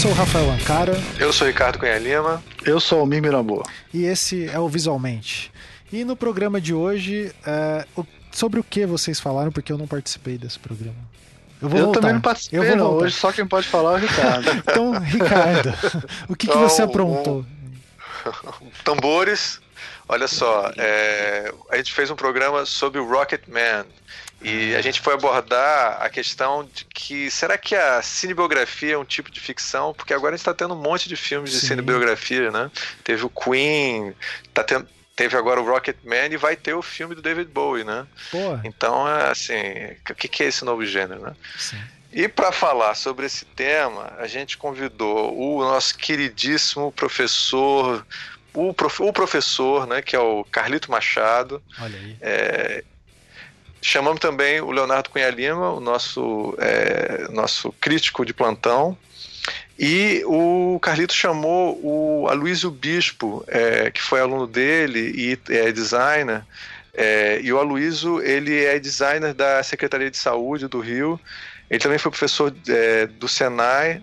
sou o Rafael Ancara. Eu sou o Ricardo Cunha Lima. Eu sou o Mir Mirabô. E esse é o Visualmente. E no programa de hoje, é, o, sobre o que vocês falaram, porque eu não participei desse programa. Eu, vou eu voltar. também não participei, eu vou não. Hoje só quem pode falar é o Ricardo. então, Ricardo, o que, então, que você aprontou? Um... Tambores. Olha só, é, a gente fez um programa sobre o Rocket Man. E a gente foi abordar a questão de que será que a cinebiografia é um tipo de ficção? Porque agora a gente está tendo um monte de filmes de Sim. cinebiografia, né? Teve o Queen, tá tendo, teve agora o Rocket Man e vai ter o filme do David Bowie, né? Porra. Então, é assim, o que, que é esse novo gênero, né? Sim. E para falar sobre esse tema, a gente convidou o nosso queridíssimo professor, o, prof, o professor, né, que é o Carlito Machado. Olha aí. É, Chamamos também o Leonardo Cunha Lima, o nosso, é, nosso crítico de plantão. E o Carlito chamou o Aloysio Bispo, é, que foi aluno dele e é designer. É, e o Aloysio, ele é designer da Secretaria de Saúde do Rio. Ele também foi professor é, do Senai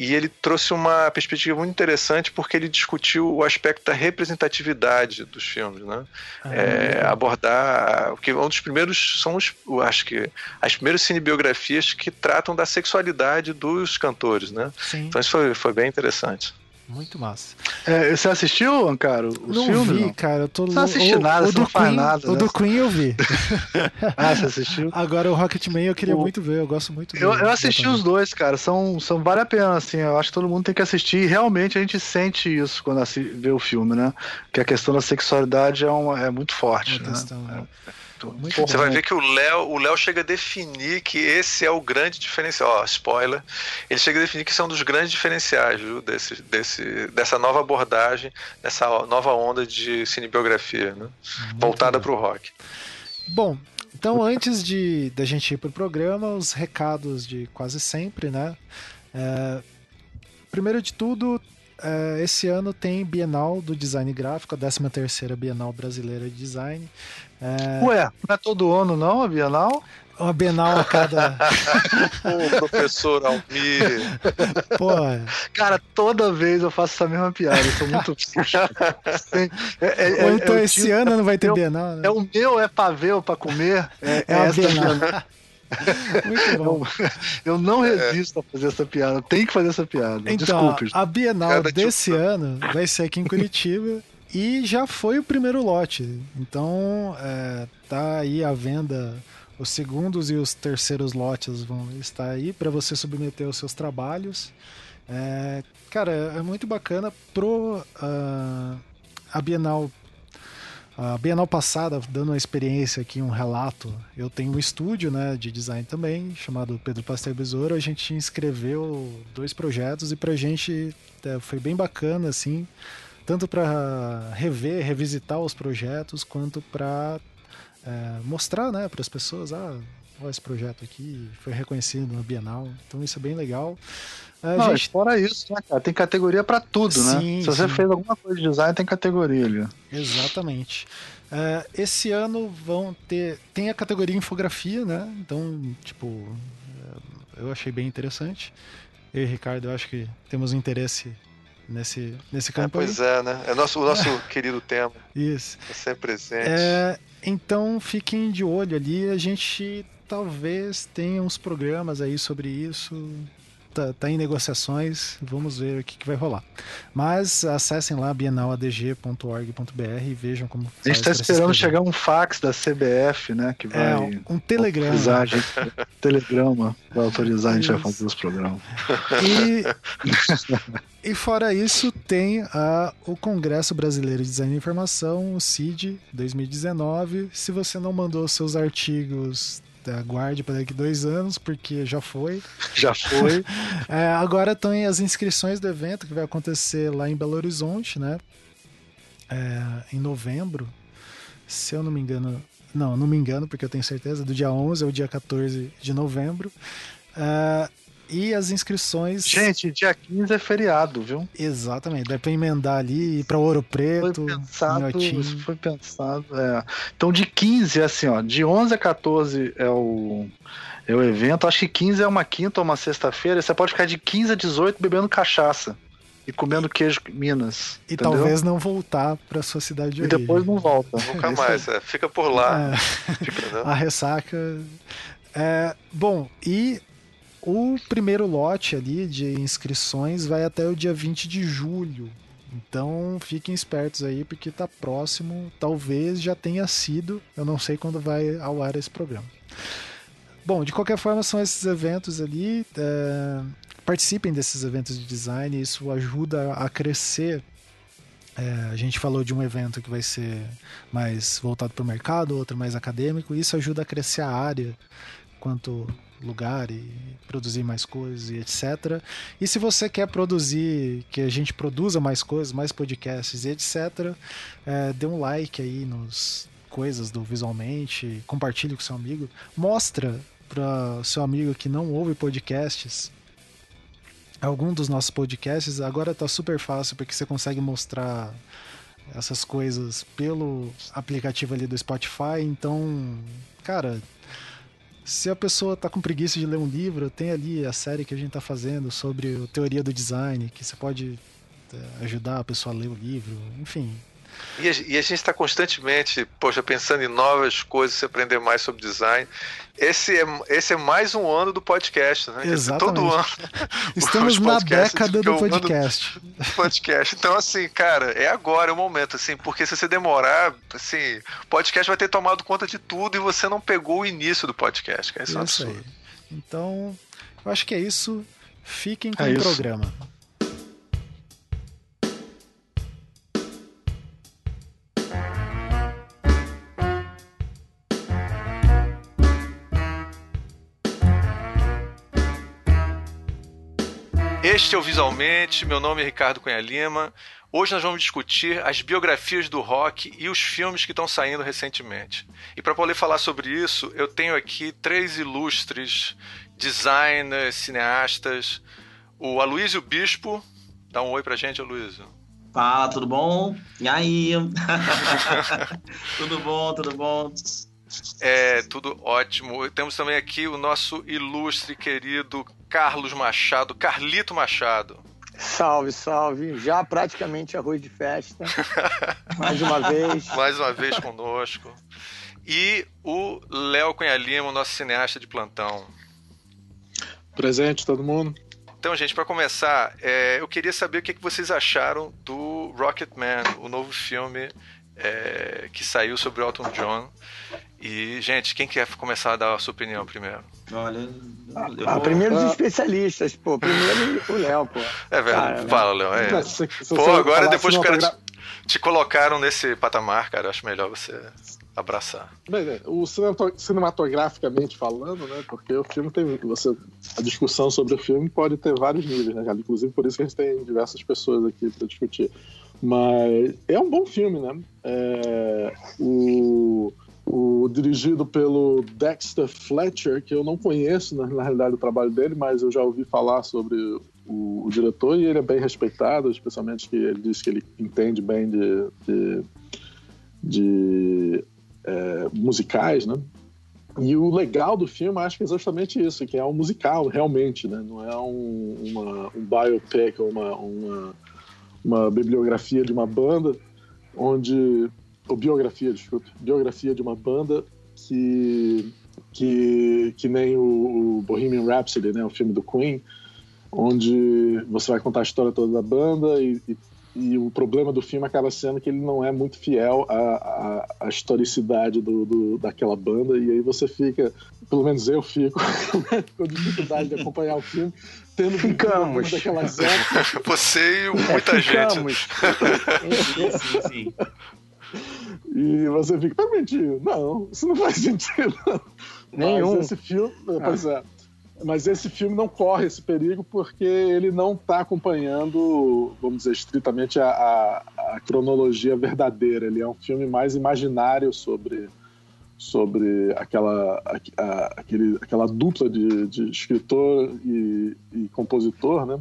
e ele trouxe uma perspectiva muito interessante porque ele discutiu o aspecto da representatividade dos filmes, né? Ah, é, abordar que um dos primeiros são os, acho que as primeiras cinebiografias que tratam da sexualidade dos cantores, né? Sim. Então isso foi, foi bem interessante. Muito massa. É, você assistiu, Ancaro? Os não filmes, vi, não? cara. Eu tô não assisti o, nada, o do não Queen, nada. O né? do Queen eu vi. ah, você assistiu? Agora o Rocketman eu queria o... muito ver, eu gosto muito Eu, eu assisti os dois, cara. São, são vale a pena, assim. Eu acho que todo mundo tem que assistir. E realmente a gente sente isso quando vê o filme, né? Que a questão da sexualidade é, uma, é muito forte. Uma né? questão, é. Muito Você bom. vai ver que o Léo, o Léo chega a definir que esse é o grande diferencial. Ó, spoiler. Ele chega a definir que esse é um dos grandes diferenciais viu, desse, desse, dessa nova abordagem, dessa nova onda de cinebiografia, né? voltada para o rock. Bom, então antes de da gente ir para o programa, os recados de quase sempre, né? É, primeiro de tudo, é, esse ano tem Bienal do Design Gráfico, a 13 terceira Bienal Brasileira de Design. É... Ué, não é todo ano não a Bienal? Uma Bienal a cada. Pô, professor Almir. Pô. Cara, toda vez eu faço essa mesma piada. Eu sou muito. é, é, ou então esse tipo... ano não vai ter meu, Bienal. Né? É o meu, é pra ver ou pra comer. É, é, a Bienal. Muito bom. Eu, eu não resisto a fazer essa piada. Tem que fazer essa piada. Então, Desculpe. a Bienal desse ano vai ser aqui em Curitiba. E já foi o primeiro lote. Então, é, tá aí a venda. Os segundos e os terceiros lotes vão estar aí para você submeter os seus trabalhos. É, cara, é muito bacana pro uh, a Bienal. A Bienal passada, dando uma experiência aqui, um relato, eu tenho um estúdio né, de design também, chamado Pedro Pastel Besouro. A gente inscreveu dois projetos e pra gente é, foi bem bacana, assim, tanto para rever, revisitar os projetos, quanto para é, mostrar né, para as pessoas, ah, olha esse projeto aqui, foi reconhecido na Bienal, então isso é bem legal. A Não, gente... fora isso, né, cara, tem categoria para tudo, né? sim, né? Se você sim. fez alguma coisa de design, tem categoria ali. Exatamente. É, esse ano vão ter. Tem a categoria infografia, né? Então, tipo, é, eu achei bem interessante. Eu e Ricardo, eu acho que temos interesse nesse, nesse campo. É, pois aí. é, né? É nosso, o nosso querido tema. Isso. É sempre presente. É, então fiquem de olho ali. A gente talvez tenha uns programas aí sobre isso tá, tá em negociações, vamos ver o que, que vai rolar. Mas acessem lá bienaladg.org.br e vejam como A gente está esperando chegar um fax da CBF, né? Que é, vai é, um, um telegrama. Autorizar a gente, telegrama vai autorizar a gente a fazer os programas. E, e fora isso, tem a, o Congresso Brasileiro de Design e Informação, o CID 2019. Se você não mandou seus artigos aguarde para daqui dois anos, porque já foi. Já foi. é, agora estão as inscrições do evento que vai acontecer lá em Belo Horizonte, né? É, em novembro. Se eu não me engano. Não, não me engano, porque eu tenho certeza. Do dia 11 ao dia 14 de novembro. É, e as inscrições. Gente, dia 15 é feriado, viu? Exatamente, dá pra emendar ali, ir pra Ouro Preto. Foi pensado, foi pensado. É. Então, de 15 é assim, ó, de 11 a 14 é o É o evento, acho que 15 é uma quinta ou uma sexta-feira, você pode ficar de 15 a 18 bebendo cachaça e comendo queijo Minas. E entendeu? talvez não voltar pra sua cidade de E origem. depois não volta. Nunca É isso mais, é, fica por lá. É. Entendeu? a ressaca. É, bom, e o primeiro lote ali de inscrições vai até o dia 20 de julho. Então fiquem espertos aí, porque tá próximo. Talvez já tenha sido. Eu não sei quando vai ao ar esse programa. Bom, de qualquer forma, são esses eventos ali. é, participem desses eventos de design, isso ajuda a crescer. É, a gente falou de um evento que vai ser mais voltado para o mercado, outro mais acadêmico, isso ajuda a crescer a área quanto lugar e produzir mais coisas e etc. E se você quer produzir, que a gente produza mais coisas, mais podcasts e etc., é, dê um like aí nos coisas do Visualmente, compartilhe com seu amigo, mostra para seu amigo que não ouve podcasts algum dos nossos podcasts. Agora tá super fácil porque você consegue mostrar essas coisas pelo aplicativo ali do Spotify. Então, cara, se a pessoa tá com preguiça de ler um livro, tem ali a série que a gente tá fazendo sobre teoria do design, que você pode é, ajudar a pessoa a ler o livro, enfim. E a, e a gente está constantemente, poxa, pensando em novas coisas, se aprender mais sobre design. Esse é, esse é mais um ano do podcast, né? Dizer, Todo Exatamente. ano. Estamos os na década do podcast. podcast. Então, assim, cara, é agora, é o momento, assim, porque se você demorar, assim, o podcast vai ter tomado conta de tudo e você não pegou o início do podcast, cara. Isso é um Isso aí. Então, eu acho que é isso. Fiquem com É o isso. programa. Este é o Visualmente, meu nome é Ricardo Cunha Lima. Hoje nós vamos discutir as biografias do rock e os filmes que estão saindo recentemente. E para poder falar sobre isso, eu tenho aqui três ilustres designers, cineastas. O Aloysio Bispo. Dá um oi pra gente, Aloysio. Fala, tudo bom? E aí? tudo bom, tudo bom? É, tudo ótimo. Temos também aqui o nosso ilustre querido Carlos Machado, Carlito Machado. Salve, salve. Já praticamente arroz de festa. Mais uma vez. mais uma vez conosco. E o Léo Cunha Lima, o nosso cineasta de plantão. Presente, todo mundo? Então, gente, para começar, é, eu queria saber o que, que vocês acharam do Rocketman, o novo filme é, que saiu sobre o Elton John. E, gente, quem quer começar a dar a sua opinião primeiro? Olha, eu Ah, primeiro os Ah. especialistas, pô. Primeiro o Léo, pô. É verdade. Fala, Léo. é. Não, se- se Pô, agora depois que o cara te, te colocaram nesse patamar, cara, acho melhor você abraçar. Bem, é, o cinemato- cinematograficamente falando, né? Porque o filme tem. Você, a discussão sobre o filme pode ter vários níveis, né, cara? Inclusive por isso que a gente tem diversas pessoas aqui para discutir. Mas é um bom filme, né? É, o, o dirigido pelo Dexter Fletcher, que eu não conheço na, na realidade o trabalho dele, mas eu já ouvi falar sobre o, o diretor e ele é bem respeitado, especialmente que ele diz que ele entende bem de, de, de é, musicais, né? E o legal do filme, acho que é justamente isso, que é um musical, realmente, né? Não é um, uma, um biopic uma, uma, uma bibliografia de uma banda, onde... Ou biografia, desculpe. Biografia de uma banda que... Que, que nem o, o Bohemian Rhapsody, né? O filme do Queen, onde você vai contar a história toda da banda e, e e o problema do filme acaba sendo que ele não é muito fiel à, à, à historicidade do, do- daquela banda, e aí você fica, pelo menos eu fico, com dificuldade de acompanhar o filme, tendo Ficamos. daquelas épocas. Você e É, muita gente. ficamos. Sim, sim. E você fica, mas mentira, não, isso não faz sentido. Nenhum. Mas esse filme, pois é. Mas esse filme não corre esse perigo porque ele não está acompanhando, vamos dizer, estritamente a, a- a cronologia verdadeira. Ele é um filme mais imaginário sobre, sobre aquela, a- aquele, aquela dupla de, de escritor e, e compositor, né?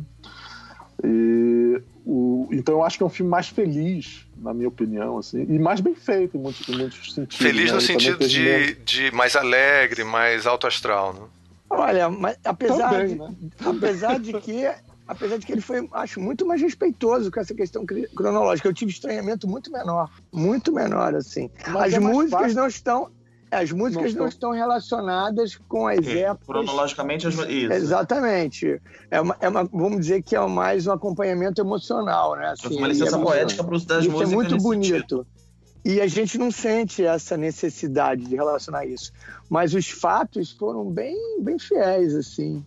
E o, então eu acho que é um filme mais feliz, na minha opinião, assim, e mais bem feito em muitos, em muitos sentidos. Feliz né? no sentido de, de mais alegre, mais alto astral, né? Olha, mas apesar, Também, de, né? apesar de que apesar de que ele foi, acho, muito mais respeitoso com essa questão cronológica. Eu tive estranhamento muito menor, muito menor, assim. Mas as é músicas não estão, as músicas Não não, estão relacionadas com as É, épocas. cronologicamente, as- isso. Exatamente. É uma, é uma- vamos dizer que é mais um acompanhamento emocional, né? Assim, uma licença é- poética para o das Isso é músicas. muito nesse bonito. sentido. E a gente não sente essa necessidade de relacionar isso. Mas os fatos foram bem, bem fiéis, assim.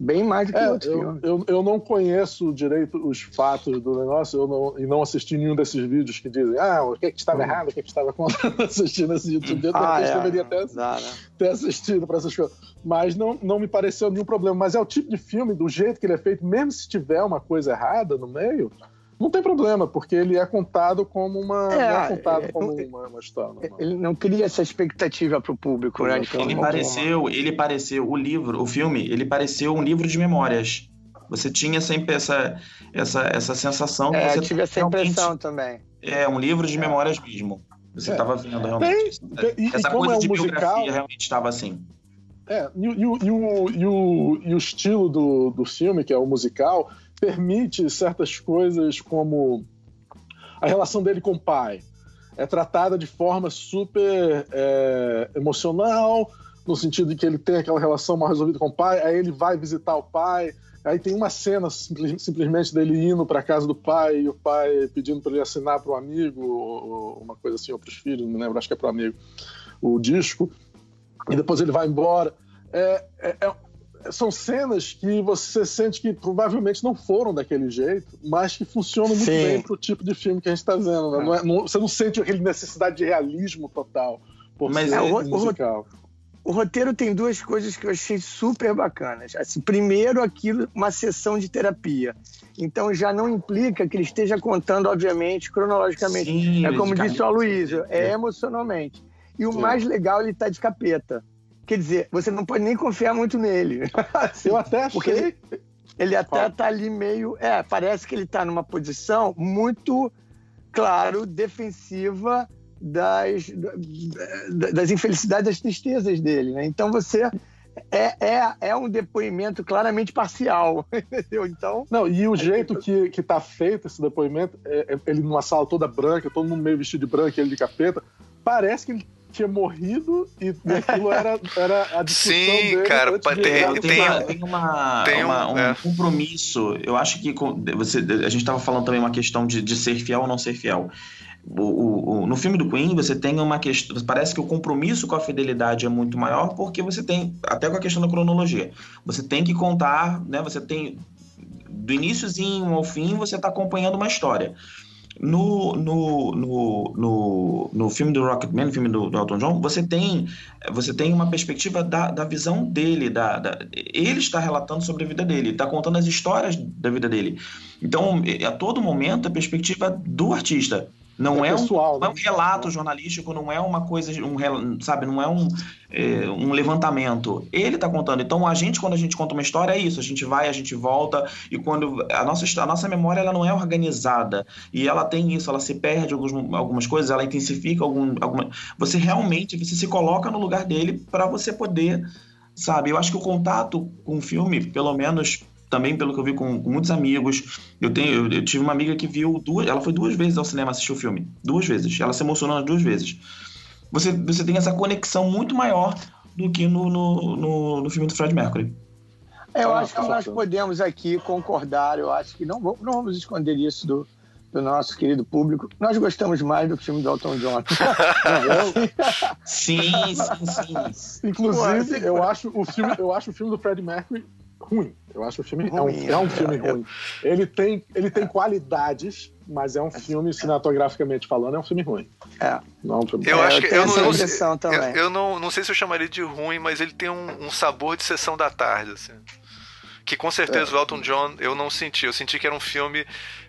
Bem mais do que É, outro eu, filme. eu, eu não conheço direito os fatos do negócio eu não, e não assisti nenhum desses vídeos que dizem ah, o que, é que estava errado, o que, é que estava contra. assistindo esse YouTube. Eu Ah, é, deveria até dá, né? ter assistido para essas coisas. Mas não, não me pareceu nenhum problema. Mas é o tipo de filme, do jeito que ele é feito, mesmo se tiver uma coisa errada no meio, não tem problema, porque ele é contado como uma. É, não é contado é, como não- uma, uma história normal. Ele não cria essa expectativa para o público, né? forma Ele alguma. pareceu, ele pareceu, o livro, o filme, ele pareceu um livro de memórias. Você tinha sempre essa, essa, essa sensação que É, você eu tive essa impressão também. É um livro de memórias mesmo. Você É. estava vendo realmente. Tem- e- e essa como coisa é um de musical- biografia realmente estava assim. É, e, o- e o, e, o, e, o, e o estilo do, do filme, que é o musical, permite certas coisas como a relação dele com o pai. É tratada de forma super é, emocional, no sentido de que ele tem aquela relação mal resolvida com o pai, aí ele vai visitar o pai, aí tem uma cena simples- simplesmente dele indo para casa do pai e o pai pedindo para ele assinar para o amigo, ou, uma coisa assim, ou para os filhos, não lembro, acho que é para o amigo, o disco, e depois ele vai embora. É, é- é- são cenas que você sente que provavelmente não foram daquele jeito, mas que funcionam muito Sim. bem pro tipo de filme que a gente está vendo. né? Não é- não- você não sente aquele necessidade de realismo total por Mas ser é, o- o- musical. O roteiro tem duas coisas que eu achei super bacanas. Assim, primeiro, aquilo, uma sessão de terapia. Então já não implica que ele esteja contando, obviamente, cronologicamente. Sim, é como disse o Aloysio, é emocionalmente. E o Sim. mais legal, ele tá de capeta. Quer dizer, você não pode nem confiar muito nele. Assim, Eu até achei. Porque ele, ele até tá ali meio. É, parece que ele tá numa posição muito, claro, defensiva das, da- das infelicidades, das tristezas dele, né? Então você. É, é, é um depoimento claramente parcial, entendeu? Então, Não, e o jeito que, que tá feito esse depoimento, é- é ele numa sala toda branca, todo mundo meio vestido de branco, ele de capeta, parece que ele tinha morrido e aquilo era, era a discussão Sim, dele cara, de tem- tem, tem- uma, tem uma- tem um- uma- um é. compromisso. Eu acho que com- você, a gente estava falando também uma questão de, de ser fiel ou não ser fiel. O- o- o- no filme do Queen, você tem uma questão. Parece que o compromisso com a fidelidade é muito maior, porque você tem, até com a questão da cronologia, você tem que contar, né? Você tem. Do iníciozinho ao fim, você está acompanhando uma história. No, no, no, no, no filme do Rocketman, no filme do, do Elton John, você tem, você tem uma perspectiva da, da visão dele. Da, da- ele está relatando sobre a vida dele, está contando as histórias da vida dele. Então, a todo momento, a perspectiva do artista. Não é, um, pessoal, não é um né? relato jornalístico, não é uma coisa, um, sabe, não é um, é, um levantamento. Ele está contando. Então, a gente, quando a gente conta uma história, é isso. A gente vai, a gente volta, e quando a nossa, a nossa memória ela não é organizada. E ela tem isso, ela se perde alguns, algumas coisas, ela intensifica algum, alguma. Você realmente você se coloca no lugar dele para você poder, sabe? Eu acho que o contato com o filme, pelo menos também pelo que eu vi com, com muitos amigos, eu tenho, eu, eu tive uma amiga que viu duas, ela foi duas vezes ao cinema assistir o filme, duas vezes, ela se emocionou as duas vezes. Você, você tem essa conexão muito maior do que no, no, no, no filme do Fred Mercury. eu Ah, acho que nós podemos aqui concordar, eu acho que não, vamos- não vamos esconder isso do, do nosso querido público. Nós gostamos mais do filme do Elton John. Sim, sim, sim. Inclusive, Pô, eu acho o filme, eu acho o filme do Freddie Mercury ruim. Eu acho o filme é, um, Ruim, é um é. filme ruim. Ele tem, ele tem qualidades, mas é um filme cinematograficamente falando, é um filme ruim. É. Não é um filme Eu É, acho eu que eu não, essa eu, impressão eu, também. eu não, não sei se eu chamaria de ruim, mas ele tem um, um sabor de sessão da tarde, assim. Que com certeza o Elton John eu não senti. Eu senti que era um filme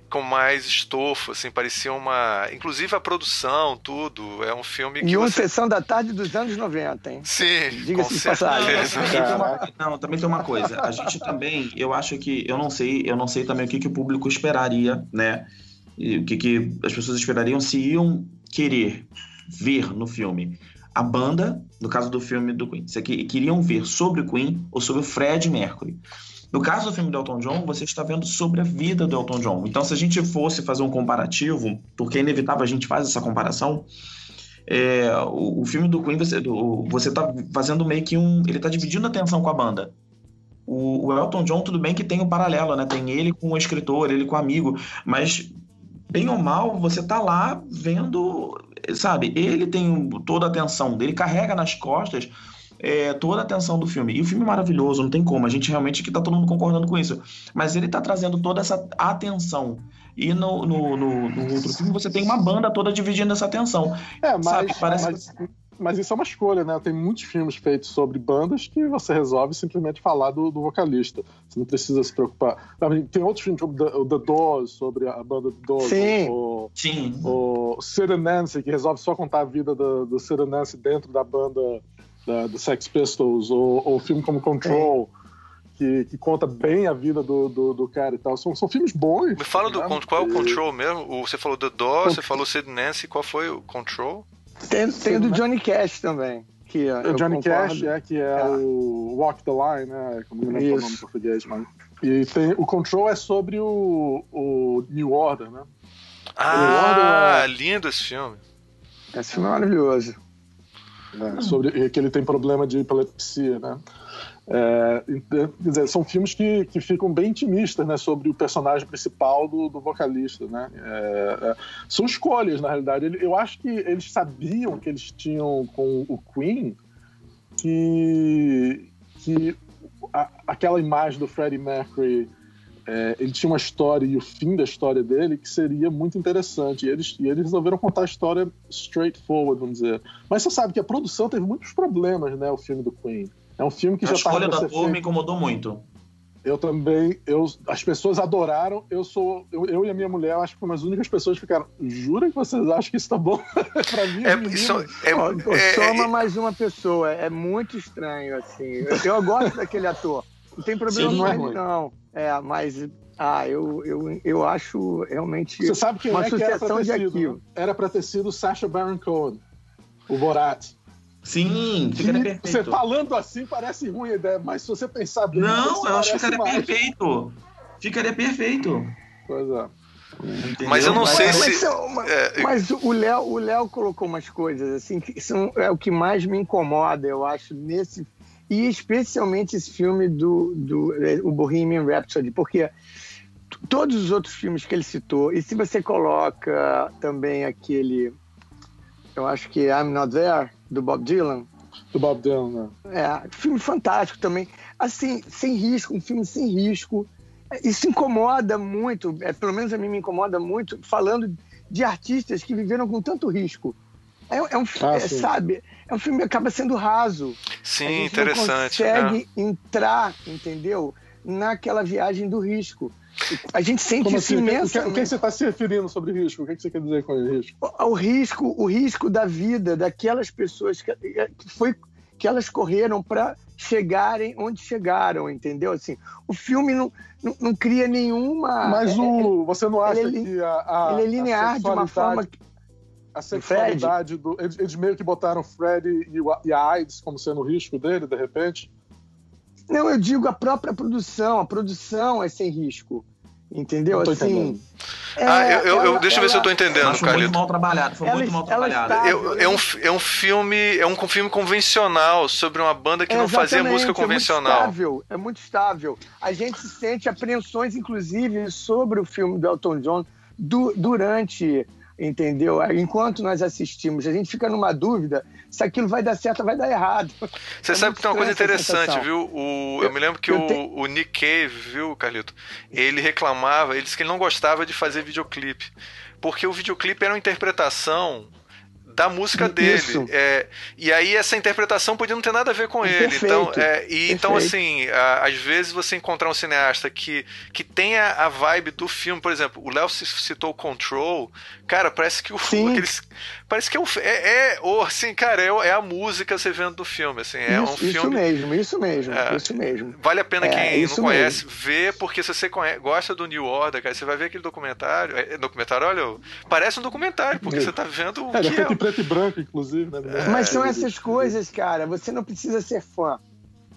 com mais estofo, assim, parecia uma. Inclusive a produção, tudo. É um filme que E uma você. sessão da tarde dos anos 90, hein? Sim, Diga-se de passagem. certeza. Também tem uma- não, também tem uma coisa. A gente também, eu acho que, eu não sei, eu não sei também o que, que o público esperaria, né? E o que, que as pessoas esperariam se iam querer ver no filme. a banda, no caso do filme do Queen, você queriam ver sobre o Queen ou sobre o Fred Mercury. No caso do filme do Elton John, você está vendo sobre a vida do Elton John. Então, se a gente fosse fazer um comparativo, porque é inevitável a gente faz essa comparação, é, o, o, filme do Queen, você, do, você tá fazendo meio que um. Ele está dividindo a atenção com a banda. O, o, Elton John, tudo bem que tem o um paralelo, né? Tem ele com o escritor, ele com o amigo, mas bem ou mal, você tá lá vendo, sabe? Ele tem toda a atenção dele, carrega nas costas é, toda a atenção do filme. E o filme é maravilhoso, não tem como. A gente realmente que tá todo mundo concordando com isso. Mas ele tá trazendo toda essa atenção. E no, no, no, no outro filme você tem uma banda toda dividindo essa atenão. É, mas, sabe? Parece mas, que mas isso é uma escolha, né? Tem muitos filmes feitos sobre bandas que você resolve simplesmente falar do, do vocalista. Você não precisa se preocupar. Tem outros filmes como The, The Doors, sobre a banda The Doors. Sim. O, Sim. O Sid Nancy, que resolve só contar a vida do, do Sid Nancy dentro da banda da, do Sex Pistols. Ou, ou filme como Control. Que, que, conta bem a vida do, do, do, cara e tal. São, são filmes bons. Me fala do né? qual é o Control mesmo? Você falou The Doors, você falou Sid Nancy, qual foi o Control? Tem, tem o do Johnny Cash também. Que o Johnny concordo. Cash, é, que é, é, o Walk the Line, né? Como não lembro o nome em português, mas. E tem, o Control é sobre o, o New Order, né? Ah, é... lindo esse filme. Esse filme é maravilhoso. É, sobre que ele tem problema de epilepsia, né? É, quer dizer, são filmes que, que ficam bem intimistas né, sobre o personagem principal do, do vocalista. Né? É, é, são escolhas, na realidade. Eu acho que eles sabiam que eles tinham com o Queen que, que a, aquela imagem do Freddie Mercury é, ele tinha uma história e o fim da história dele que seria muito interessante. E eles, e eles resolveram contar a história straightforward, vamos dizer. Mas você sabe que a produção teve muitos problemas, né? O filme do Queen. É um filme que a já A escolha do ator feito. me incomodou muito. Eu também, eu, as pessoas adoraram. Eu sou, eu, eu, e a minha mulher, acho que fomos as únicas pessoas que ficaram. Jura que vocês acham que isso tá bom? pra mim, é, isso, é, é, Soma é, mais uma pessoa. É muito estranho, assim. Eu, eu gosto daquele ator. Não tem problema Sim, não, é ruim. não. É, mas ah, eu, eu, eu acho realmente Você sabe quem uma é sucessão que era de sido, né? Era pra ter sido Sacha Baron Cohen, o Borat. Sim, ficaria perfeito. Você falando assim parece ruim a ideia, mas se você pensar bem. Não, eu acho que ficaria mais. perfeito. Ficaria perfeito. Pois é. Entendeu? Mas eu não sei mas, se. Mas, é... mas o Léo, o Léo colocou umas coisas assim que são é o que mais me incomoda, eu acho, nesse e especialmente esse filme do, do é, o Bohemian Rhapsody, porque todos os outros filmes que ele citou, e se você coloca também aquele, eu acho que I'm Not There, do Bob Dylan. Do Bob Dylan, né? É, filme fantástico também. Assim, sem risco, um filme sem risco. Isso incomoda muito, é, pelo menos a mim me incomoda muito, falando de artistas que viveram com tanto risco. É, é um ah, é, sabe? É um filme que acaba sendo raso. Sim, interessante. Não consegue é. entrar, entendeu? Naquela viagem do risco. A gente sente Como isso assim? imenso. O que, você está se referindo sobre risco? O que, você quer dizer com o risco? O, o, risco, o risco da vida daquelas pessoas que, que foi que elas correram para chegarem onde chegaram, entendeu? Assim, o filme não, não, não cria nenhuma. Mas é, o, você não acha ele, que a, a, ele é linear de uma forma a sexualidade do. Eles, eles, meio que botaram o Fred e, o, e a AIDS como sendo o risco dele, de repente? Não, eu digo a própria produção. A produção é sem risco. Entendeu? Assim. É, ah, eu, eu, ela, deixa eu ver ela, se eu tô entendendo, Foi muito mal trabalhado, foi ela, muito mal trabalhado. Eu, é, um, é um filme, é um filme convencional sobre uma banda que é, não fazia música convencional. É muito, estável, é muito estável. A gente sente apreensões, inclusive, sobre o filme do Elton John du, durante entendeu? Enquanto nós assistimos, a gente fica numa dúvida se aquilo vai dar certo ou vai dar errado. Você é sabe que tem uma coisa interessante, viu? O, eu, eu, me lembro que o, tenho... o, Nick Cave, viu, Carlito? Ele reclamava, ele disse que ele não gostava de fazer videoclipe. Porque o videoclipe era uma interpretação da música dele. É, e aí essa interpretação podia não ter nada a ver com ele. Então, é, e, então assim, a, às vezes você encontrar um cineasta que, que tenha a vibe do filme, por exemplo, o Léo citou Control, cara, parece que o aqueles, parece que é, o, é, é ou, assim, cara, é, é, a música você vendo do filme, assim, é isso, um filme. Isso mesmo, isso mesmo, é, isso mesmo. Vale a pena é, quem não conhece mesmo. ver, porque se você conhece, gosta do New Order, cara, você vai ver aquele documentário, documentário, olha, parece um documentário, porque você tá vendo o que é preto e branco, inclusive, né? Mas são essas coisas, cara. Você não precisa ser fã.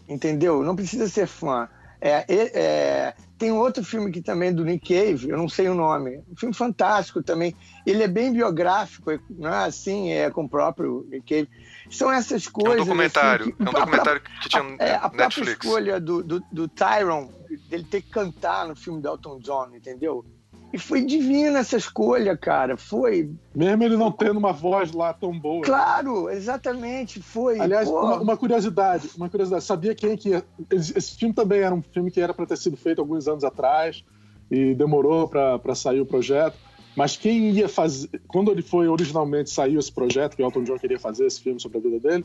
Entendeu? Não precisa ser fã. É, é, é, tem outro filme que também é do Nick Cave, eu não sei o nome. Um filme fantástico também. Ele é bem biográfico, não é assim, é com o próprio Nick Cave. São essas coisas. É um documentário. Assim, que, é um documentário que tinha no é, a própria Netflix. escolha do, do, do Tyron, dele ter que cantar no filme do Elton John, entendeu? E foi divina essa escolha, cara. Foi. Mesmo ele não tendo uma voz lá tão boa. Claro, exatamente. Foi. Aliás, uma, uma curiosidade, uma curiosidade. Sabia quem que esse, esse filme também era um filme que era para ter sido feito alguns anos atrás e demorou para sair o projeto. Mas quem ia fazer, quando ele foi originalmente saiu esse projeto que o Elton John queria fazer esse filme sobre a vida dele,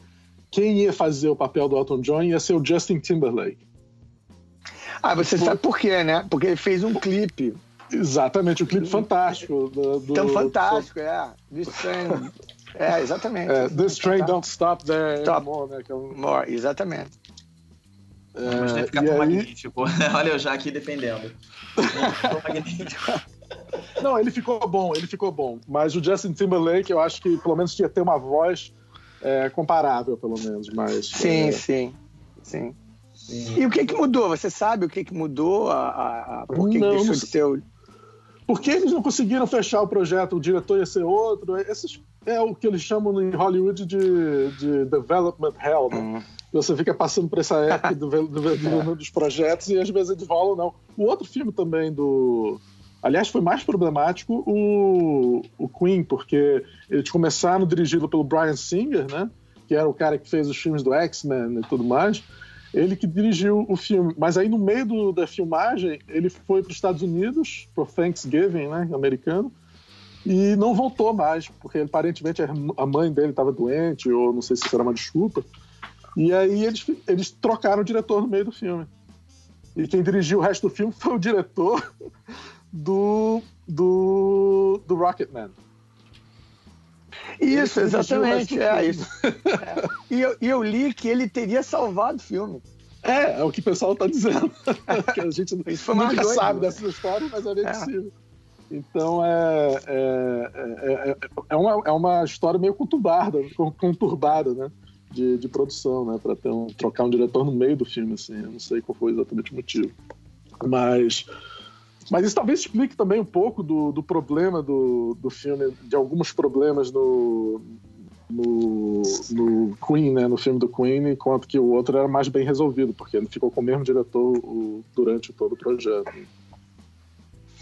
quem ia fazer o papel do Elton John ia ser o Justin Timberlake. Ah, você sabe por quê, né? Porque ele fez um clipe Exatamente, o clipe fantástico. Do, do- tão fantástico, é. This Train. É, exatamente. É, This Train Don't Stop There Stop. Anymore, né? Que é um, More, exatamente. Mas deve ficar e tão aí- magnífico. Olha eu já aqui defendendo. Tão magnífico. Não, ele ficou bom, ele ficou bom. Mas o Justin Timberlake, eu acho que pelo menos tinha que ter uma voz é, comparável, pelo menos. Mas, Sim, é, sim, sim. E o que que mudou? Você sabe o que que mudou? A, a, a- por que, que Não, deixou não de ser o... Por que eles não conseguiram fechar o projeto? O diretor ia ser outro? Esses é o que eles chamam em Hollywood de, de development hell, né? Hum. Você fica passando por essa época do do- do- do- dos projetos e às vezes eles rolam, não. O outro filme também do. Aliás, foi mais problemático o, o Queen, porque eles começaram dirigido pelo Brian Singer, né? Que era o cara que fez os filmes do X-Men e tudo mais. Ele que dirigiu o filme. Mas aí, no meio do- da filmagem, ele foi para os Estados Unidos, pro Thanksgiving, né? Americano. E não voltou mais, porque aparentemente a mãe dele estava doente, ou não sei se era uma desculpa. E aí eles, eles trocaram o diretor no meio do filme. E quem dirigiu o resto do filme foi o diretor do, do, do Rocketman. Isso, Ele exatamente, é isso. É. E, eu, e eu li que ele teria salvado o filme. É, é o que o pessoal está dizendo. que a gente Isso nunca doido, sabe né? dessa história, mas é bem É. possível. Então é, é, é, é, é uma, é uma história meio conturbada, conturbada né? De, de produção, né? Para ter um, trocar um diretor no meio do filme, assim. Eu não sei qual foi exatamente o motivo. Mas, mas isso talvez explique também um pouco do, do problema do, do filme, de alguns problemas no, no, no Queen, né? No filme do Queen, enquanto que o outro era mais bem resolvido, porque ele ficou com o mesmo diretor o- durante todo o projeto.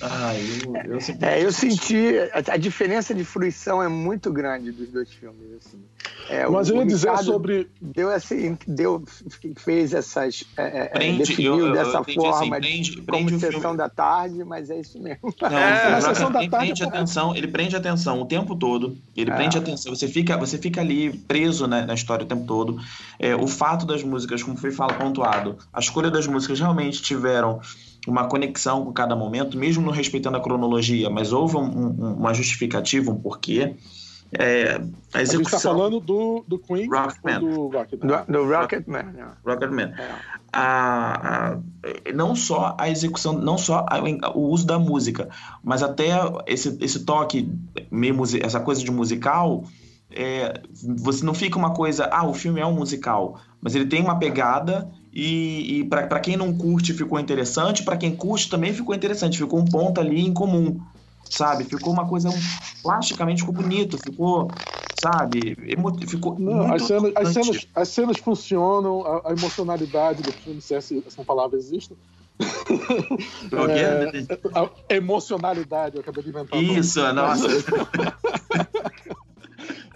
Ah, eu, eu sempre- É, eu senti. A, a diferença de fruição é muito grande dos dois filmes. Assim. É, Mas o- eu ia dizer Ricardo sobre. Deu assim, deu, fez essas. É, é, Prende, definiu eu- eu dessa entendi forma assim, de- prende- como prende sessão filme. da tarde, mas é isso mesmo. Não, É, na sessão da ele tarde prende é atenção, ele prende atenção o tempo todo. Ele É. prende atenção. Você fica, você fica ali preso né, na história o tempo todo. É, o fato das músicas, como foi fala, pontuado, a escolha das músicas realmente tiveram uma conexão com cada momento, mesmo não respeitando a cronologia, mas houve um- um- uma justificativa, um porquê. É, a A gente está execução. falando do, do Queen Rocketman. ou do Rocketman? Do, do Rocketman. né? Rocketman. É. a, a- não só a execução, não só a- o uso da música, mas até esse, esse toque, meio essa coisa de musical, é, você não fica uma coisa, ah, o filme é um musical, mas ele tem uma pegada e, e para quem não curte ficou interessante, para quem curte também ficou interessante, ficou um ponto ali em comum, sabe? Ficou uma coisa plasticamente ficou bonito, ficou, sabe? Emo, ficou Não, as, cenas, as, cenas, as cenas funcionam, a, a emocionalidade do filme, se essa, essa palavra existe. É, a emocionalidade, eu acabei de inventar. o nome. Isso, nossa.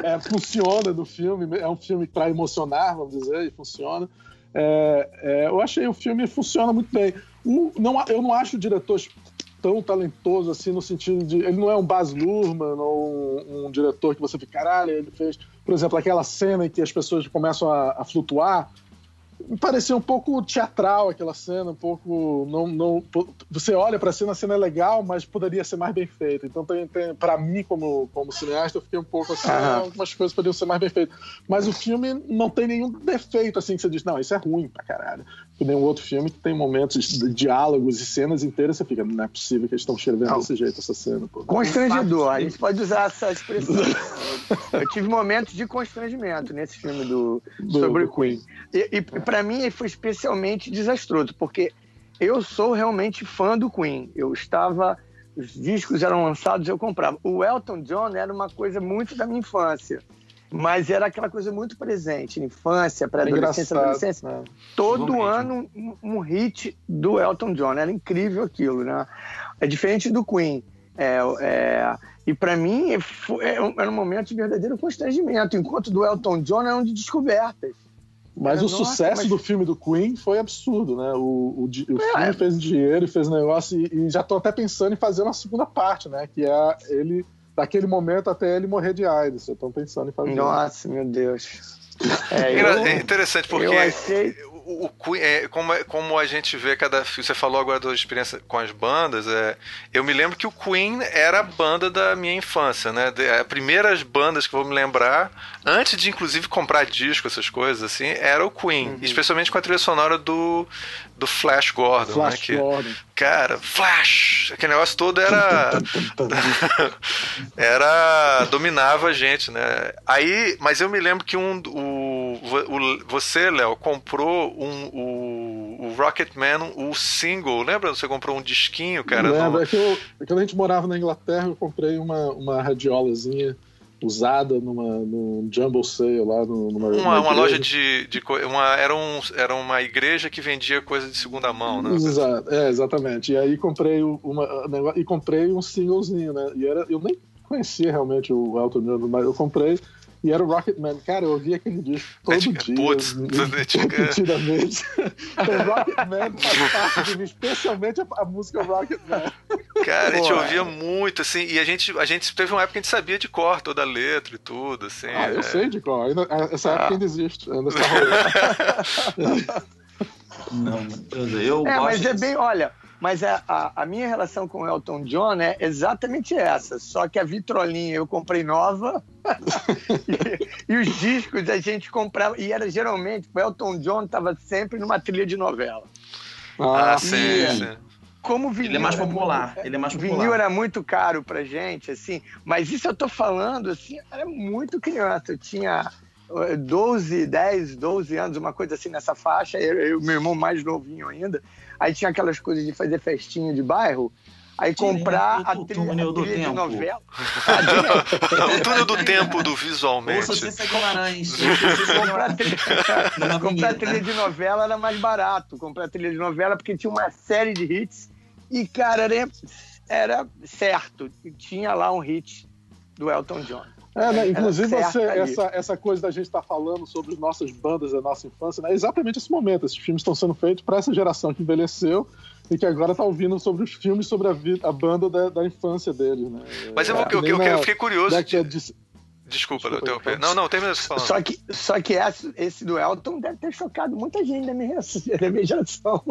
É, funciona no filme, é um filme para emocionar, vamos dizer, e funciona. É, é, eu achei o filme funciona muito bem. Não, eu não acho o diretor tão talentoso assim no sentido de ele não é um Baz Luhrmann ou um, um diretor que você fica caralho ele fez por exemplo aquela cena em que as pessoas começam a, a flutuar me parecia um pouco teatral aquela cena, um pouco não não você olha para a cena, a cena é legal, mas poderia ser mais bem feita. Então tem, tem para mim como como cineasta eu fiquei um pouco assim, ah, algumas coisas poderiam ser mais bem feitas. Mas o filme não tem nenhum defeito assim que você diz, não, isso é ruim pra caralho. Que nenhum outro filme que tem momentos de diálogos e cenas inteiras, você fica, não é possível que eles estão escrevendo desse jeito essa cena. Pô. Constrangedor, a gente pode usar essa expressão. Eu tive momentos de constrangimento nesse filme do, Do- sobre do o Queen. E, e para mim foi especialmente desastroso, porque eu sou realmente fã do Queen. Eu estava. Os discos eram lançados, eu comprava. O Elton John era uma coisa muito da minha infância. Mas era aquela coisa muito presente, infância, É pré-adolescência, adolescência né? todo Igualmente. ano um, um hit do Elton John. Era incrível aquilo, né? É diferente do Queen. É, é, e para mim foi- é um- era um momento de verdadeiro constrangimento, enquanto do Elton John eram de descobertas. Mas É, o nossa, sucesso mas- do filme do Queen foi absurdo, né? O, o, o É. filme fez dinheiro e fez negócio, e, e já tô até pensando em fazer uma segunda parte, né? Que é ele, daquele momento até ele morrer de AIDS. Já estão pensando em fazer. Nossa, meu Deus. É, eu, É interessante porque eu achei. o, o Queen, é, como, é- como a gente vê cada filme, você falou agora da experiência com as bandas, é, eu me lembro que o Queen era a banda da minha infância, né? De- As primeiras bandas que eu vou me lembrar, antes de inclusive comprar disco, essas coisas assim, era o Queen, especialmente com a trilha sonora do, do Flash Gordon, né? Flash Que, Gordon. cara, Flash, aquele negócio todo era era dominava a gente, né? Aí, mas eu me lembro que um o, o você, Léo, comprou um o, o Rocketman, o single, lembra? Você comprou um disquinho, cara? Lembra, no- é que eu, é quando a gente morava na Inglaterra, eu comprei uma, uma radiolazinha usada numa, num Jumble Sale lá numa, uma, numa uma loja de, de uma era um era uma igreja que vendia coisa de segunda mão, né? Exato, é, exatamente. E aí comprei uma, e comprei um singlezinho, né? E era, eu nem conhecia realmente o Elton John, mas eu comprei e era o Rocketman. Cara, eu ouvia aquele disco todo Antiga- dia. putz, repetidamente. o Rocketman faz parte de mim, especialmente a, a música Rocketman. Cara, a gente Pô, ouvia muito, assim, e a gente, a gente teve uma época que a gente sabia de cor toda a letra e tudo, assim. Ah, eu é. sei de qual. Ainda- Essa Ah. época ainda existe. Ainda está rolando. Não, eu, eu É, gosto. mas é bem, olha, mas a, a, a minha relação com o Elton John é exatamente essa. Só que a vitrolinha eu comprei nova e, e os discos a gente comprava. E era geralmente, o Elton John estava sempre numa trilha de novela. Ah, Ah, sim, e- sim. Como vinil Ele é mais era popular. muito- Ele é mais o vinil popular. era muito caro pra gente, assim, mas isso eu tô falando, assim, eu era muito criança. Eu tinha eh, 12, 10, 12 anos, uma coisa assim nessa faixa, eu, eu meu irmão mais novinho ainda. Aí tinha aquelas coisas de fazer festinha de bairro, aí comprar a trilha, a túnel do trilha de tempo. novela. O túnel do tempo do Ouça visualmente. Guimarães. comprar, trilha, Numa comprar trilha de novela era mais barato. Comprar trilha de novela porque tinha uma série de hits e, cara, era, era certo. Tinha lá um hit do Elton John. É, né? Inclusive, você, essa, essa coisa da gente estar falando sobre as nossas bandas da nossa infância, né? é exatamente esse momento. Esses filmes estão sendo feitos para essa geração que envelheceu e que agora está ouvindo sobre os filmes sobre a, vida, a banda da, da infância deles. Né? Mas eu, vou, É, eu, eu, eu fiquei curioso. de- de- Desculpa, Desculpa, eu. Não, não, termina falando. Só que, só que esse, esse do Elton deve ter chocado muita gente da minha, da minha geração.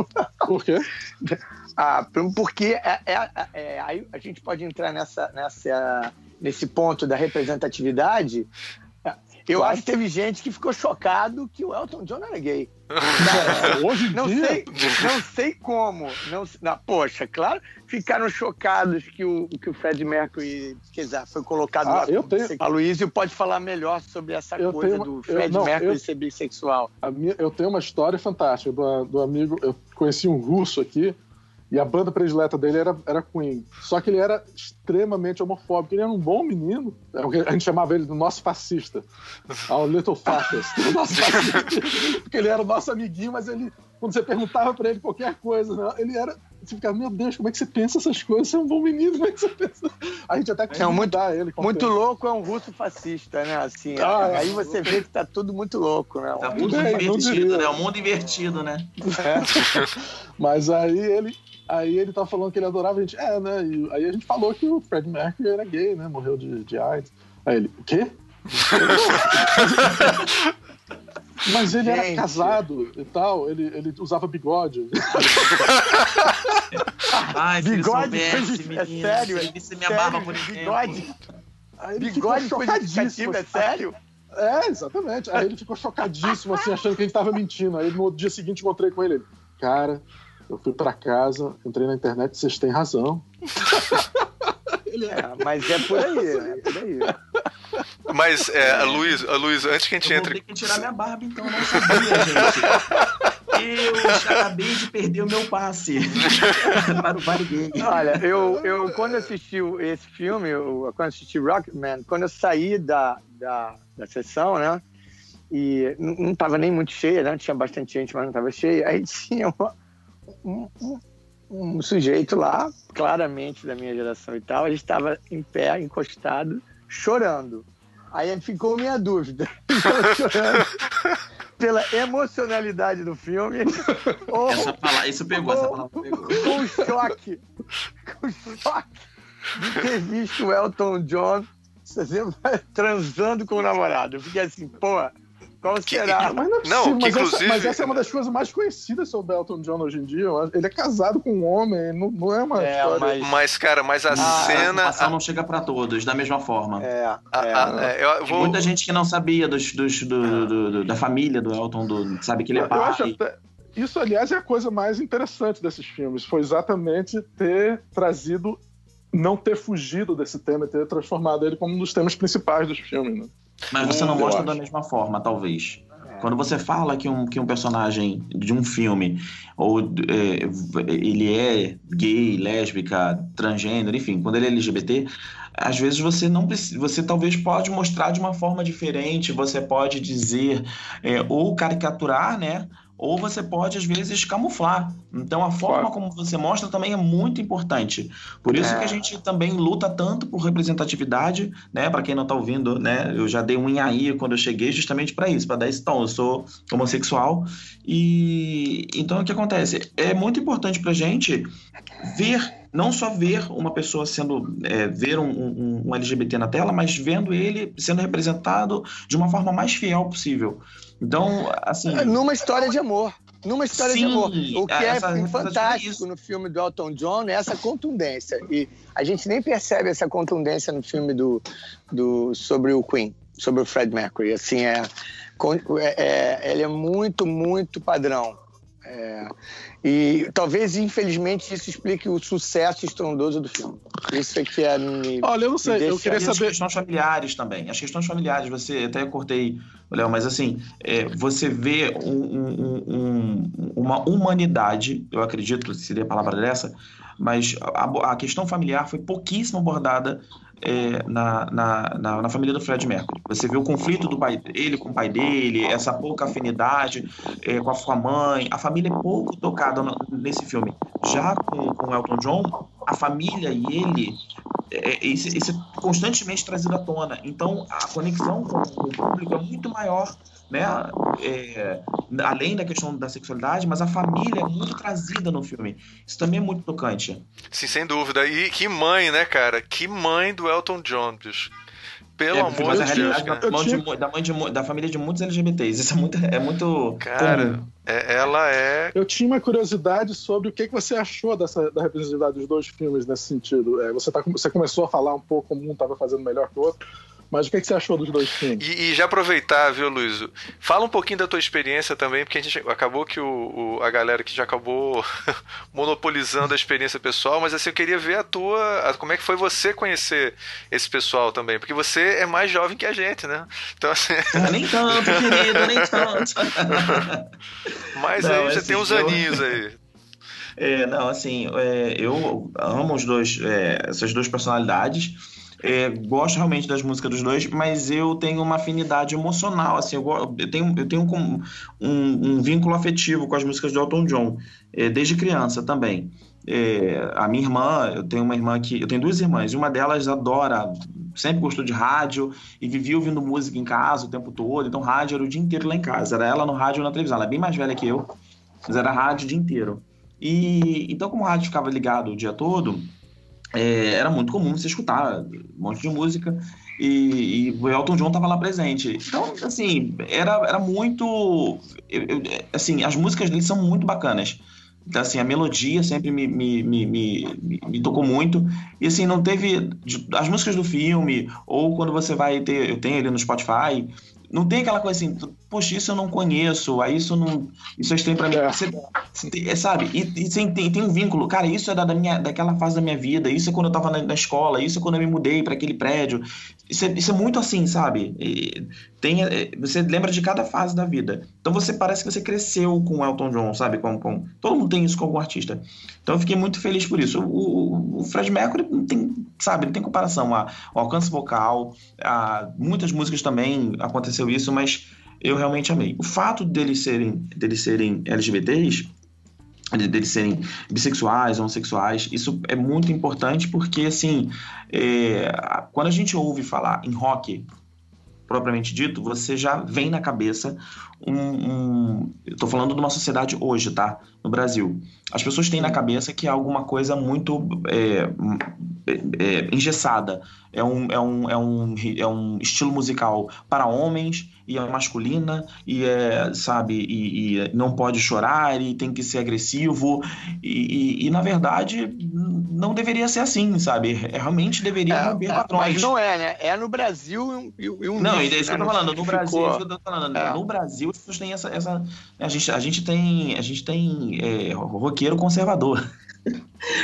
Por quê? Ah, porque é, é- é- aí a gente pode entrar nessa, nessa, nesse ponto da representatividade. Eu Claro. acho que teve gente que ficou chocado que o Elton John era gay. Hoje em Não dia, sei, não sei como. Não, não, poxa, claro, ficaram chocados que o, que o Fred Mercury quer dizer, foi colocado Ah, lá. eu tenho-. A Luísio pode falar melhor sobre essa Eu coisa uma- do eu- Fred não, Mercury eu- ser bissexual. minha- eu tenho uma história fantástica do, do amigo. Eu conheci um russo aqui e a banda predileta dele era, era Queen. Só que ele era extremamente homofóbico. Ele era um bom menino. É A gente chamava ele do nosso fascista. Ah, o Little Fascist. O nosso fascista. Porque ele era o nosso amiguinho, mas ele, quando você perguntava pra ele qualquer coisa, né, ele era. Você ficava, meu Deus, como é que você pensa essas coisas? Você é um bom menino, como é que você pensa? A gente até conseguiu É, muito- mudar ele. Muito tempo. louco é um russo fascista, né? Assim, Ah, é. aí você vê que tá tudo muito louco, né? Tá tudo Bem, invertido, né? O mundo invertido, né? Mas aí ele, aí ele tava falando que ele adorava a gente. É, né? E aí a gente falou que o Fred Mercury era gay, né? Morreu de, de AIDS. Aí ele, o quê? Mas ele era Gente. casado e tal, ele, ele usava bigode. Ai, se ele Bigode, soubesse, é sério, se ele minha barba por exemplo. bigode, Aí ele bigode chocadíssimo. é sério? É, exatamente. Aí ele ficou chocadíssimo, assim, achando que a gente tava mentindo. Aí no dia seguinte encontrei com ele. ele cara, eu fui para casa, entrei na internet, vocês têm razão. É, mas é por aí, é por aí. Mas, é, Luiz, Luiz, antes que a gente Eu entre. vou ter que tirar minha barba, então, eu não sabia, gente. Eu já acabei de perder o meu passe para o Vale Gay. Olha, eu, eu quando assisti o- esse filme, eu, quando assisti Rocketman, quando eu saí da, da, da sessão, né? E não não tava nem muito cheia, né? Tinha bastante gente, mas não tava cheia. Aí tinha uma- um, um- um sujeito lá, claramente da minha geração e tal, ele estava em pé, encostado, chorando. Aí ficou minha dúvida. Chorando pela emocionalidade do filme ou Essa palavra, isso pegou, essa palavra pegou. com o choque, com choque de ter visto o Elton John transando com o namorado. Eu fiquei assim, pô, qual Que- será? Mas não, é Não, que mas, inclusive- essa, mas essa é uma das coisas mais conhecidas sobre o Elton John hoje em dia. eu. Ele é casado com um homem, não, não é uma É, história. mas- Mas, cara, mas a Ah, A cena. informação não chega para todos da mesma forma. É, a- é. a- é, eu vou- muita gente que não sabia dos, dos- do- do- do- da família do Elton, do, sabe que ele é Eu acho pai. até- Isso, aliás, é a coisa mais interessante desses filmes. Foi exatamente ter trazido, não ter fugido desse tema e ter transformado ele como um dos temas principais dos filmes. Né? Mas você não mostra acho. da mesma forma, talvez. Quando você fala que um, que um personagem de um filme, ou é, ele é gay, lésbica, transgênero, enfim, quando ele é LGBT, às vezes você não precisa, você talvez pode mostrar de uma forma diferente, você pode dizer, é, ou caricaturar, né? Ou você pode, às vezes, camuflar. Então, a forma como você mostra também é muito importante. Por isso É. que a gente também luta tanto por representatividade, né? Para quem não tá ouvindo, né? Eu já dei um inhaí quando eu cheguei justamente para isso, para dar esse tom. Eu sou homossexual e então o que acontece? É muito importante pra gente ver, não só ver uma pessoa sendo, é, ver um, um- um LGBT na tela, mas vendo ele sendo representado de uma forma mais fiel possível. Então, assim, Numa história de amor. Numa história de Sim, amor. O que é essa- essa- fantástico isso. no filme do Elton John é essa contundência. E a gente nem percebe essa contundência no filme do, do, sobre o Queen, sobre o Fred Mercury. Assim, é, é- é- ele é muito, muito padrão. É, e talvez, infelizmente, isso explique o sucesso estrondoso do filme. Isso é que é. Me, Olha, eu não sei, eu queria E as saber. questões familiares também. As questões familiares, você até cortei, Léo, mas assim, é, você vê um- um- um- uma humanidade, eu acredito que seria a palavra dessa, mas a, a questão familiar foi pouquíssimo abordada é, na, na, na, na família do Fred Mercury. Você vê o conflito do pai dele com o pai dele, essa pouca afinidade é, com a sua mãe. A família é pouco tocada no- nesse filme. Já com, com Elton John, a família e ele é, isso, isso é constantemente trazido à tona. Então, a conexão com, com o público é muito maior, né? É, além da questão da sexualidade, mas a família é muito trazida no filme. Isso também é muito tocante. Sim, sem dúvida. E que mãe, né, cara? Que mãe do Elton John, bicho. Pelo É, amor mas a de Deus, realidade cara. da, mãe de da, mãe de da família de muitos LGBTs. Isso é muito. É muito Cara, é- ela é. Eu tinha uma curiosidade sobre o que, que você achou dessa, da representatividade dos dois filmes nesse sentido. É, você, tá, você começou a falar um pouco como um estava fazendo melhor que o outro, mas o que, que você achou dos dois filmes? E, e já aproveitar, viu, Luiz? Fala um pouquinho da tua experiência também, porque a gente acabou que o, o- a galera que já acabou monopolizando a experiência pessoal, mas assim, eu queria ver a tua. a- como é que foi você conhecer esse pessoal também? Porque você é mais jovem que a gente, né? Então, assim, Ah, nem tanto, querido, nem tanto. mas Não, aí já assim, tem uns eu- aninhos aí. É, não, assim, é, eu amo os dois, é, essas duas personalidades. É, gosto realmente das músicas dos dois, mas eu tenho uma afinidade emocional, assim, eu, eu tenho, eu tenho com- um, um vínculo afetivo com as músicas do Elton John, é, desde criança também. É, a minha irmã, eu tenho uma irmã que, eu tenho duas irmãs, e uma delas adora, sempre gostou de rádio e vivia ouvindo música em casa o tempo todo, então rádio era o dia inteiro lá em casa, era ela no rádio ou na televisão, ela é bem mais velha que eu, mas era rádio o dia inteiro. E então, como o rádio ficava ligado o dia todo, é, era muito comum você escutar um monte de música e, e o Elton John estava lá presente. Então, assim, era, era muito. eu- eu- assim, as músicas dele são muito bacanas. Então, assim, a melodia sempre me, me, me, me, me- tocou muito. E, assim, não teve. As músicas do filme, ou quando você vai ter. Eu tenho ele no Spotify. Não tem aquela coisa assim, poxa, isso eu não conheço, aí isso não. Isso é estranho pra mim. É. Você, é, sabe? E, e tem, tem um vínculo. Cara, isso é da, da minha, daquela fase da minha vida, isso é quando eu tava na, na escola, isso é quando eu me mudei pra aquele prédio. Isso é, isso é muito assim, sabe? E tem, é, você lembra de cada fase da vida. Então você parece que você cresceu com Elton John, sabe? Com, com, todo mundo tem isso com algum artista. Então eu fiquei muito feliz por isso. O, o, o Fred Mercury não tem, sabe, não tem comparação. A, o alcance vocal, a, muitas músicas também aconteceu isso, mas eu realmente amei. O fato deles serem, deles serem LGBTs, de- deles serem bissexuais, homossexuais, isso é muito importante porque, assim, é, quando a gente ouve falar em rock, propriamente dito, você já vem na cabeça um. um tô falando de uma sociedade hoje, tá? No Brasil. As pessoas têm na cabeça que é alguma coisa muito é, é, é, engessada. É um, é, um, é, um, é um estilo musical para homens e é masculina e é, sabe, e, e não pode chorar e tem que ser agressivo. E, e, e, na verdade, não deveria ser assim, sabe? Realmente deveria É, romper é, padrões. mas não é, né? É no Brasil e um, e um Não, nicho, é isso que eu né? tô falando. No Brasil, é isso que eu tô falando. É. No Brasil, as pessoas têm essa. essa a, gente, a gente tem. A gente tem é, roqueiro conservador.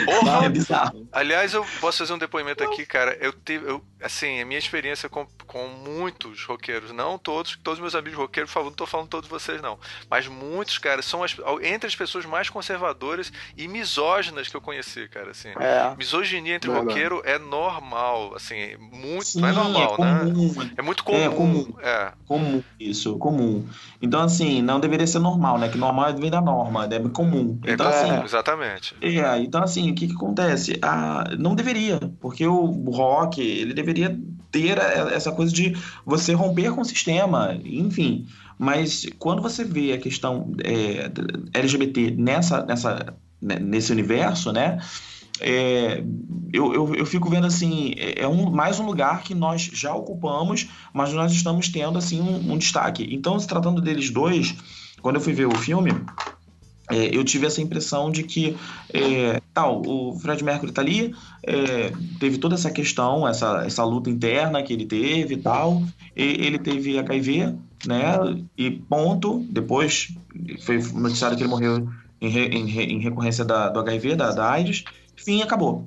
Porra! É bizarro. Aliás, eu posso fazer um depoimento aqui, cara. Eu tive, eu, assim, a minha experiência com, com muitos roqueiros, não todos, todos meus amigos roqueiros, por favor, não tô falando todos vocês, não. Mas muitos, cara, são as, entre as pessoas mais conservadoras e misóginas que eu conheci, cara, assim. É. Misoginia entre Verdade. roqueiro é normal, assim, muito, Sim, não é normal, né? comum, É muito comum. É comum. É. Comum, isso, comum. Então, assim, não deveria ser normal, né? Que normal vem da norma, é comum. É Então, comum, assim, exatamente. É, então assim, o que, que acontece? Ah, não deveria, porque o rock, ele deveria ter essa coisa de você romper com o sistema, enfim. Mas quando você vê a questão é, LGBT nessa, nessa, né, nesse universo, né? é, eu, eu, eu fico vendo assim, é é um, mais um lugar que nós já ocupamos, mas nós estamos tendo assim um, um destaque. Então, se tratando deles dois, quando eu fui ver o filme, é, eu tive essa impressão de que é, tal, o Fred Mercury tá ali, é, teve toda essa questão, essa, essa luta interna que ele teve tal, e ele teve HIV, né, e ponto, depois foi noticiado que ele morreu em, re- em re- em recorrência da, do HIV, da, da AIDS, enfim, acabou.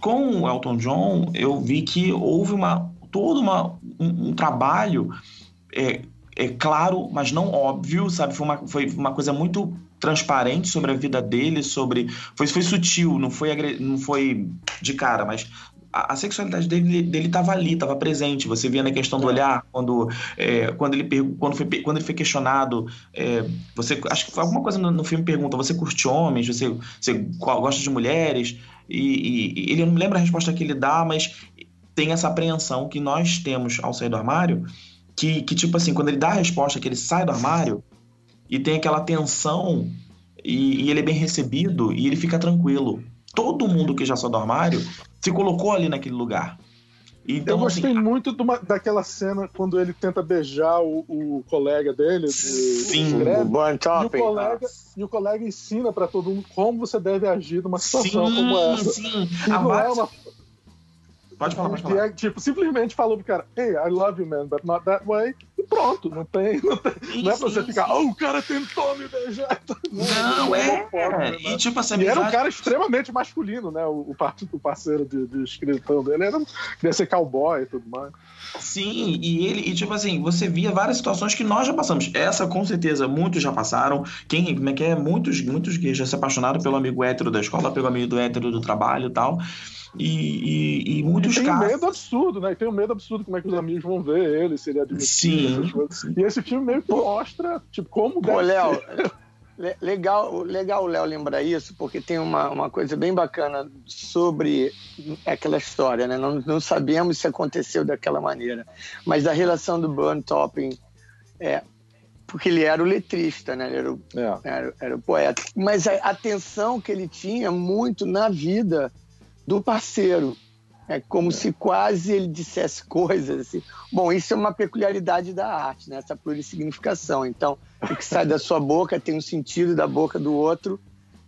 Com o Elton John, eu vi que houve uma, todo uma, um, um trabalho é, é claro, mas não óbvio, sabe? Foi uma, foi uma coisa muito transparente sobre a vida dele, sobre foi, foi sutil, não foi agre- não foi de cara, mas a, a sexualidade dele dele estava ali, estava presente. Você via na questão do olhar quando é, quando ele quando foi quando ele foi questionado, é, você acho que foi alguma coisa no, no filme pergunta, você curte homens, você você go- gosta de mulheres? E, e- e ele eu não me lembro a resposta que ele dá, mas tem essa apreensão que nós temos ao sair do armário, que, que tipo assim, quando ele dá a resposta, que ele sai do armário e tem aquela tensão e, e ele é bem recebido e ele fica tranquilo. Todo mundo que já saiu do armário se colocou ali naquele lugar. Então, eu gostei assim, muito de uma- daquela cena quando ele tenta beijar o, o colega dele. De, Sim. de O Burn e, o colega, e o colega ensina pra todo mundo como você deve agir numa situação como sim, essa. sim. E A é uma Pode falar, pode falar. é, tipo, simplesmente falou pro cara, hey, I love you, man, but not that way. E pronto, não tem. Não, tem, não é pra você ficar, oh, o cara tentou me beijar. Não, é. homofóbico, né? E tipo assim, E era um amizade- cara extremamente masculino, né? O, o parceiro de, de escritão dele era, queria ser cowboy e tudo mais. Sim, e ele, e tipo assim, você via várias situações que nós já passamos. Essa, com certeza, muitos já passaram. Quem, como é que é? Muitos, muitos gays já se apaixonaram pelo amigo hétero da escola, pelo amigo hétero do trabalho e tal. E, e, e muitos E tem um casos. medo absurdo, né? Tem um medo absurdo como é que os amigos vão ver ele, se ele admitir Sim. essas coisas. E esse filme meio que mostra, tipo, como Pô, deve Léo, legal, legal o Léo lembrar isso, porque tem uma, uma coisa bem bacana sobre aquela história, né? Não, não sabemos se aconteceu daquela maneira, mas a relação do Burn Topping é porque ele era o letrista, né? Ele era o, É. era, era o poeta. Mas a atenção que ele tinha muito na vida do parceiro. É como se quase ele dissesse coisas assim. Bom, isso é uma peculiaridade da arte, né? essa plurissignificação. Então, o que sai da sua boca tem um sentido, da boca do outro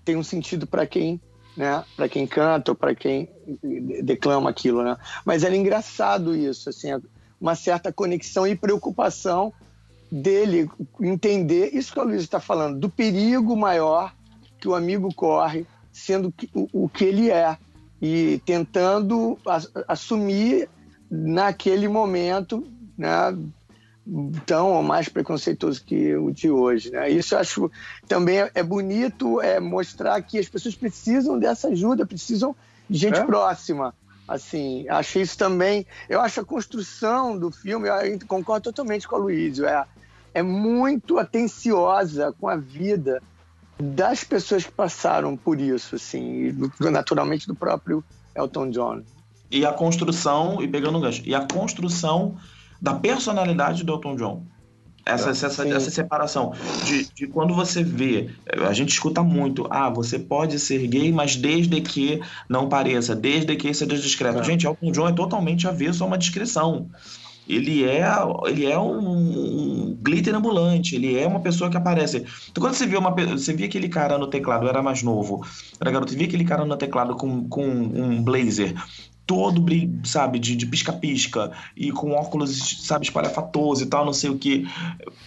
tem um sentido para quem, né? Para quem canta ou para quem declama aquilo, né? Mas era engraçado isso, assim, uma certa conexão e preocupação dele entender isso que o Luiz está falando, do perigo maior que o amigo corre, sendo o, o que ele é, e tentando assumir naquele momento, né, tão ou mais preconceituoso que o de hoje. Né? Isso eu acho também é, é bonito é mostrar que as pessoas precisam dessa ajuda, precisam de gente é? próxima. Assim, achei isso também. Eu acho a construção do filme, eu concordo totalmente com a Luísa, é, é muito atenciosa com a vida das pessoas que passaram por isso, assim, naturalmente do próprio Elton John. E a construção, e pegando um gancho, e a construção da personalidade do Elton John. Essa, essa, essa separação de, de quando você vê, a gente escuta muito, ah, você pode ser gay, mas desde que não pareça, desde que seja discreto. É. Gente, Elton John é totalmente avesso a uma descrição ele é, ele é um, um, glitter ambulante, ele é uma pessoa que aparece. Então, quando você vê, uma, você via aquele cara no teclado, era mais novo, era garoto, via aquele cara no teclado com, com um blazer todo, sabe, de pisca-pisca e com óculos, sabe, espalhafatoso e tal, não sei o que.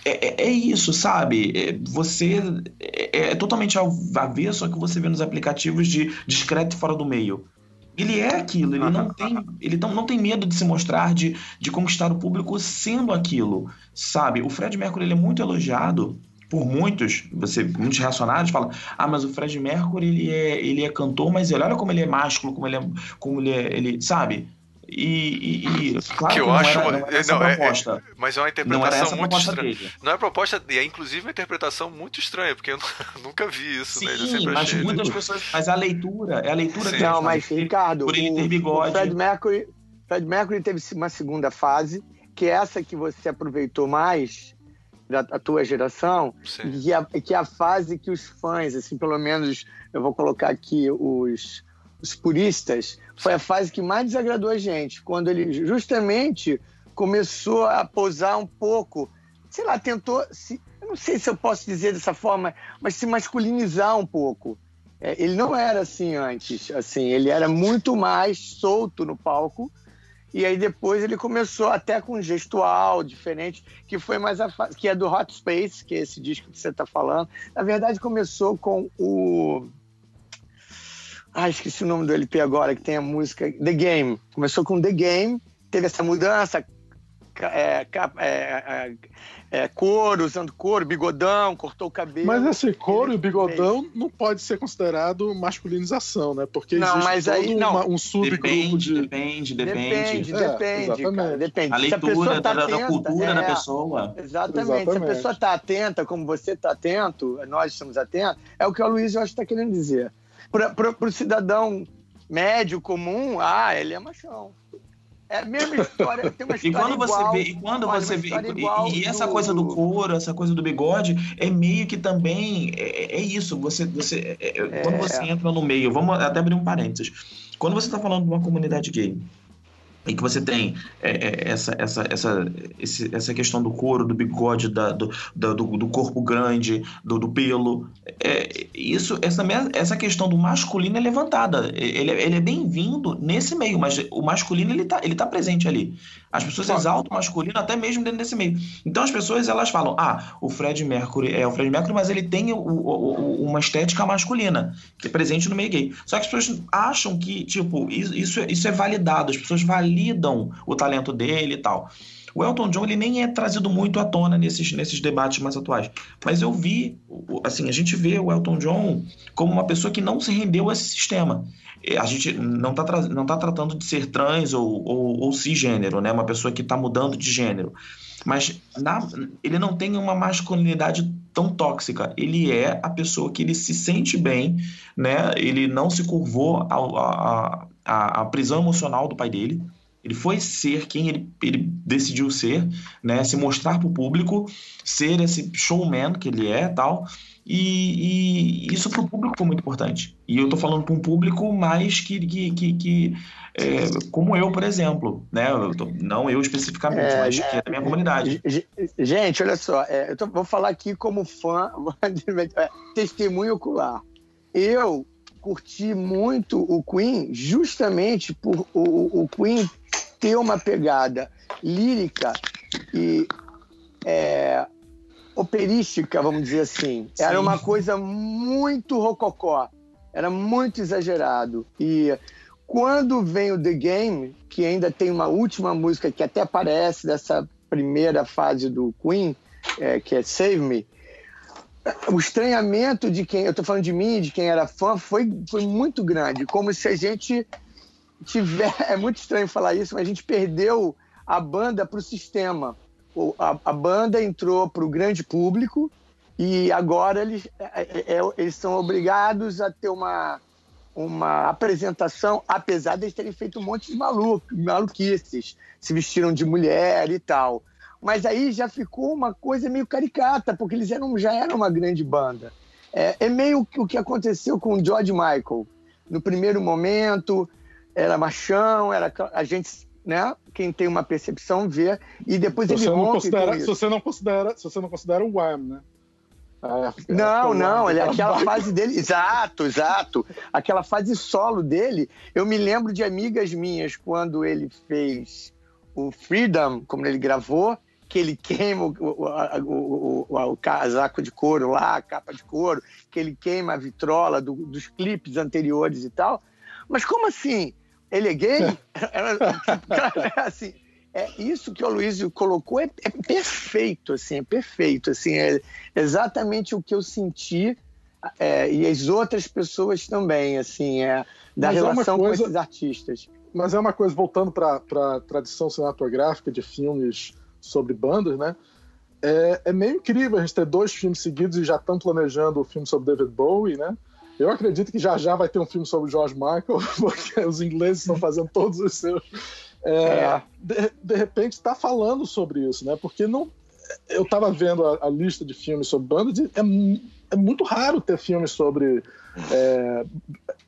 É, é, é isso, sabe? É, você é, é totalmente avesso ao que você vê nos aplicativos de discreto e fora do meio. Ele é aquilo, ele não tem, ele não, não tem medo de se mostrar, de, de conquistar o público sendo aquilo, sabe? O Fred Mercury ele é muito elogiado por muitos, você, muitos reacionários falam, ah, mas o Fred Mercury ele é, ele é cantor, mas ele olha como ele é másculo, como ele é, como ele é, ele, sabe? E, e, e claro que eu que acho não era, não era não, é, é, mas é uma interpretação muito estranha. Não é proposta, e é inclusive uma interpretação muito estranha, porque eu nunca vi isso Sim, nele. mas achei, muitas né? pessoas, mas a leitura, é a leitura Sim. Não, mas Ricardo, por ele ter bigode. O Fred Mercury, Fred Mercury teve uma segunda fase, que é essa que você aproveitou mais da tua geração, que é, que é a fase que os fãs, assim, pelo menos eu vou colocar aqui os, os puristas, foi a fase que mais desagradou a gente, quando ele justamente começou a posar um pouco, sei lá, tentou se, eu não sei se eu posso dizer dessa forma, mas se masculinizar um pouco. É, ele não era assim antes, assim, ele era muito mais solto no palco. E aí depois ele começou até com um gestual diferente, que foi mais a que é do Hot Space, que é esse disco que você está falando. Na verdade começou com o ah, esqueci o nome do LP agora, que tem a música The Game. Começou com The Game, teve essa mudança, é, é, é, é, couro, usando couro, bigodão, cortou o cabelo. Mas esse couro e bigodão não pode ser considerado masculinização, né? Porque não, existe mas aí, uma, um subgrupo depende, de. Depende, depende. Depende, é, depende, cara, depende. A leitura tá da, atenta, da, cultura é, da pessoa. Exatamente. exatamente. Se a pessoa está atenta, como você está atento, nós estamos atentos, é o que o Luiz eu acho está querendo dizer para o cidadão médio, comum, ah, ele é machão. É a mesma história, tem uma história e quando você igual, vê E quando olha, você vê. E, e essa do... coisa do couro, essa coisa do bigode, é meio que também. É, é isso. Você, você, é, é, quando você entra no meio, vamos até abrir um parênteses. Quando você está falando de uma comunidade gay, e que você tem é, é, essa, essa, essa, essa questão do couro, do bigode, da, do, do, do, corpo grande, do, do pelo. É, isso, essa, essa questão do masculino é levantada. Ele, ele é bem-vindo nesse meio, mas o masculino ele está ele tá presente ali. As pessoas exaltam o masculino até mesmo dentro desse meio. Então as pessoas elas falam: ah, o Fred Mercury é o Fred Mercury, mas ele tem o, o, uma estética masculina, que é presente no meio gay. Só que as pessoas acham que, tipo, isso, isso, é, isso é validado, as pessoas validam o talento dele e tal. O Elton John ele nem é trazido muito à tona nesses, nesses debates mais atuais. Mas eu vi, assim, a gente vê o Elton John como uma pessoa que não se rendeu a esse sistema. É, a gente não está não tá tratando de ser trans ou, ou, ou cisgênero, né? Uma pessoa que está mudando de gênero. Mas na, ele não tem uma masculinidade tão tóxica. Ele é a pessoa que ele se sente bem, né? Ele não se curvou à prisão emocional do pai dele. Ele foi ser quem ele, ele decidiu ser, né? Se mostrar para o público, ser esse showman que ele é, tal. E, e isso para o público foi muito importante. E eu estou falando para um público mais que, que, que, que é, como eu, por exemplo, né? Eu tô, não eu especificamente, é, mas que é da minha comunidade. Gente, olha só, é, eu tô, vou falar aqui como fã, é, testemunho ocular. Eu curti muito o Queen justamente por o, o Queen ter uma pegada lírica e é, operística, vamos dizer assim. Sim. Era uma coisa muito rococó, era muito exagerado. E quando vem o The Game, que ainda tem uma última música que até parece dessa primeira fase do Queen, é, que é Save Me, o estranhamento de quem, eu tô falando de mim, de quem era fã, foi, foi muito grande. Como se a gente tiver. É muito estranho falar isso, mas a gente perdeu a banda para o sistema. A, a, banda entrou para o grande público e agora eles, é, é, é, eles são obrigados a ter uma, uma apresentação, apesar de eles terem feito um monte de maluco, maluquices, se vestiram de mulher e tal. Mas aí já ficou uma coisa meio caricata, porque eles eram, já eram uma grande banda. É, é meio o que aconteceu com o George Michael. No primeiro momento, era machão, era a gente, né? Quem tem uma percepção vê e depois se ele rompe considera, Se você não considera, se você não considera o Wham, né? Não, não, ele, aquela fase dele, exato, exato. Aquela fase solo dele, eu me lembro de amigas minhas quando ele fez o Freedom, como ele gravou, que ele queima o, o, o, o, casaco de couro lá, a capa de couro, que ele queima a vitrola do, dos clipes anteriores e tal. Mas como assim? Ele é gay? É, assim, é isso que o Luiz colocou é, é, perfeito, assim, é perfeito, assim, é exatamente o que eu senti é, e as outras pessoas também, assim, é da mas é relação coisa, com esses artistas. Mas é uma coisa voltando para a tradição cinematográfica de filmes sobre bandas, né? É, é meio incrível a gente ter dois filmes seguidos e já estão planejando o filme sobre David Bowie, né? Eu acredito que já já vai ter um filme sobre George Michael, porque os ingleses estão fazendo todos os seus. É, é. De, de, repente está falando sobre isso, né? Porque não. Eu estava vendo a, a, lista de filmes sobre bandas e é, é muito raro ter filmes sobre. É,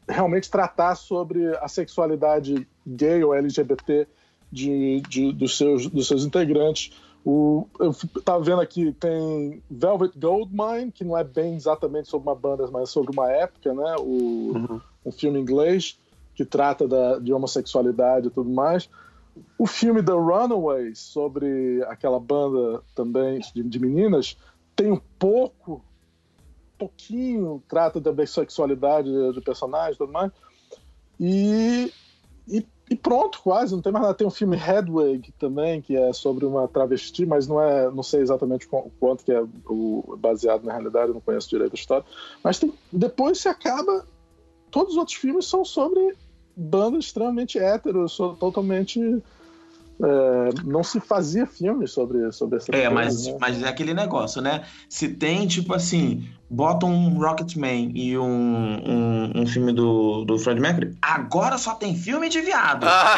realmente tratar sobre a sexualidade gay ou LGBT de, de, dos, seus, dos seus integrantes. O, eu estava vendo aqui, tem Velvet Goldmine, que não é bem exatamente sobre uma banda, mas sobre uma época, né? O, uhum. Um filme inglês que trata da, de homossexualidade e tudo mais. O filme The Runaways, sobre aquela banda também de, de meninas, tem um pouco, pouquinho, trata da bissexualidade do personagem e tudo mais. E, e pronto, quase, não tem mais nada. Tem um filme Hedwig também, que é sobre uma travesti, mas não é, não sei exatamente quanto que é o, baseado na realidade, eu não conheço direito a história. Mas tem, depois se acaba. Todos os outros filmes são sobre bandas extremamente héteros, totalmente é, não se fazia filme sobre, sobre essa É, mas, né? mas é aquele negócio, né? Se tem, tipo assim, bota um Rocketman e um, um, um filme do, do Fred Mercury, agora só tem filme de viado. Ah.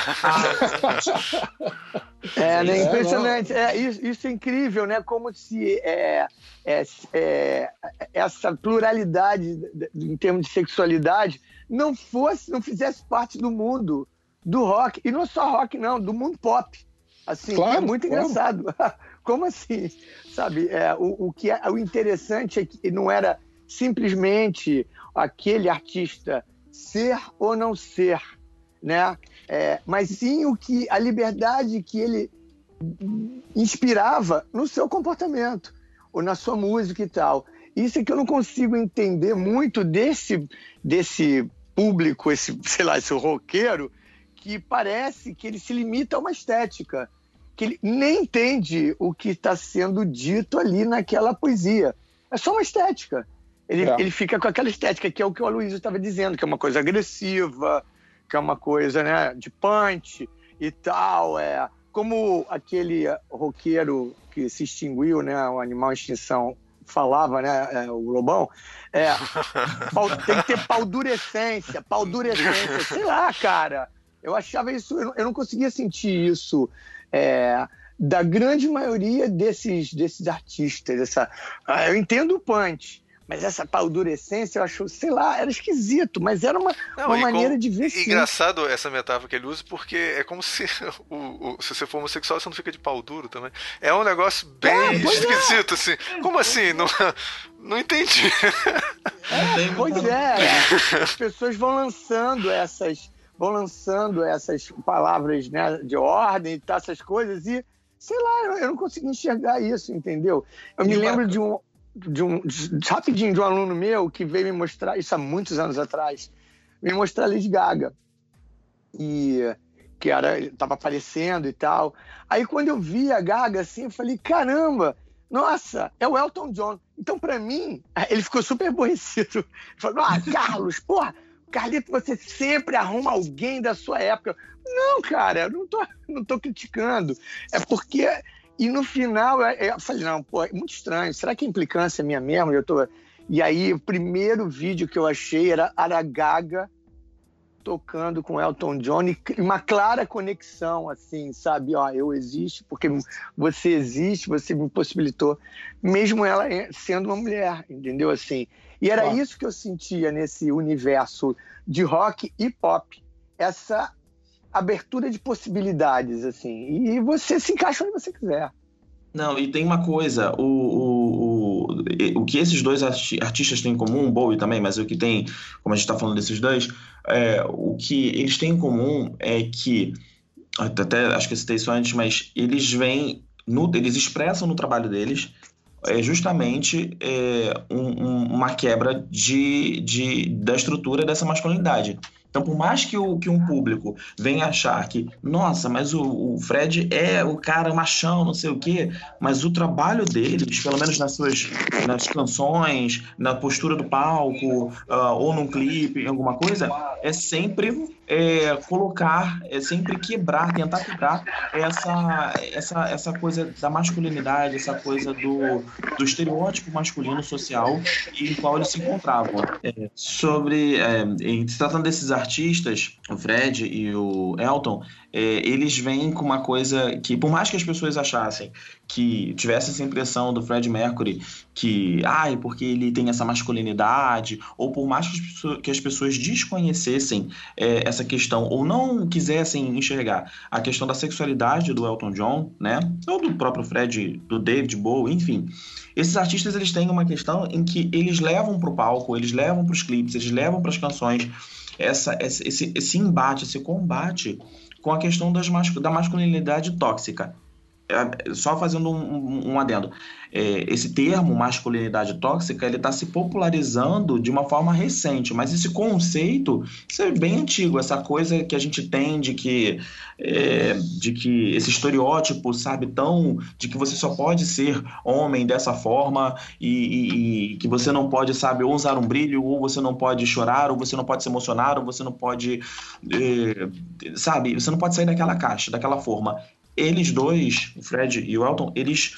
é, né? Impressionante. É, isso, isso, é incrível, né? Como se é, é, é, essa pluralidade em termos de sexualidade não fosse, não fizesse parte do mundo do rock, e não só rock, não, do mundo pop. Assim, é claro, é muito claro. engraçado. Como assim? Sabe, é, o, o que é, o interessante é que não era simplesmente aquele artista ser ou não ser, né? É, mas sim o que a liberdade que ele inspirava no seu comportamento ou na sua música e tal. Isso é que eu não consigo entender muito desse desse público, esse sei lá, esse roqueiro que parece que ele se limita a uma estética, que ele nem entende o que está sendo dito ali naquela poesia. É só uma estética. Ele, é. ele fica com aquela estética que é o que o Aloysio estava dizendo, que é uma coisa agressiva, que é uma coisa né, de punch e tal. É, como aquele roqueiro que se extinguiu, né, o Animal em Extinção, falava, né, é, o Lobão, é, tem que ter paldurecência, paldurecência, sei lá, cara. Eu achava isso, eu não conseguia sentir isso é, da grande maioria desses, desses artistas. Essa, ah, eu entendo o punch, mas essa paldurecência eu acho, sei lá, era esquisito, mas era uma, não, uma maneira com, de ver sim. Engraçado essa metáfora que ele usa, porque é como se o, o, se você for homossexual, você não fica de pau duro também. É um negócio bem é, esquisito, é. assim. Como assim? Não, não entendi. É, pois é, as pessoas vão lançando essas vão lançando essas palavras né, de ordem e tal, essas coisas, e sei lá, eu não consigo enxergar isso, entendeu? Eu me lembro de um, de um de, rapidinho de um aluno meu que veio me mostrar isso há muitos anos atrás, me mostrar Lady Gaga e que era estava aparecendo e tal. Aí quando eu vi a Gaga assim, eu falei caramba, nossa, é o Elton John. Então para mim ele ficou super aborrecido. Ele falou, ah, Carlos, porra Carlito, você sempre arruma alguém da sua época. Não, cara, eu não tô, não tô criticando. É porque. E no final, eu falei, não, pô, é muito estranho. Será que a implicância é minha mesmo? Eu tô... E aí, o primeiro vídeo que eu achei era Aragaga tocando com Elton John e uma clara conexão, assim, sabe? Ó, eu existo porque você existe, você me possibilitou, mesmo ela sendo uma mulher, entendeu? Assim, e era isso que eu sentia nesse universo de rock e pop, essa abertura de possibilidades, assim. E você se encaixa onde você quiser. Não, e tem uma coisa, o, o, o, o que esses dois artistas têm em comum, Bowie também, mas o que tem, como a gente está falando desses dois, é, o que eles têm em comum é que, até acho que eu citei isso antes, mas eles vêm, no, eles expressam no trabalho deles é justamente é, um, uma quebra de, de, da estrutura dessa masculinidade. Então, por mais que, o, que um público venha achar que, nossa, mas o, o, Fred é o cara machão, não sei o quê, mas o trabalho deles, pelo menos nas suas nas canções, na postura do palco, uh, ou num clipe, alguma coisa, é sempre é, colocar, é sempre quebrar, tentar quebrar essa, essa, essa coisa da masculinidade, essa coisa do, do estereótipo masculino social em qual eles se encontravam. É, sobre, é, se tratando desses artistas, o Fred e o Elton, eles vêm com uma coisa que, por mais que as pessoas achassem que tivesse essa impressão do Fred Mercury que, ai, porque ele tem essa masculinidade, ou por mais que as pessoas, que as pessoas desconhecessem é, essa questão ou não quisessem enxergar a questão da sexualidade do Elton John, né, ou do próprio Fred, do David Bowie, enfim, esses artistas eles têm uma questão em que eles levam para o palco, eles levam para os clipes, eles levam para as canções. Essa, esse, esse embate, esse combate com a questão das, da masculinidade tóxica. É, só fazendo um, um adendo, é, esse termo masculinidade tóxica ele está se popularizando de uma forma recente, mas esse conceito é bem antigo, essa coisa que a gente tem de que é, de que esse estereótipo, sabe, tão de que você só pode ser homem dessa forma e, e, e que você não pode, sabe, ou usar um brilho, ou você não pode chorar, ou você não pode se emocionar, ou você não pode, é, sabe, você não pode sair daquela caixa, daquela forma eles dois, o Fred e o Elton, eles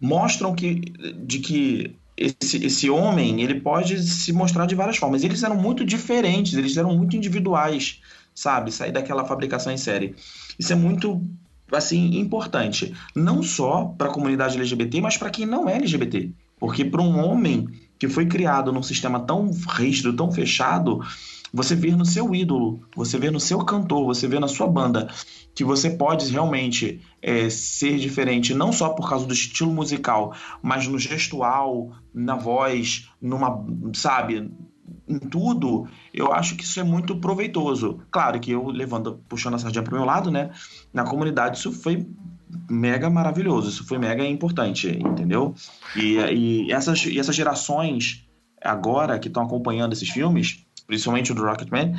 mostram que, de que esse, esse homem ele pode se mostrar de várias formas. Eles eram muito diferentes, eles eram muito individuais, sabe? Sair daquela fabricação em série. Isso é muito assim importante, não só para a comunidade LGBT, mas para quem não é LGBT. Porque para um homem que foi criado num sistema tão rígido, tão fechado, você vê no seu ídolo, você vê no seu cantor, você vê na sua banda que você pode realmente é, ser diferente, não só por causa do estilo musical, mas no gestual, na voz, numa, sabe, em tudo, eu acho que isso é muito proveitoso. Claro que eu levando, puxando a sardinha para o meu lado, né? Na comunidade isso foi mega maravilhoso, isso foi mega importante, entendeu? E, e essas, e essas gerações agora que estão acompanhando esses filmes, principalmente o do Rocketman,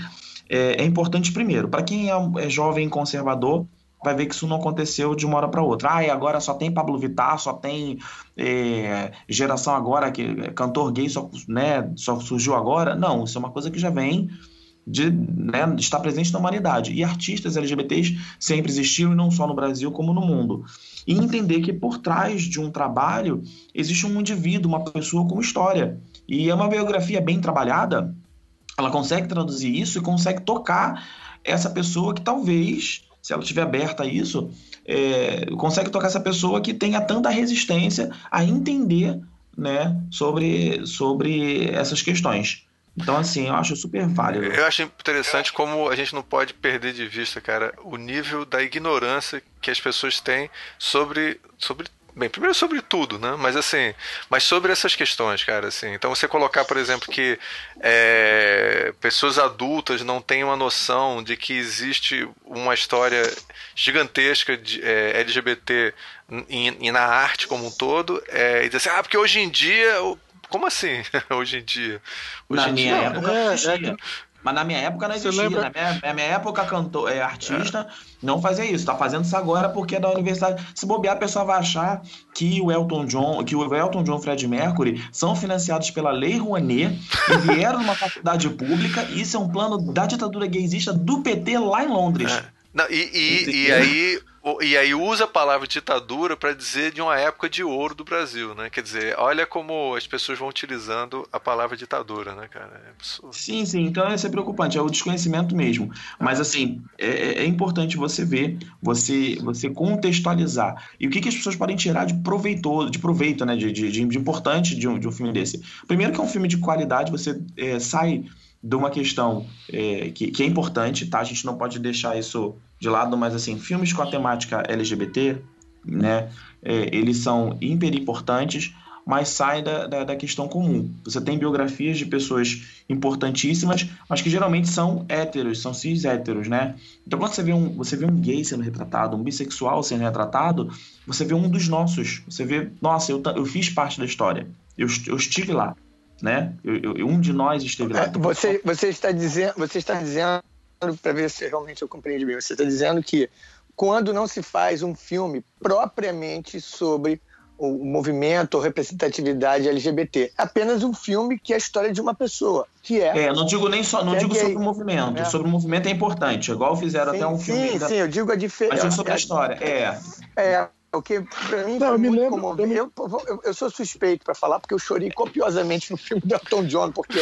é, é importante primeiro. Para quem é, é jovem conservador, vai ver que isso não aconteceu de uma hora para outra. Ah, e agora só tem Pablo Vittar, só tem é, geração agora, que cantor gay só, né, só surgiu agora. Não, isso é uma coisa que já vem de né, estar presente na humanidade. E artistas LGBTs sempre existiram, e não só no Brasil, como no mundo. E entender que por trás de um trabalho existe um indivíduo, uma pessoa com história. E é uma biografia bem trabalhada, ela consegue traduzir isso e consegue tocar essa pessoa que talvez, se ela estiver aberta a isso, é, consegue tocar essa pessoa que tenha tanta resistência a entender né, sobre, sobre essas questões. Então, assim, eu acho super válido. Eu acho interessante como a gente não pode perder de vista, cara, o nível da ignorância que as pessoas têm sobre, sobre Bem, primeiro sobre tudo, né? Mas assim, mas sobre essas questões, cara, assim. Então você colocar, por exemplo, que é, pessoas adultas não têm uma noção de que existe uma história gigantesca de é, LGBT e, na arte como um todo, é, e dizer assim, ah, porque hoje em dia como assim? hoje em dia? Hoje na em minha dia, época é, é, mas na minha época não existia. Na, minha, na minha época, cantor, é, artista é. não fazia isso. Tá fazendo isso agora porque é da universidade. Se bobear, a pessoa vai achar que o Elton John, que o Elton John e o Fred Mercury são financiados pela Lei Rouanet e vieram numa faculdade pública. Isso é um plano da ditadura gaysista do PT lá em Londres. É. Não, e, e, e aí e aí usa a palavra ditadura para dizer de uma época de ouro do Brasil, né? Quer dizer, olha como as pessoas vão utilizando a palavra ditadura, né, cara? É absurdo. Sim, sim. Então isso é preocupante, é o desconhecimento mesmo. Mas assim, é, é, é importante você ver, você, você contextualizar. E o que, que as pessoas podem tirar de proveito, de proveito, né? De, de, de importante de um, de um filme desse. Primeiro que é um filme de qualidade, você é, sai de uma questão é, que, que, é importante, tá? A gente não pode deixar isso de lado, mas assim, filmes com a temática LGBT, né? É, eles são hiper importantes, mas sai da, da, da, questão comum. Você tem biografias de pessoas importantíssimas, mas que geralmente são héteros, são cis héteros, né? Então quando você vê um, você vê um gay sendo retratado, um bissexual sendo retratado, você vê um dos nossos. Você vê, nossa, eu, eu fiz parte da história. Eu, eu estive lá né? Eu, eu, um de nós esteve lá. É, você, você está dizendo, você está dizendo para ver se realmente eu compreendi bem. Você está dizendo que quando não se faz um filme propriamente sobre o movimento ou representatividade LGBT, é apenas um filme que é a história de uma pessoa, que é. É, não digo nem só, não digo sobre o movimento. É. Sobre o movimento é importante, igual fizeram sim, até um filme. Sim, da... sim, eu digo a diferença. Mas sobre a história, é. É, o que para mim não, eu me lembro, eu, eu, eu, sou suspeito para falar porque eu chorei copiosamente no filme do Elton John porque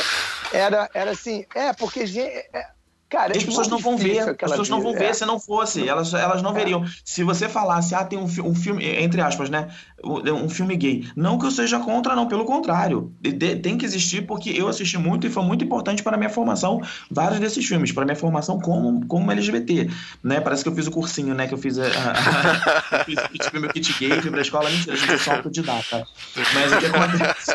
era era assim é porque é, Cara, as pessoas não vão ver, as pessoas não vão ver é. se não fosse, elas, elas não é. veriam. Se você falasse, ah, tem um, um filme, entre aspas, né? Um, filme gay. Não que eu seja contra, não, pelo contrário. De, tem que existir porque eu assisti muito e foi muito importante para a minha formação, vários desses filmes, para a minha formação como, como LGBT. Né? Parece que eu fiz o cursinho, né? Que eu fiz a, a, a eu fiz, tipo, meu kit gay, fui pra escola, mentira, gente, eu sou autodidata. Mas o que acontece?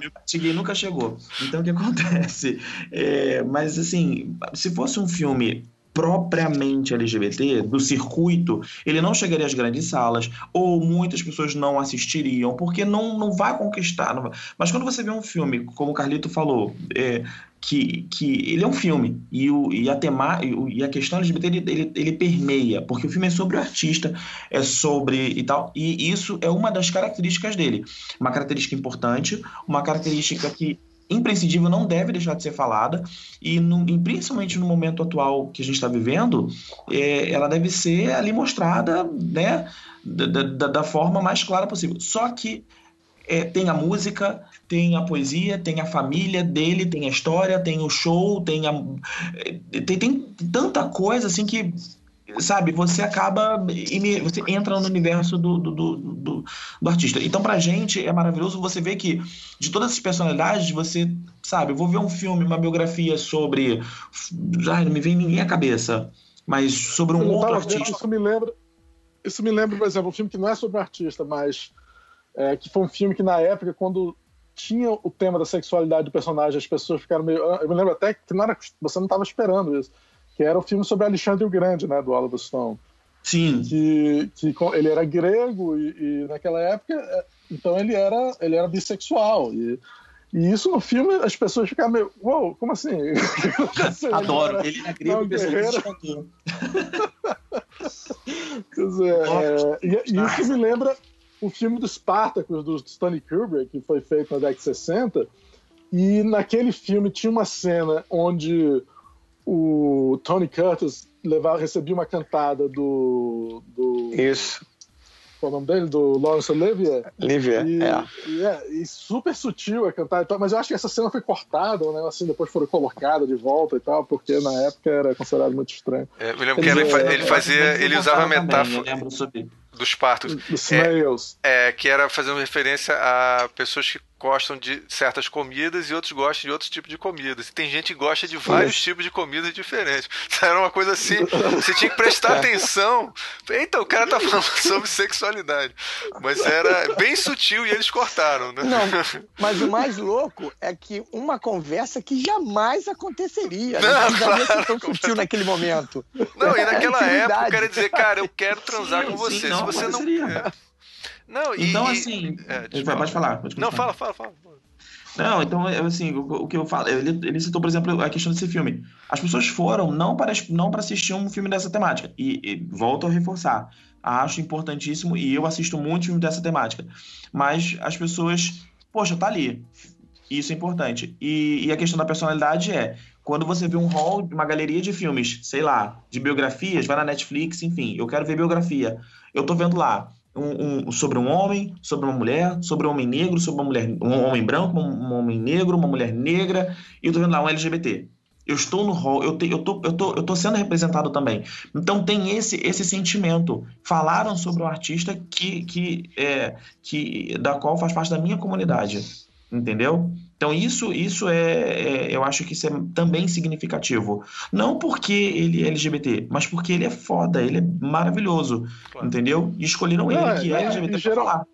meu kit gay nunca chegou. Então o que acontece? É, mas assim, se fosse um filme propriamente LGBT, do circuito, ele não chegaria às grandes salas, ou muitas pessoas não assistiriam, porque não, não vai conquistar. Não vai. Mas quando você vê um filme, como o Carlito falou, é, que, que ele é um filme, e, o, e, a, tema, e a questão LGBT ele, ele, ele, permeia, porque o filme é sobre o artista, é sobre e tal, e isso é uma das características dele. Uma característica importante, uma característica que imprescindível, não deve deixar de ser falada, e, no, e principalmente no momento atual que a gente está vivendo, é, ela deve ser ali mostrada né, da, da, da forma mais clara possível. Só que é, tem a música, tem a poesia, tem a família dele, tem a história, tem o show, tem a. É, tem, tem tanta coisa assim que sabe, você acaba, você entra no universo do, do, do, do, do artista. Então, pra gente, é maravilhoso você ver que, de todas essas personalidades, você, sabe, eu vou ver um filme, uma biografia sobre, ai, não me vem ninguém à cabeça, mas sobre um eu outro artista. Isso me lembra, isso me lembra, por exemplo, um filme que não é sobre um artista, mas é, que foi um filme que, na época, quando tinha o tema da sexualidade do personagem, as pessoas ficaram meio. Eu me lembro até que não era, você não estava esperando isso que era o filme sobre Alexandre o Grande, né, do Oliver Stone. Sim. Que, que ele era grego e, e, naquela época, é, então ele era, ele era bissexual. E, e isso no filme as pessoas ficavam meio, uou, wow, como assim? Adoro, ele era grego e pessoas Quer dizer, é, e, e isso me lembra o filme do Spartacus, do Stanley Kubrick, que foi feito na década de 60. E naquele filme tinha uma cena onde o Tony Curtis levava, recebia uma cantada do, do. Isso. Qual é o nome dele? Do Laurence Olivier. Olivier, e, é. E, é. E super sutil a cantada e tal, mas eu acho que essa cena foi cortada, né? Assim, depois foram colocada de volta e tal, porque na época era considerado muito estranho. É, eu lembro que ele, ele fazia. Ele usava metáfora. Eu lembro sobre dos partos. Dos snails. É, que era fazendo referência a pessoas que gostam de certas comidas e outros gostam de outros tipos de comidas. E tem gente que gosta de vários Isso. tipos de comidas diferentes. Era uma coisa assim, você tinha que prestar atenção. Eita, o cara tá falando sobre sexualidade. Mas era bem sutil e eles cortaram, né? Não, mas o mais louco é que uma conversa que jamais aconteceria. Não, Não, precisaria claro, ser tão sutil naquele momento. Não, e naquela Intimidade. época o cara dizer, cara, eu quero transar Sim, com você. sim, Se não, você não quer. Não, e, Então, assim. é, Vai, pode falar. Pode Não, fala, fala, fala. Não, então, é, assim, o, o que eu falo, ele, ele citou, por exemplo, a questão desse filme. As pessoas foram não para, não para assistir um filme dessa temática. E, e volto a reforçar. Acho importantíssimo e eu assisto muito filme dessa temática. Mas as pessoas, poxa, tá ali. Isso é importante. E, e a questão da personalidade é, quando você vê um hall, uma galeria de filmes, sei lá, de biografias, vai na Netflix, enfim, eu quero ver biografia. Eu tô vendo lá um, um- sobre um homem, sobre uma mulher, sobre um homem negro, sobre uma mulher, um homem branco, um, um homem negro, uma mulher negra, e eu tô vendo lá um LGBT. Eu estou no hall, eu, eu, tô, eu, tô, eu tô sendo representado também. Então tem esse, esse sentimento. Falaram sobre um artista que, que, é, que da qual faz parte da minha comunidade. Entendeu? Então isso, isso é, é- eu acho que isso é também significativo. Não porque ele é LGBT, mas porque ele é foda, ele é maravilhoso. Claro. Entendeu? E escolheram Não, ele, que é é, LGBT, em pra geral- falar.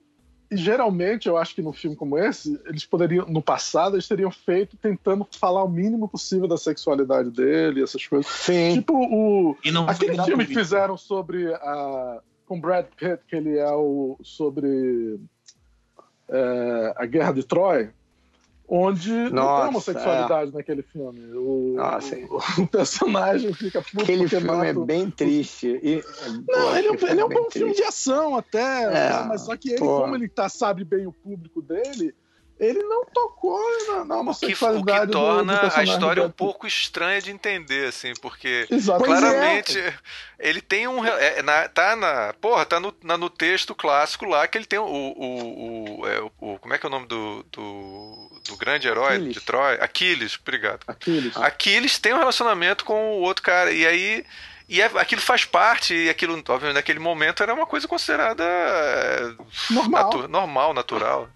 E geralmente, eu acho que num filme como esse, eles poderiam, no passado, eles teriam feito tentando falar o mínimo possível da sexualidade dele, essas coisas. Sim. Tipo o. E Aquele filme que fizeram sobre a. com Brad Pitt, que ele é o. sobre. é, a Guerra de Troy. Onde não Nossa, tem homossexualidade naquele filme. O, Ah, sim. o, o personagem fica puto Aquele filme é mata o- bem triste. E, Não, ele é, um- ele é um bem bom filme triste. de ação até, É, mas só que ele, pô. como ele tá, sabe bem o público dele, ele não tocou na, na O que, o homossexualidade que do- do torna a história um do- pouco estranha de entender, assim, porque Exato. Pois é. claramente ele tem um. É, é na- tá na. Porra, tá no, na- no texto clássico lá que ele tem o. o, o, é, o- como é que é o nome do. do, do grande herói Aquiles. de Troy? Aquiles, obrigado. Aquiles. Aquiles tem um relacionamento com o outro cara, e aí. E é- aquilo faz parte, e aquilo, obviamente, naquele momento era uma coisa considerada é, Normal. natu- normal, natural.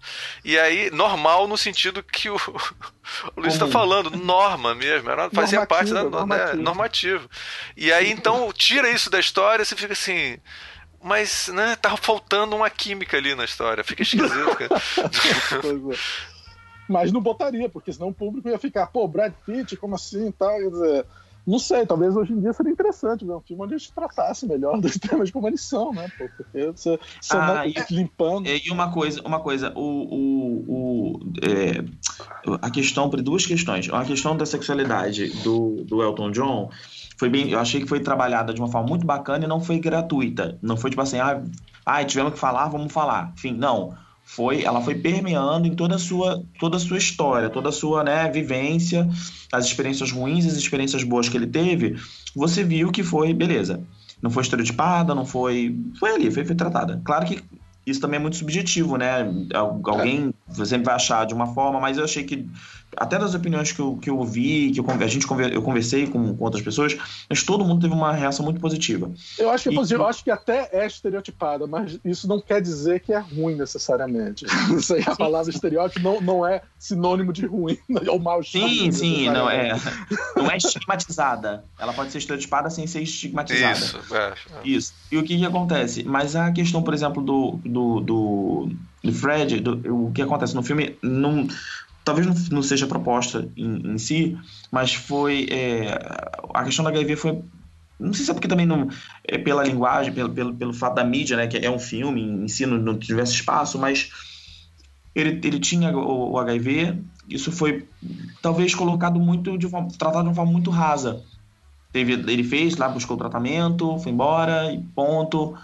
E aí, normal no sentido que o, o Luiz está falando, norma mesmo, era, fazia Normativa, parte da né, normativo. normativo. E aí, então, tira isso da história, você fica assim. Mas, né, tava faltando uma química ali na história. Fica esquisito, cara. Mas não botaria, porque senão o público ia ficar, pô, Brad Pitt, como assim e tal? Quer dizer, não sei, talvez hoje em dia seria interessante ver um filme onde a gente tratasse melhor dos temas como eles são, né? Pô, porque você, você Ah, não- e- limpando. E uma coisa, uma coisa, o, o, o, é, a questão, duas questões. A questão da sexualidade do, do Elton John foi bem, eu achei que foi trabalhada de uma forma muito bacana e não foi gratuita. Não foi tipo assim, ah, ah tivemos que falar, vamos falar. Enfim, não. Foi, ela foi permeando em toda a sua, toda a sua história, toda a sua né, vivência, as experiências ruins, as experiências boas que ele teve. Você viu que foi, beleza. Não foi estereotipada, não foi. Foi ali, foi, foi tratada. Claro que isso também é muito subjetivo, né? Al- Alguém sempre vai achar de uma forma, mas eu achei que, até das opiniões que eu, que eu ouvi, que eu, a gente, conver- eu conversei com, com outras pessoas, mas todo mundo teve uma reação muito positiva. Eu acho que é E- eu acho que até é estereotipada, mas isso não quer dizer que é ruim necessariamente. Isso aí, a palavra estereótipo não, não é sinônimo de ruim ou mal Sim, sim, não é, não é estigmatizada. Ela pode ser estereotipada sem ser estigmatizada. Isso, é. Isso. E o que que acontece? Mas a questão, por exemplo, do, do, do, do Fred, do- o que acontece no filme, não, talvez não, não seja proposta em, em si, mas foi. é, a questão da HIV foi. Não sei se é porque também não. É pela linguagem, pelo, pelo, pelo fato da mídia, né? Que é um filme em si, não, não tivesse espaço, mas ele, ele tinha o, o HIV, isso foi talvez colocado muito de tratado de uma forma muito rasa. Teve, ele fez lá, buscou o tratamento, foi embora e ponto.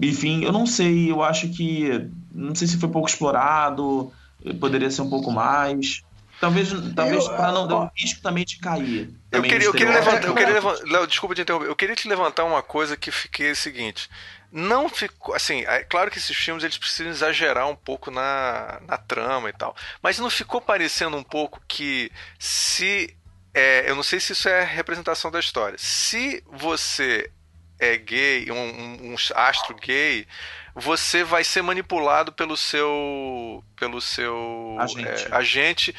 Enfim, eu não sei, eu acho que. Não sei se foi pouco explorado, poderia ser um pouco mais. Talvez, talvez Eu- para não dar um risco também de cair. Eu também queria, no eu queria levantar, eu queria levantar, Léo, desculpa te interromper. Eu queria te levantar uma coisa que fiquei o seguinte. Não ficou, assim, é claro que esses filmes eles precisam exagerar um pouco na, na trama e tal, mas não ficou parecendo um pouco que se é, eu não sei se isso é representação da história. Se você é gay, um, um, um astro gay, você vai ser manipulado pelo seu pelo seu Agente. é, agente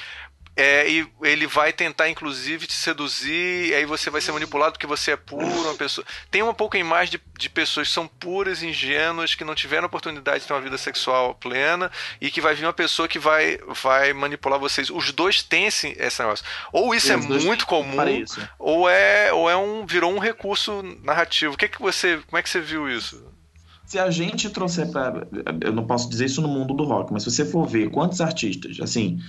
é, e ele vai tentar, inclusive, te seduzir, e aí você vai ser manipulado porque você é puro, uma pessoa. Tem uma pouca imagem de, de pessoas que são puras, ingênuas, que não tiveram oportunidade de ter uma vida sexual plena, e que vai vir uma pessoa que vai, vai manipular vocês. Os dois têm esse, esse negócio. Ou isso é muito comum, ou é, ou é um. virou um recurso narrativo. O que, que você. Como é que você viu isso? Se a gente trouxer para. Eu não posso dizer isso no mundo do rock, mas se você for ver quantos artistas, assim.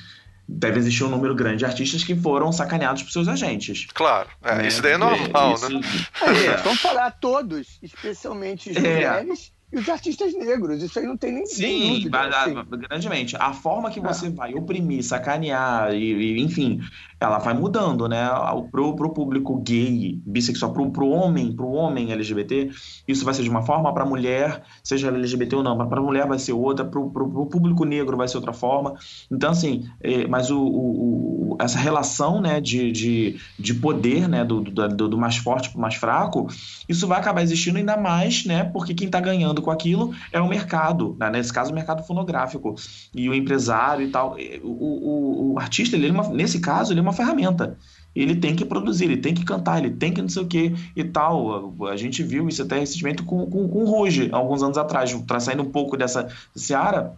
Deve existir um número grande de artistas que foram sacaneados por seus agentes. Claro, é, né? isso daí é normal, Isso- né? Aí, É. Vamos falar todos, especialmente as É. mulheres e os artistas negros. Isso aí não tem nem, Sim, dúvida. mas, assim. ah, grandemente. A forma que você vai oprimir, sacanear, e, e, enfim, ela vai mudando, né? Pro, pro público gay, bissexual, pro, pro homem, pro homem LGBT, isso vai ser de uma forma, pra mulher, seja LGBT ou não, pra mulher vai ser outra, pro, pro, pro público negro vai ser outra forma. Então, assim, é, mas o, o- essa relação, né, de, de, de poder, né, do, do, do- mais forte pro mais fraco, isso vai acabar existindo ainda mais, né, porque quem tá ganhando com aquilo é o mercado, né? nesse caso o mercado fonográfico e o empresário e tal. O, o, o artista, ele é nesse caso, ele é uma ferramenta. Ele tem que produzir, ele tem que cantar, ele tem que não sei o que e tal. A gente viu isso até recentemente com, com, com o Ruge, alguns anos atrás, tra- saindo um pouco dessa seara.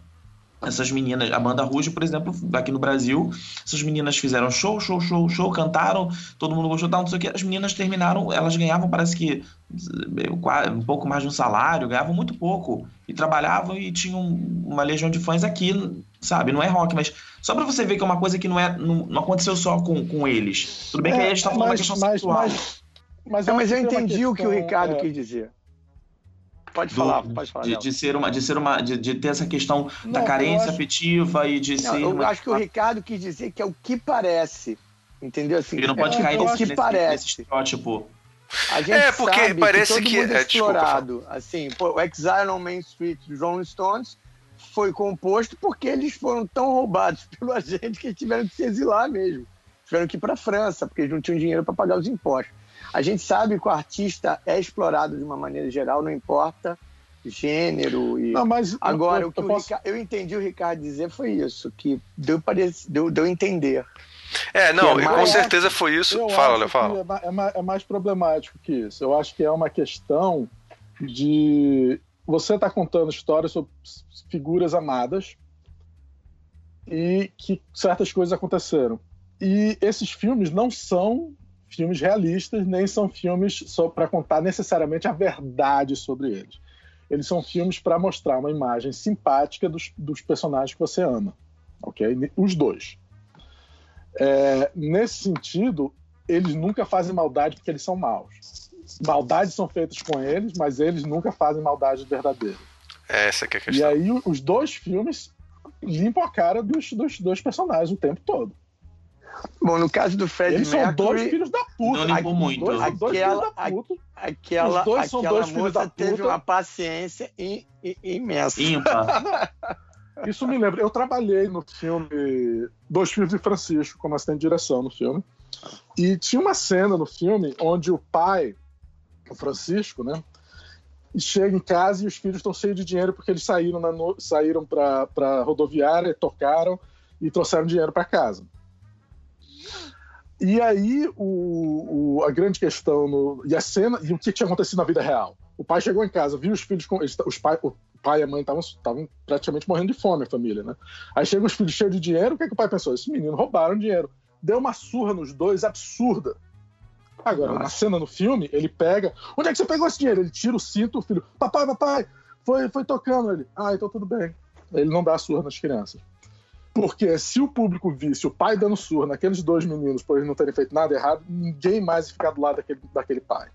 Essas meninas, a banda Ruge, por exemplo, aqui no Brasil, essas meninas fizeram show, show, show, show, cantaram, todo mundo gostou, tal, não sei o que. As meninas terminaram, elas ganhavam, parece que eh, um pouco mais de um salário, ganhavam muito pouco. E trabalhavam e tinham uma legião de fãs aqui, sabe? Não é rock, mas só pra você ver que é uma coisa que não, é, não, não aconteceu só com, com eles. Tudo bem que aí a gente tá falando da mas, questão mas, sexual. mas, mas, eu mas eu entendi o que o questão, Ricardo é, quis dizer. Pode do- falar, pode falar. de, de ser uma, de ser uma, de, de ter essa questão da Não, eu carência acho- afetiva e de Não, ser. eu uma- acho que o Ricardo quis dizer que é o que parece. Entendeu? Assim, Ele não pode é cair o nesse, que nesse, parece. nesse estereótipo. A gente É, porque sabe parece que, todo que- é, é desculpa, explorado. assim, pô, o Exile on Main Street Rolling Stones foi composto porque eles foram tão roubados pelo agente que tiveram que se exilar mesmo. Tiveram que ir para a França, porque eles não tinham dinheiro para pagar os impostos. A gente sabe que o artista é explorado de uma maneira geral, não importa gênero e Não, mas eu- Agora, eu, o que eu o posso- Rica- eu entendi o Ricardo dizer foi isso, que deu, parece, deu, deu a entender. É, não, é e com mais- certeza foi isso. Eu Fala, Léo, fala. É, ma- é é mais problemático que isso. Eu acho que é uma questão de você estar contando histórias sobre figuras amadas e que certas coisas aconteceram. E esses filmes não são filmes realistas, nem são filmes só para contar necessariamente a verdade sobre eles. Eles são filmes para mostrar uma imagem simpática dos, dos personagens que você ama, ok? Os dois. É, nesse sentido, eles nunca fazem maldade porque eles são maus. Maldades são feitas com eles, mas eles nunca fazem maldade verdadeira. Essa que é a E questão. aí o- os dois filmes limpam a cara dos, dos dois personagens o tempo todo. Bom, no caso do Fred Eles são dois Mercury, filhos da puta. Não limpou muito. Dois, são dois Aquela- filhos da puta. aquela, Os dois são aquela dois filhos da teve puta. uma paciência i- i- imensa. Ímpar. Isso me lembra. Eu trabalhei no filme Dois Filhos de Francisco, como assistente de direção no filme. E tinha uma cena no filme onde o pai, o Francisco, né? Chega em casa e os filhos estão cheios de dinheiro porque eles saíram, saíram para rodoviária, tocaram e trouxeram dinheiro para casa. E aí o, o- a grande questão no, e a cena e o que tinha acontecido na vida real. O pai chegou em casa, viu os filhos com os pai, o pai e a mãe estavam praticamente morrendo de fome, a família, né? Aí chegam os filhos cheios de dinheiro, o que, é que o pai pensou? Esses meninos roubaram dinheiro. Deu uma surra nos dois absurda. Agora, na cena no filme, ele pega. Onde é que você pegou esse dinheiro? Ele tira o cinto, o filho. Papai, papai, foi, foi tocando ele. Ah, então tudo bem. Ele não dá surra nas crianças. Porque se o público visse o pai dando surra naqueles dois meninos por eles não terem feito nada errado, ninguém mais ia ficar do lado daquele, daquele pai.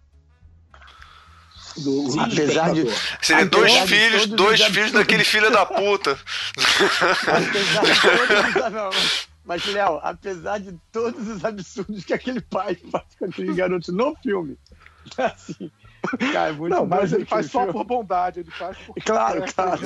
Do, Sim, apesar de-. Seria dois filhos, dois os filhos daquele filho da puta. Apesar de todos os... não, mas, Léo, apesar de todos os absurdos que aquele pai faz com aqueles garotos no filme, assim, Cara, é muito Não, mas ele aquele faz só filme. por bondade, ele faz por Claro, claro.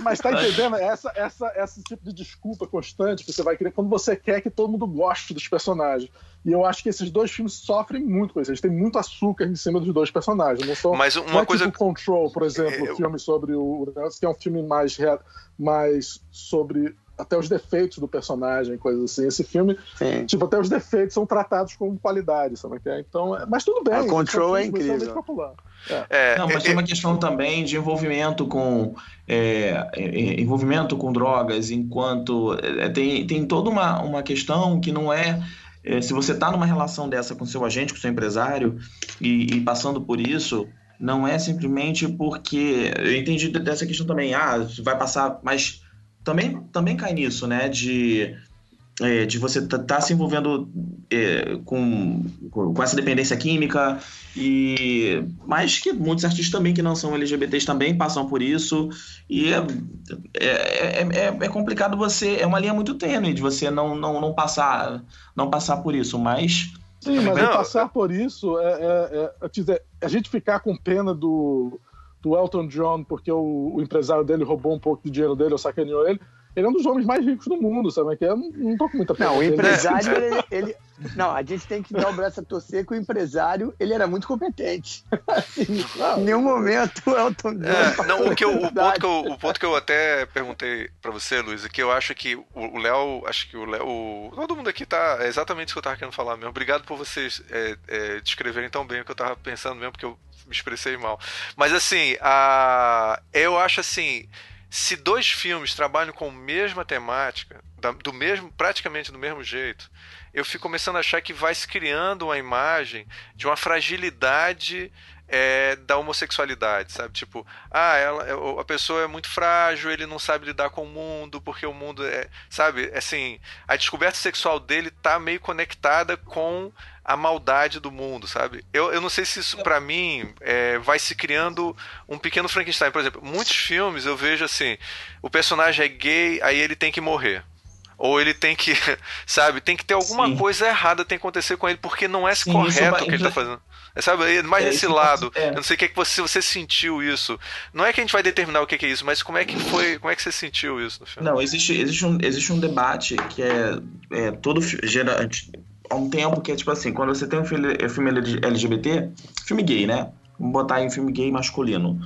Mas tá entendendo? Essa, essa, esse tipo de desculpa constante que você vai querer quando você quer que todo mundo goste dos personagens. E eu acho que esses dois filmes sofrem muito com isso. Eles têm muito açúcar em cima dos dois personagens. Não são, Mas não uma é coisa. tipo Control, por exemplo, Eu- o filme sobre o que é um filme mais, rea- mais sobre até os defeitos do personagem, coisas assim. Esse filme, Sim. tipo, até os defeitos são tratados como qualidade, sabe? o que é? Então, é- mas tudo bem. A Control é filmes extremamente incrível. popular. É, Não, mas é- tem uma questão também de envolvimento com é, é, envolvimento com drogas, enquanto é, tem, tem toda uma, uma questão que não é, é, se você está numa relação dessa com seu agente, com seu empresário e, e passando por isso, não é simplesmente porque eu entendi dessa questão também, ah, vai passar, mas também também cai nisso, né, de é, de você estar tá, se envolvendo é, com, com essa dependência química e mas que muitos artistas também que não são LGBTs também passam por isso. E é, é, é, é- é complicado você é uma linha muito tênue de você não, não, não passar não passar por isso mas Sim, mas Não, passar por isso é, é- é- a gente ficar com pena do, do Elton John porque o, o empresário dele roubou um pouco do dinheiro dele ou sacaneou ele. Ele é um dos homens mais ricos do mundo, sabe? Que eu não, não tô com muita pena. Não, o empresário, ele, ele- Não, a gente tem que dar o braço a torcer que o empresário, ele era muito competente. Assim, em nenhum momento o Elton John É, não, o, que eu, o, ponto que eu, o ponto que eu até perguntei pra você, Luiz, é que eu acho que o Léo, acho que o Léo, todo mundo aqui tá, é exatamente isso que eu tava querendo falar mesmo. Obrigado por vocês é, é, descreverem tão bem o que eu tava pensando mesmo, porque eu me expressei mal. Mas assim, a, eu acho assim, se dois filmes trabalham com a mesma temática, do mesmo, praticamente do mesmo jeito, eu fico começando a achar que vai se criando uma imagem de uma fragilidade é, da homossexualidade, sabe? Tipo, ah, ela, a pessoa é muito frágil, ele não sabe lidar com o mundo, porque o mundo é, sabe? Assim, a descoberta sexual dele tá meio conectada com a maldade do mundo, sabe? Eu, eu não sei se isso, pra mim, é, vai se criando um pequeno Frankenstein. Por exemplo, muitos filmes eu vejo assim, o personagem é gay, aí ele tem que morrer. Ou ele tem que, sabe, tem que ter alguma Sim. coisa errada tem que acontecer com ele, porque não é Sim, isso correto vai- o que ele tá fazendo. Sabe, é mais É, nesse lado. é. Eu não sei o que, é que você, você sentiu isso. Não é que a gente vai determinar o que é isso, mas como é que foi, como é que você sentiu isso no filme? Não, existe, existe, um, existe um debate que é, é todo gera há um tempo que é tipo assim, quando você tem um filme, é filme LGBT, filme gay, né? Vamos botar aí um filme gay masculino.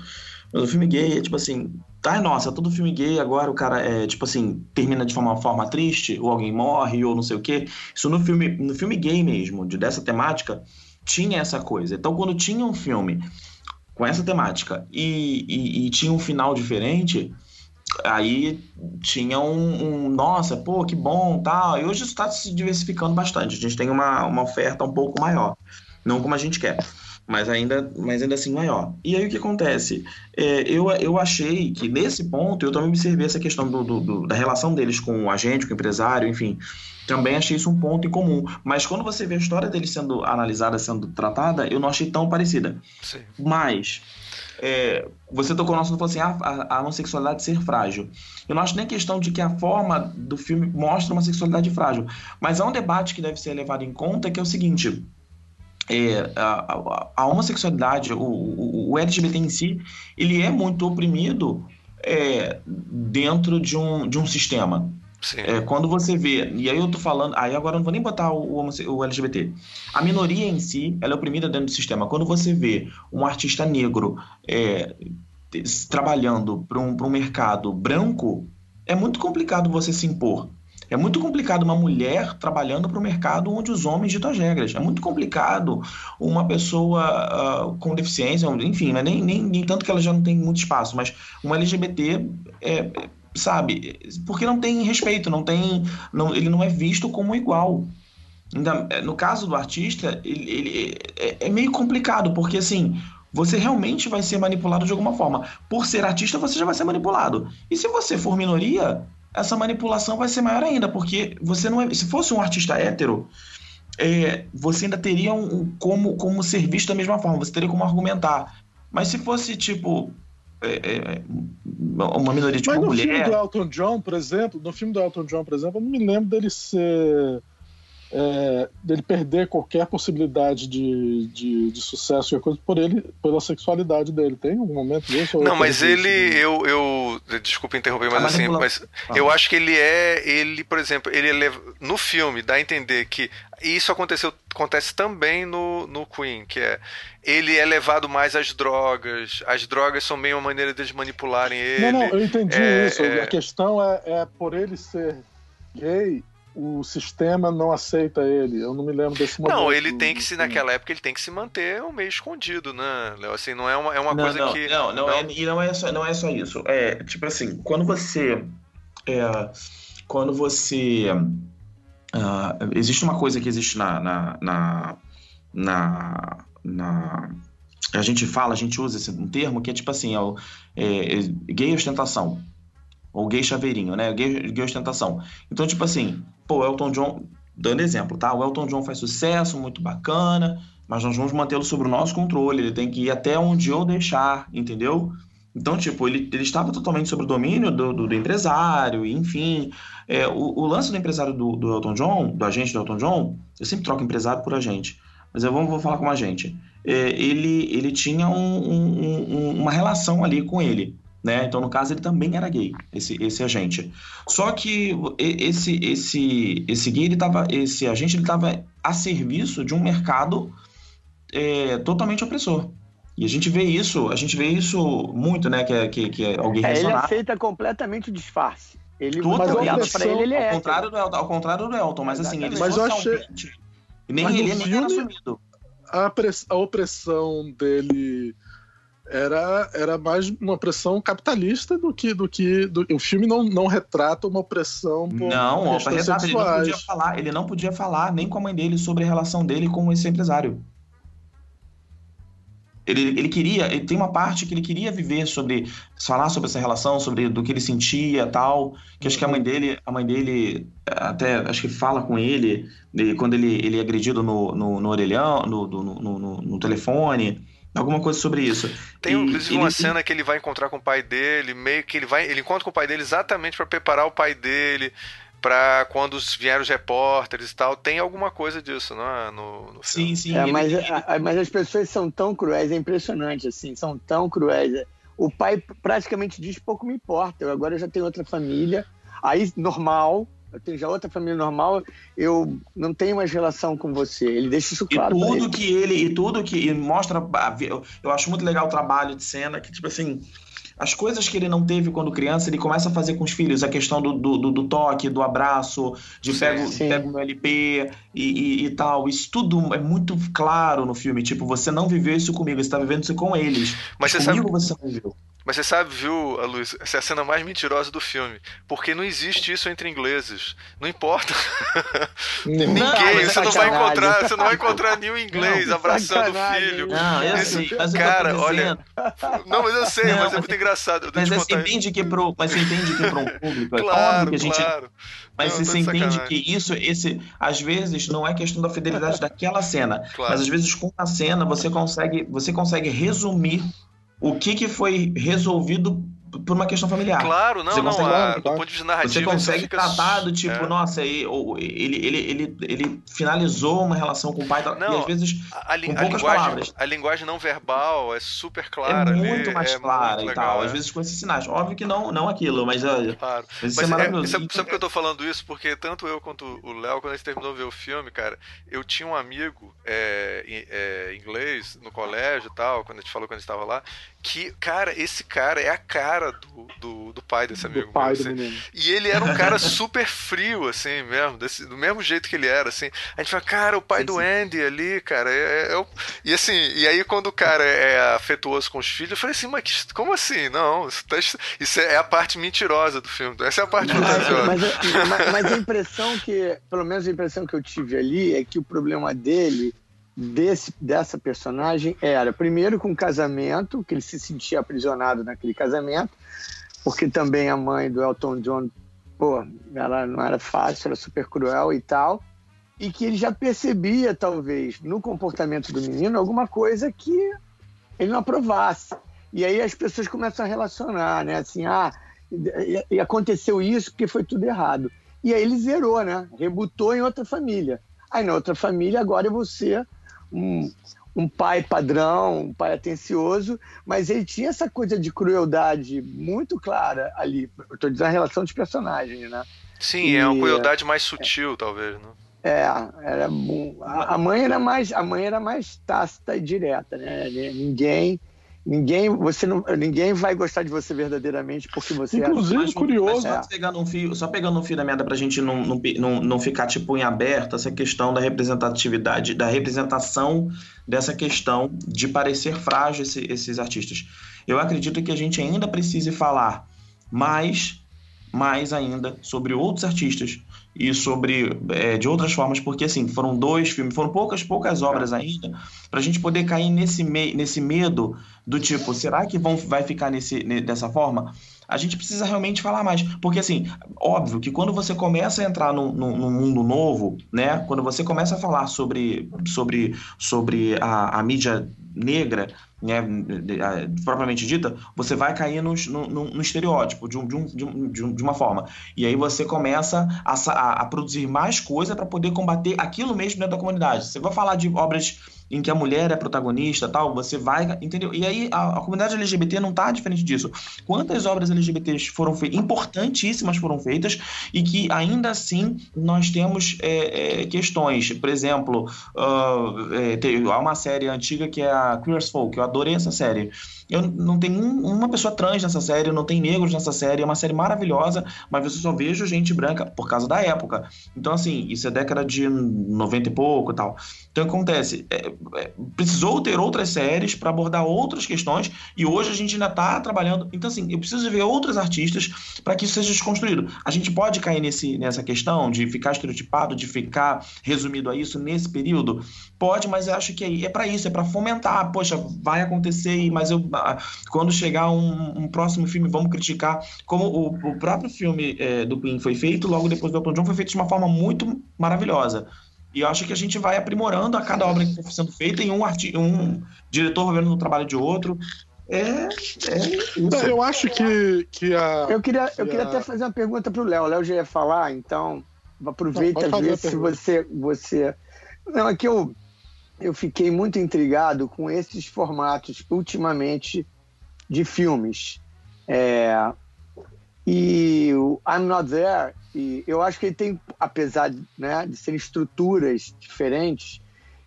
Mas o filme gay é tipo assim, ai nossa, todo filme gay agora o cara é tipo assim, termina de uma forma triste, ou alguém morre, ou não sei o quê. Isso no filme, no filme gay mesmo, de, dessa temática, tinha essa coisa. Então quando tinha um filme com essa temática e, e- e tinha um final diferente, aí tinha um, um, nossa, pô, que bom, tal. E hoje está se diversificando bastante. A gente tem uma, uma oferta um pouco maior, não como a gente quer, mas ainda, mas ainda assim maior. E aí o que acontece? É, eu, eu achei que nesse ponto eu também observei essa questão do, do- do- da relação deles com o agente, com o empresário, enfim. Também achei isso um ponto em comum. Mas quando você vê a história deles sendo analisada, sendo tratada, eu não achei tão parecida. Sim. Mas é, você tocou no assunto falou assim: ah, a, a homossexualidade ser frágil. Eu não acho nem questão de que a forma do filme mostra uma sexualidade frágil. Mas há um debate que deve ser levado em conta que é o seguinte. É, a, a- a homossexualidade, o, o, o LGBT em si, ele é muito oprimido é, dentro de um, de um sistema. É, quando você vê, e aí eu tô falando, aí agora eu não vou nem botar o, o LGBT. A minoria em si, ela é oprimida dentro do sistema. Quando você vê um artista negro é, trabalhando para um, pra um mercado branco, é muito complicado você se impor. É muito complicado uma mulher trabalhando para um mercado onde os homens ditam as regras. É muito complicado uma pessoa ah, com deficiência, enfim, né, nem, nem, nem tanto que ela já não tem muito espaço, mas um LGBT é, sabe? Porque não tem respeito, não tem, não, ele não é visto como igual. Ainda- No caso do artista, ele, ele- é, é meio complicado, porque assim, você realmente vai ser manipulado de alguma forma. Por ser artista, você já vai ser manipulado. E se você for minoria, essa manipulação vai ser maior ainda, porque você não é. Se fosse um artista hétero, é, você ainda teria um, um- como, como ser visto da mesma forma, você teria como argumentar. Mas se fosse, tipo, é, é, uma minoria tipo Mas no mulher. filme do Elton John, por exemplo, no filme do Elton John, por exemplo, eu não me lembro dele ser é, dele perder qualquer possibilidade de, de, de sucesso coisa por ele, pela sexualidade dele. Tem algum momento disso? Não, mas ele, eu, eu, desculpa interromper, mas assim, mas eu acho que ele é, ele, por exemplo, ele é, no filme dá a entender que isso aconteceu, acontece também no, no Queen, que é ele é levado mais às drogas, as drogas são meio uma maneira deles manipularem ele. Não, não, eu entendi é, isso. É... A questão é, é por ele ser gay, o sistema não aceita ele. Eu não me lembro desse momento. Não, ele tem que se naquela época ele tem que se manter um meio escondido, né? Léo? Assim, não é uma, é uma não, coisa não, que não, não, não, é e não é só não é só isso. É tipo assim, quando você é, quando você uh, existe uma coisa que existe na na, na, na, na a gente fala, a gente usa esse um termo que é tipo assim, é, o, é, é gay ostentação ou gay chaveirinho, né? Gay, gay ostentação. Então, tipo assim, o Elton John, dando exemplo, tá? O Elton John faz sucesso, muito bacana, mas nós vamos mantê-lo sob o nosso controle. Ele tem que ir até onde eu deixar, entendeu? Então, tipo, ele, ele estava totalmente sob o domínio do, do, do empresário, enfim. É, o, o, lance do empresário do, do Elton John, do agente do Elton John, eu sempre troco empresário por agente, mas eu vou, vou falar como agente. É, ele, ele tinha um, um, um, uma relação ali com ele né? Então, no caso, ele também era gay, esse, esse agente. Só que esse esse esse gay, ele tava, esse agente, ele estava a serviço de um mercado é, totalmente opressor. E a gente vê isso, a gente vê isso muito, né? Que é, que, que é alguém é, Ele aceita completamente o disfarce. Ele olhado para ele, ele é. Ao contrário do Elton, ao contrário do Elton mas assim, ele mas eu achei... nem mas ele nem era assumido. A, press... a opressão dele era, era mais uma pressão capitalista do que do que do, o filme não, não retrata uma opressão por não retrata, ele não podia falar ele não podia falar nem com a mãe dele sobre a relação dele com esse empresário. Ele, ele queria ele tem uma parte que ele queria viver sobre falar sobre essa relação sobre do que ele sentia tal que acho que a mãe dele a mãe dele até acho que fala com ele quando ele, ele é agredido no, no, no orelhão no, no, no, no telefone Alguma coisa sobre isso. Tem inclusive uma cena que ele vai encontrar com o pai dele, meio que ele vai, ele encontra com o pai dele exatamente para preparar o pai dele para quando vieram os repórteres e tal. Tem alguma coisa disso, não é? No, no sim, sim. É, mas, a, mas as pessoas são tão cruéis, é impressionante, assim, são tão cruéis. O pai praticamente diz pouco me importa. Eu agora já tenho outra família, aí normal tenho já outra família normal, eu não tenho mais relação com você. Ele deixa isso claro. E tudo que ele, e tudo que e mostra, eu acho muito legal o trabalho de cena, que tipo assim, as coisas que ele não teve quando criança, ele começa a fazer com os filhos, a questão do, do, do toque, do abraço, de pego, pego no LP e, e, e, tal. Isso tudo é muito claro no filme. Tipo, você não viveu isso comigo, você está vivendo isso com eles. Mas, Mas você comigo sabe... você não viveu. Mas você sabe, viu, Luiz, essa é a cena mais mentirosa do filme. Porque não existe isso entre ingleses. Não importa. Ninguém, não, você não vai encontrar, você não vai encontrar nenhum inglês não, abraçando o filho. Não, eu isso, sei, mas cara, eu olha. Não, mas eu sei, não, mas é muito engraçado. Mas você entende que pro, mas você entende que para um público é claro, que a gente claro. Mas não, você entende que isso, esse, às vezes, não é questão da fidelidade daquela cena. Claro. Mas às vezes, com a cena, você consegue, você consegue resumir o que, que foi resolvido por uma questão familiar. Claro, não, você não, consegue, a, do ponto de vista narrativo. Você consegue tratar do tipo, é. nossa, ele, ele, ele, ele, ele finalizou uma relação com o pai não, e às vezes a, a, com poucas linguagem, palavras. A linguagem não verbal é super clara. É muito ali, mais é clara muito e legal, tal. É. Às vezes com esses sinais. Óbvio que não, não aquilo, mas, é, claro. mas, mas é maravilhoso. Sabe, por que eu tô falando isso? Porque tanto eu quanto o Léo, quando a gente terminou de ver o filme, cara, eu tinha um amigo é, inglês no colégio e tal, quando a gente falou quando a gente estava lá, que, cara, esse cara é a cara do, do, do pai desse amigo. Do pai meu, do assim. E ele era um cara super frio, assim, mesmo, desse, do mesmo jeito que ele era, assim. A gente fala, cara, o pai do. Andy ali, cara, é, é, é, E assim, e aí quando o cara é afetuoso com os filhos, eu falei assim, mas como assim? Não, isso, tá, isso é a parte mentirosa do filme. Essa é a parte fantasiosa. Mas, mas, mas a impressão que, pelo menos a impressão que eu tive ali, é que o problema dele desse, dessa personagem era, primeiro, com o casamento, que ele se sentia aprisionado naquele casamento, porque também a mãe do Elton John, pô, ela não era fácil, era super cruel e tal, e que ele já percebia, talvez, no comportamento do menino, alguma coisa que ele não aprovasse. E aí as pessoas começam a relacionar, né? Assim, ah, e aconteceu isso porque foi tudo errado. E aí ele zerou, né? Rebutou em outra família. Aí na outra família, agora vou ser um, um pai padrão, um pai atencioso, mas ele tinha essa coisa de crueldade muito clara ali. Eu tô dizendo a relação dos personagens, né? Sim, e, é uma crueldade mais sutil, é, talvez, né? É, era a mãe era mais a mãe era mais tácita e direta, né? Ninguém Ninguém, você não, ninguém vai gostar de você verdadeiramente porque você é Inclusive, é curioso. Só, pegando um fio, só pegando um fio da merda pra gente não, não, não, não ficar tipo em aberto essa questão da representatividade, da representação dessa questão de parecer frágil esse, esses artistas. Eu acredito que a gente ainda precise falar mais, mais ainda sobre outros artistas e sobre é, de outras formas, porque assim, foram dois filmes, foram poucas, poucas obras ainda, para a gente poder cair nesse, me, nesse medo do tipo, será que vão, vai ficar nesse, dessa forma? A gente precisa realmente falar mais. Porque, assim, óbvio que quando você começa a entrar num, num mundo novo, né? Quando você começa a falar sobre, sobre, sobre a, a mídia negra, né, propriamente dita, você vai cair no, no, no estereótipo de, um, de, um, de, um, uma forma. E aí você começa a, a produzir mais coisa para poder combater aquilo mesmo dentro da comunidade. Você vai falar de obras em que a mulher é protagonista tal, você vai, entendeu? E aí a, a comunidade LGBT não está diferente disso. Quantas obras LGBTs foram feitas, importantíssimas foram feitas, e que ainda assim nós temos é, é, questões. Por exemplo, uh, é, tem, há uma série antiga que é a Queer as Folk, eu adorei essa série. Eu não tem um, uma pessoa trans nessa série, não tem negros nessa série, é uma série maravilhosa, mas você só vejo gente branca por causa da época. Então, assim, isso é década de 90 e pouco e tal. Então, acontece, é, é, precisou ter outras séries para abordar outras questões e hoje a gente ainda está trabalhando. Então, assim, eu preciso ver outros artistas para que isso seja desconstruído. A gente pode cair nesse, nessa questão de ficar estereotipado, de ficar resumido a isso nesse período? Pode, mas eu acho que é, é para isso, é para fomentar. Poxa, vai acontecer, mas eu quando chegar um, um, próximo filme, vamos criticar. Como o, o próprio filme é, do Queen foi feito, logo depois do Elton John, foi feito de uma forma muito maravilhosa. E eu acho que a gente vai aprimorando a cada obra que está sendo feita e um, um diretor vai vendo no trabalho de outro. É, é isso. Eu acho que, que a. Eu queria, que eu queria a... até fazer uma pergunta para o Léo. O Léo já ia falar, então aproveita Não, ver se você, você. Não, é que eu, eu fiquei muito intrigado com esses formatos ultimamente de filmes. É, e o I'm Not There, e eu acho que ele tem, apesar né, de serem estruturas diferentes,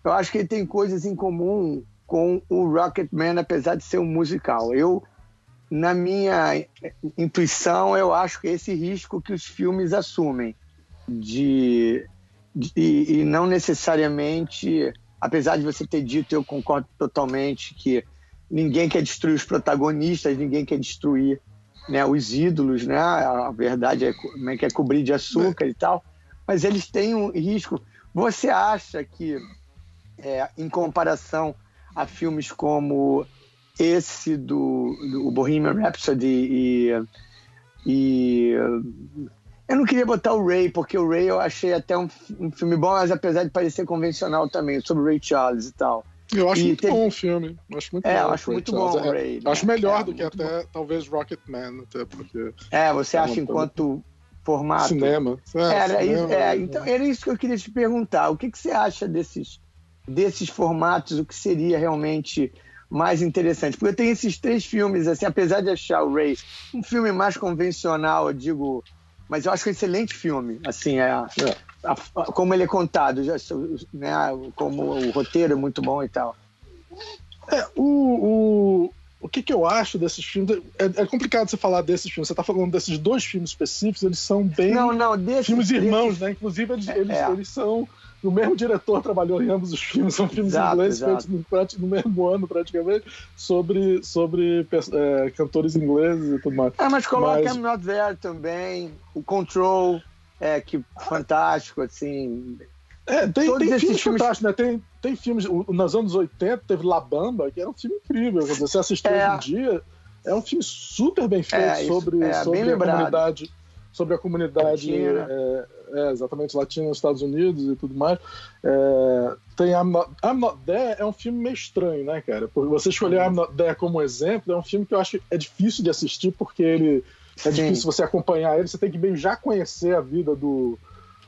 eu acho que ele tem coisas em comum com o Rocketman, apesar de ser um musical. Eu, na minha intuição, eu acho que é esse risco que os filmes assumem de, de e não necessariamente apesar de você ter dito, eu concordo totalmente que ninguém quer destruir os protagonistas, ninguém quer destruir né, os ídolos, né? A verdade é como é que é cobrir de açúcar e tal, mas eles têm um risco. Você acha que, é, em comparação a filmes como esse do, do Bohemian Rhapsody e, e eu não queria botar o Ray, porque o Ray eu achei até um, um filme bom, mas apesar de parecer convencional também, sobre o Ray Charles e tal. Eu acho e muito teve... bom o filme. Eu acho muito é, bom. Eu acho muito Charles. bom o Ray. É, Acho melhor é, do que até bom. talvez Rocketman, até porque. É, você acha enquanto formato. Cinema. É, era cinema, isso, é, então era isso que eu queria te perguntar. O que, que você acha desses, desses formatos? O que seria realmente mais interessante? Porque eu tenho esses três filmes, assim, apesar de achar o Ray um filme mais convencional, eu digo mas eu acho que é um excelente filme. Assim, é, a, a, como ele é contado, já, né, como o roteiro é muito bom e tal. É, o, o, o que, que eu acho desses filmes? É, é, complicado você falar desses filmes. Você está falando desses dois filmes específicos, eles são bem. Não, não, desses, filmes irmãos, desses... né? Inclusive, eles, é, eles, é. eles são o mesmo diretor trabalhou em ambos os filmes, são filmes exato, ingleses exato. feitos no, no, mesmo ano, praticamente, sobre, sobre é, cantores ingleses e tudo mais. É, mas coloca mas... I'm Not There também, o Control, é, que fantástico, assim. É, tem, tem filmes, filmes fantásticos, né? Tem, tem filmes, nos anos 80 teve La Bamba, que era um filme incrível, você assistiu é. hoje em dia, é um filme super bem feito é, sobre, é, sobre a comunidade sobre a comunidade é, é, exatamente latina nos Estados Unidos e tudo mais. É, tem I'm Not, I'm Not, There é um filme meio estranho, né, cara? Porque você escolher I'm Not There como exemplo é um filme que eu acho é difícil de assistir porque ele é Sim. difícil você acompanhar ele. Você tem que bem já conhecer a vida do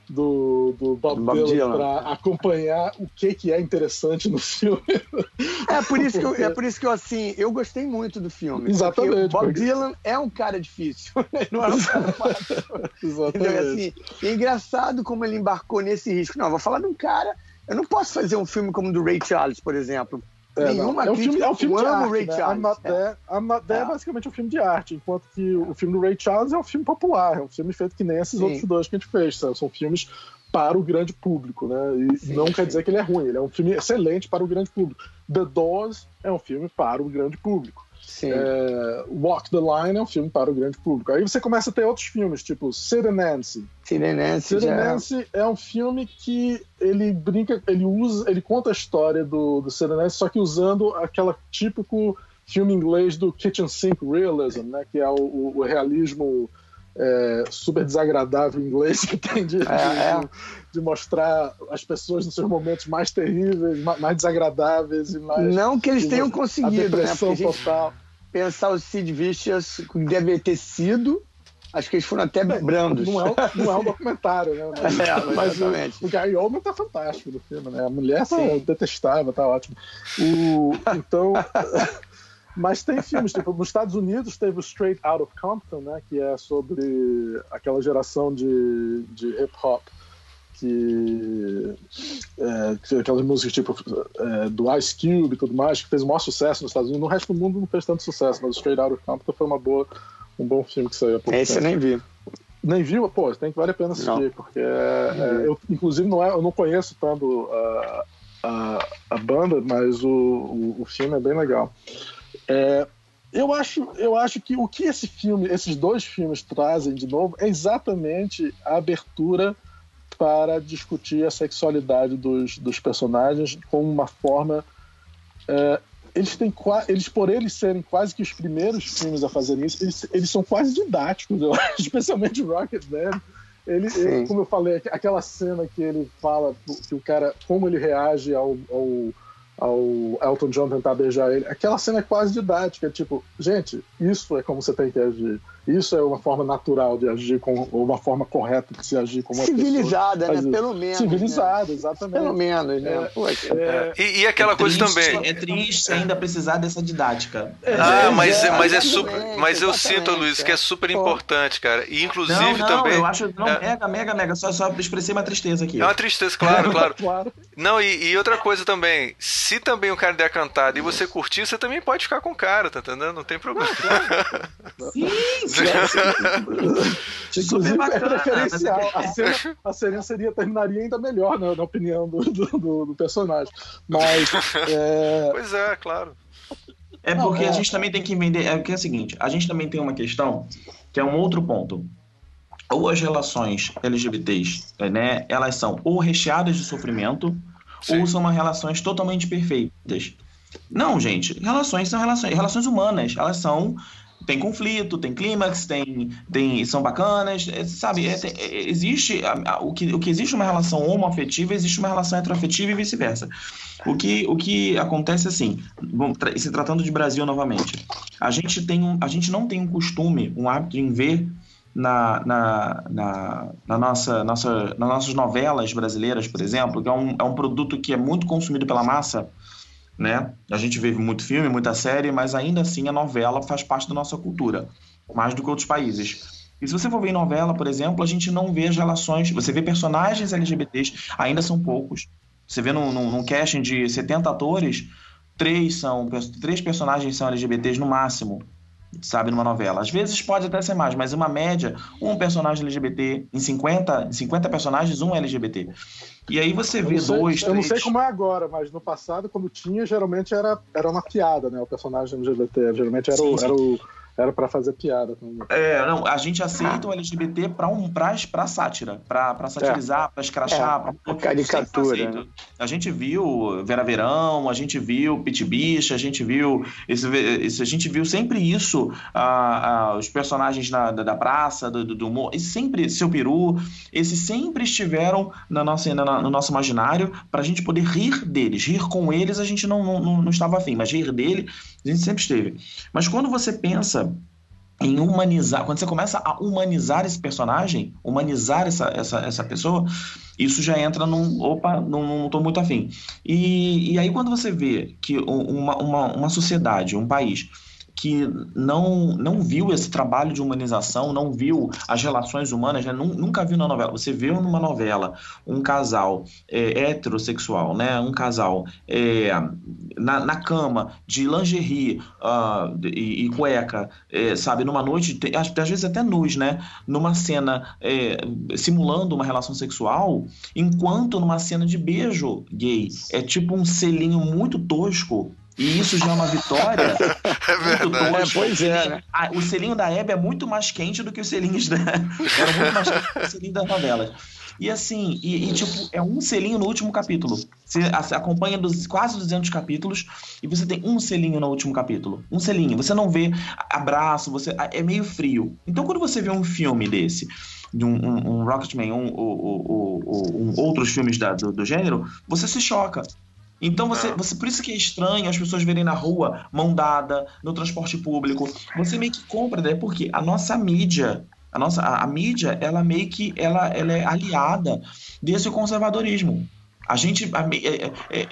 do, do Bob, Bob Dylan, para acompanhar o que, que é interessante no filme. É por isso que eu, é por isso que eu assim, eu gostei muito do filme. Exatamente, o Bob porque- Dylan é um cara difícil, não é um cara fácil. Exatamente. Assim, é engraçado como ele embarcou nesse risco. Não, vou falar de um cara. Eu não posso fazer um filme como o do Ray Charles, por exemplo. É, não, Nenhuma é um filme, é um filme de arte, Ray né? Charles. I'm Not É. There, I'm Not There é basicamente um filme de arte, enquanto que o filme do Ray Charles é um filme popular, é um filme feito que nem esses Sim. outros dois que a gente fez, são, são filmes para o grande público, né? E Sim, não sim. quer dizer que ele é ruim, ele é um filme excelente para o grande público. The Doors é um filme para o grande público. É, Walk the Line é um filme para o grande público. Aí você começa a ter outros filmes, tipo Sid and Nancy, Sirenense and já. É um filme que ele brinca, ele usa, ele conta a história do, do Nancy, só que usando aquela típico filme inglês do kitchen sink realism, né, que é o, o- realismo é, super desagradável inglês que tem de, de- É, é. de- mostrar as pessoas nos seus momentos mais terríveis, ma- mais desagradáveis e mais Não que eles tenham a conseguido, né? depressão Porque a gente total. pensar o Sid Vicious, deve ter sido, acho que eles foram até brandos. Não é, um- não é um documentário, né? Mas, É, mas o, o Gary Oldman tá fantástico no filme, né? A mulher tá Sim. detestável, tá ótimo. O, então, mas tem filmes, tipo, nos Estados Unidos teve o Straight Out of Compton, né? Que é sobre aquela geração de, de hip hop que, é, que aquelas músicas tipo é, do Ice Cube e tudo mais, que fez o maior sucesso nos Estados Unidos. No resto do mundo não fez tanto sucesso, mas o Straight Out of Compton foi uma boa, um bom filme que saiu há pouco Esse eu tempo. nem vi. Nem viu? Pô, tem que vale a pena assistir, Não. porque é, eu, inclusive, não é, eu não conheço tanto a, a, a banda, mas o, o, o filme é bem legal. É, eu, acho, eu acho que o que esse filme, esses dois filmes trazem de novo é exatamente a abertura para discutir a sexualidade dos, dos personagens com uma forma. é, eles têm eles por eles serem quase que os primeiros filmes a fazerem isso, eles, eles são quase didáticos, eu acho, especialmente o Rocketman. Ele, ele, como eu falei, aquela cena que ele fala que o cara, como ele reage ao, ao, ao Elton John tentar beijar ele, aquela cena é quase didática, tipo, gente, isso é como você tem que agir. Isso é uma forma natural de agir, com, ou uma forma correta de se agir como uma Civilizada, faz né? Pelo menos. pessoa. né? Civilizada, exatamente. Pelo menos, né? É, Poxa. É, E, e aquela é coisa triste, também. É triste ainda precisar dessa didática. Ah, É, mas, é, mas é super. Mas eu sinto, Luiz, que é é. super importante, cara. E inclusive não, não, também. eu acho. Não, é. mega, mega, mega. Só, só expressei uma tristeza aqui. É uma tristeza, claro, claro. claro. Não, e, e outra coisa também, se também o cara der cantado e você curtir, você também pode ficar com o cara, tá entendendo? Não tem problema. Sim, sim. Super Inclusive, é bacana. preferencial. mas A cena, a cena seria, terminaria ainda melhor, né, na opinião do, do, do- do personagem. Mas. é, Pois é, claro. É Não, porque é. a gente também tem que vender. É que é o seguinte: a gente também tem uma questão que é um outro ponto. Ou as relações LGBTs, né, elas são ou recheadas de sofrimento, Sim. ou são uma relações totalmente perfeitas. Não, gente, relações são relações, relações humanas, elas são tem conflito, tem clímax, tem, tem são bacanas, é, sabe? é, é, existe a- a- o que o que existe uma relação homoafetiva, existe uma relação heteroafetiva e vice-versa. O que, o que acontece assim, bom, tra- se tratando de Brasil novamente, a gente tem um, a gente não tem um costume, um hábito em ver na, na, na, na nossa, nossa, nas nossas novelas brasileiras, por exemplo, que é um, é um produto que é muito consumido pela massa, né? A gente vê muito filme, muita série, mas ainda assim a novela faz parte da nossa cultura, mais do que outros países. E se você for ver em novela, por exemplo, a gente não vê as relações. Você vê personagens LGBTs, ainda são poucos. Você vê num, num, num casting de 70 atores, três são três personagens são LGBTs no máximo, sabe, numa novela. Às vezes pode até ser mais, mas uma média, um personagem LGBT, em 50, em 50 personagens, um LGBT. E aí você vê sei, dois, eu não sei como é agora, mas no passado, quando tinha, geralmente era, era uma piada, né? O personagem LGBT. Geralmente era, Sim, o, sim. era, o, era pra fazer piada. também. É, não, a gente aceita o LGBT pra, um, pra, pra sátira, pra, pra satirizar, pra escrachar. É, pra, a caricatura, aceito. A gente viu Vera Verão, a gente viu Pit Bicha, a gente viu. Esse, esse- a gente viu sempre isso, ah, ah, os personagens na- da, da praça, do, do, humor, e sempre, seu peru, esses sempre estiveram na nossa, na- no nosso imaginário pra gente poder rir deles. Rir com eles a gente não, não, não- não estava afim, mas rir dele a gente sempre esteve. Mas quando você pensa em humanizar, quando você começa a humanizar esse personagem, humanizar essa, essa, essa pessoa, isso já entra num. Opa, não, tô muito afim. E, e aí, quando você vê que uma, uma, uma sociedade, um país que não, não viu esse trabalho de humanização, não viu as relações humanas, né? nunca viu na novela. Você vê numa novela um casal é, heterossexual, né? um casal é, na, na cama, de lingerie uh, e, e, cueca, é, sabe, numa noite, às, às, vezes até nus, né? numa cena é, simulando uma relação sexual, enquanto numa cena de beijo gay é tipo um selinho muito tosco e isso já é uma vitória. é verdade. É, pois é, né? O selinho da Hebe é muito mais quente do que os selinhos da. Era muito mais quente do que o selinho das novelas. E assim, e, e, tipo, é um selinho no último capítulo. Você acompanha dos, quase 200 capítulos e você tem um selinho no último capítulo. Um selinho. Você não vê abraço, você é meio frio. Então, quando você vê um filme desse, de um, um, um Rocketman, um, um, um, outros filmes da, do, do gênero, você se choca. Então você, você, por isso que é estranho as pessoas verem na rua mão dada, no transporte público. Você meio que compra, né? Porque a nossa mídia, a nossa a, a mídia, ela meio que ela, ela é aliada desse conservadorismo. A gente a, é, é, é,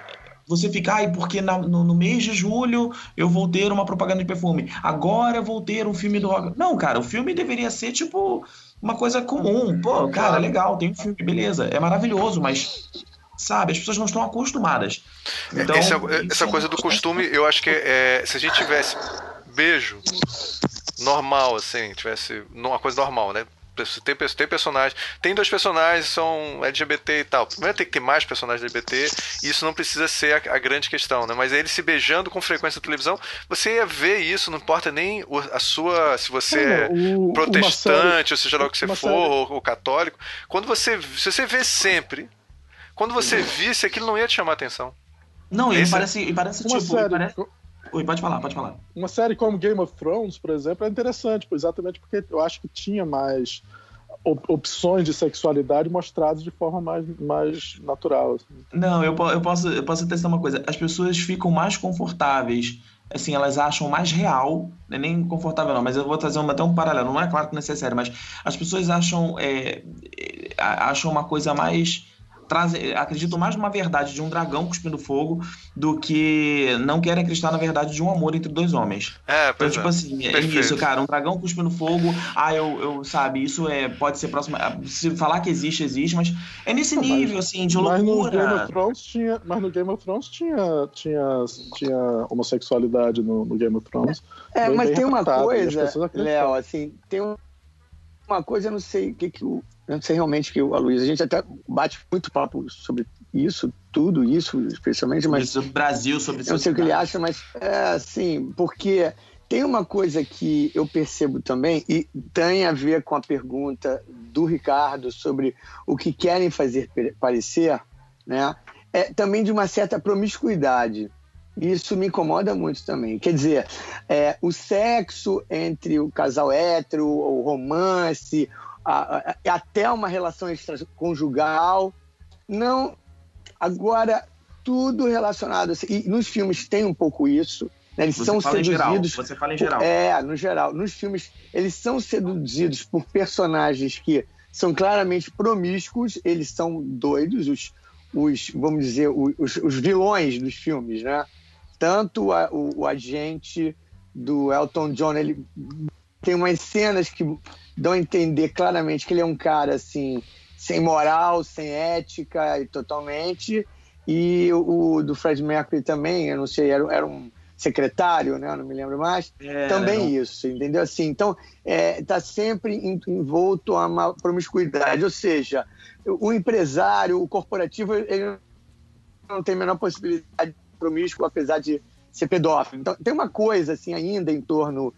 você fica, ai, porque na, no, no, mês de julho eu vou ter uma propaganda de perfume. Agora eu vou ter um filme do rock. Não, cara, o filme deveria ser tipo uma coisa comum. Pô, cara, legal, tem um filme, beleza, é maravilhoso, mas sabe? As pessoas não estão acostumadas. Então, essa, essa é coisa do costume, eu acho que é, se a gente tivesse beijo normal, assim, tivesse uma coisa normal, né? Tem, tem personagens, tem dois personagens são LGBT e tal. Primeiro tem que ter mais personagens LGBT, e isso não precisa ser a, a, grande questão, né? Mas eles se beijando com frequência na televisão, você ia ver isso, não importa nem a sua. Se você é, o, protestante, série, ou seja lá o que você for, ou, ou, católico. Quando você. Se você vê sempre quando você visse, aquilo não ia te chamar atenção. Não, ele parece, ele parece uma tipo. Série, parece... Oi, pode falar, pode falar. Uma série como Game of Thrones, por exemplo, é interessante, exatamente porque eu acho que tinha mais opções de sexualidade mostradas de forma mais, mais natural. Assim. Não, eu, eu, posso, eu posso testar uma coisa. As pessoas ficam mais confortáveis, assim, elas acham mais real, não é nem confortável não, mas eu vou trazer uma, até um paralelo, não é claro que não é sério, mas as pessoas acham, é, é acham uma coisa mais trazem, acreditam mais numa verdade de um dragão cuspindo fogo do que não querem acreditar na verdade de um amor entre dois homens. É, então, tipo é. assim, é isso, cara, um dragão cuspindo fogo, ah, eu, eu sabe, isso é, pode ser próximo. Ah, se falar que existe, existe, mas é nesse nível, assim, de loucura. Mas no Game of Thrones tinha, mas no Game of Thrones tinha, tinha, tinha homossexualidade no, no Game of Thrones. É, mas tem uma coisa, Léo, assim, tem uma coisa, eu não sei o que, que o eu não sei realmente que a Luísa, a gente até bate muito papo sobre isso, tudo isso, especialmente, mas. Sobre o Brasil, sobre Eu não sei o que ele acha, mas é assim, porque tem uma coisa que eu percebo também, e tem a ver com a pergunta do Ricardo sobre o que querem fazer parecer, né? É também de uma certa promiscuidade. Isso me incomoda muito também. Quer dizer, é, o sexo entre o casal hétero, o romance, a, a, até uma relação extraconjugal. Não. Agora, tudo relacionado. Assim, e nos filmes tem um pouco isso. Né? Eles Você são seduzidos. Você fala em geral. é, no geral. Nos filmes, eles são seduzidos por personagens que são claramente promíscuos, eles são doidos, os, os vamos dizer, os, os vilões dos filmes, né? Tanto a, o, o agente do Elton John, ele tem umas cenas que dão a entender claramente que ele é um cara assim sem moral, sem ética e totalmente. E o, do Fred Mercury também, eu não sei, era, era um secretário, né? Eu não me lembro mais. É, também não. isso, entendeu? Assim, então é, tá sempre envolto a uma promiscuidade, ou seja, o empresário, o corporativo, ele não tem a menor possibilidade de promíscuo, apesar de ser pedófilo. Então tem uma coisa assim ainda em torno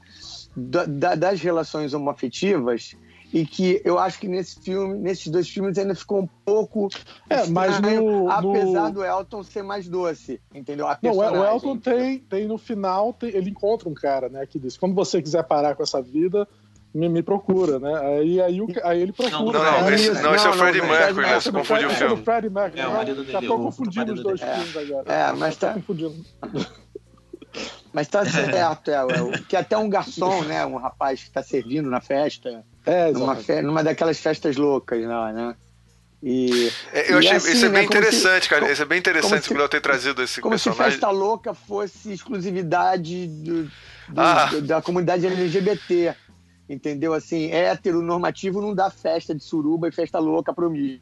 da, da, das relações homoafetivas e que eu acho que nesse filme, nesses dois filmes ainda ficou um pouco é, mas no, apesar no... do Elton ser mais doce, entendeu? Não, o Elton tem, tem no final, tem, ele encontra um cara, né, que diz, quando você quiser parar com essa vida, me, me procura, né? Aí, aí, o, aí ele procura. Não, não, não, esse, não, esse é o Freddie Mercury, né? Você confundiu o filme. É o Freddie Mercury. É, o marido dele. Já tô confundindo os dois filmes agora. É, mas tá... confundindo. Mas tá certo, é, é, que até um garçom, né? Um rapaz que tá servindo na festa. É, numa, fe, numa daquelas festas loucas lá, né? E, É, Eu e achei assim, isso é né, bem como se- interessante, cara. como- Isso é bem como interessante se- o Léo ter trazido esse Como se personagem. festa louca fosse exclusividade do- do- Ah. do- da comunidade LGBT. Entendeu? Assim, hétero normativo não dá festa de suruba e festa louca pro mim.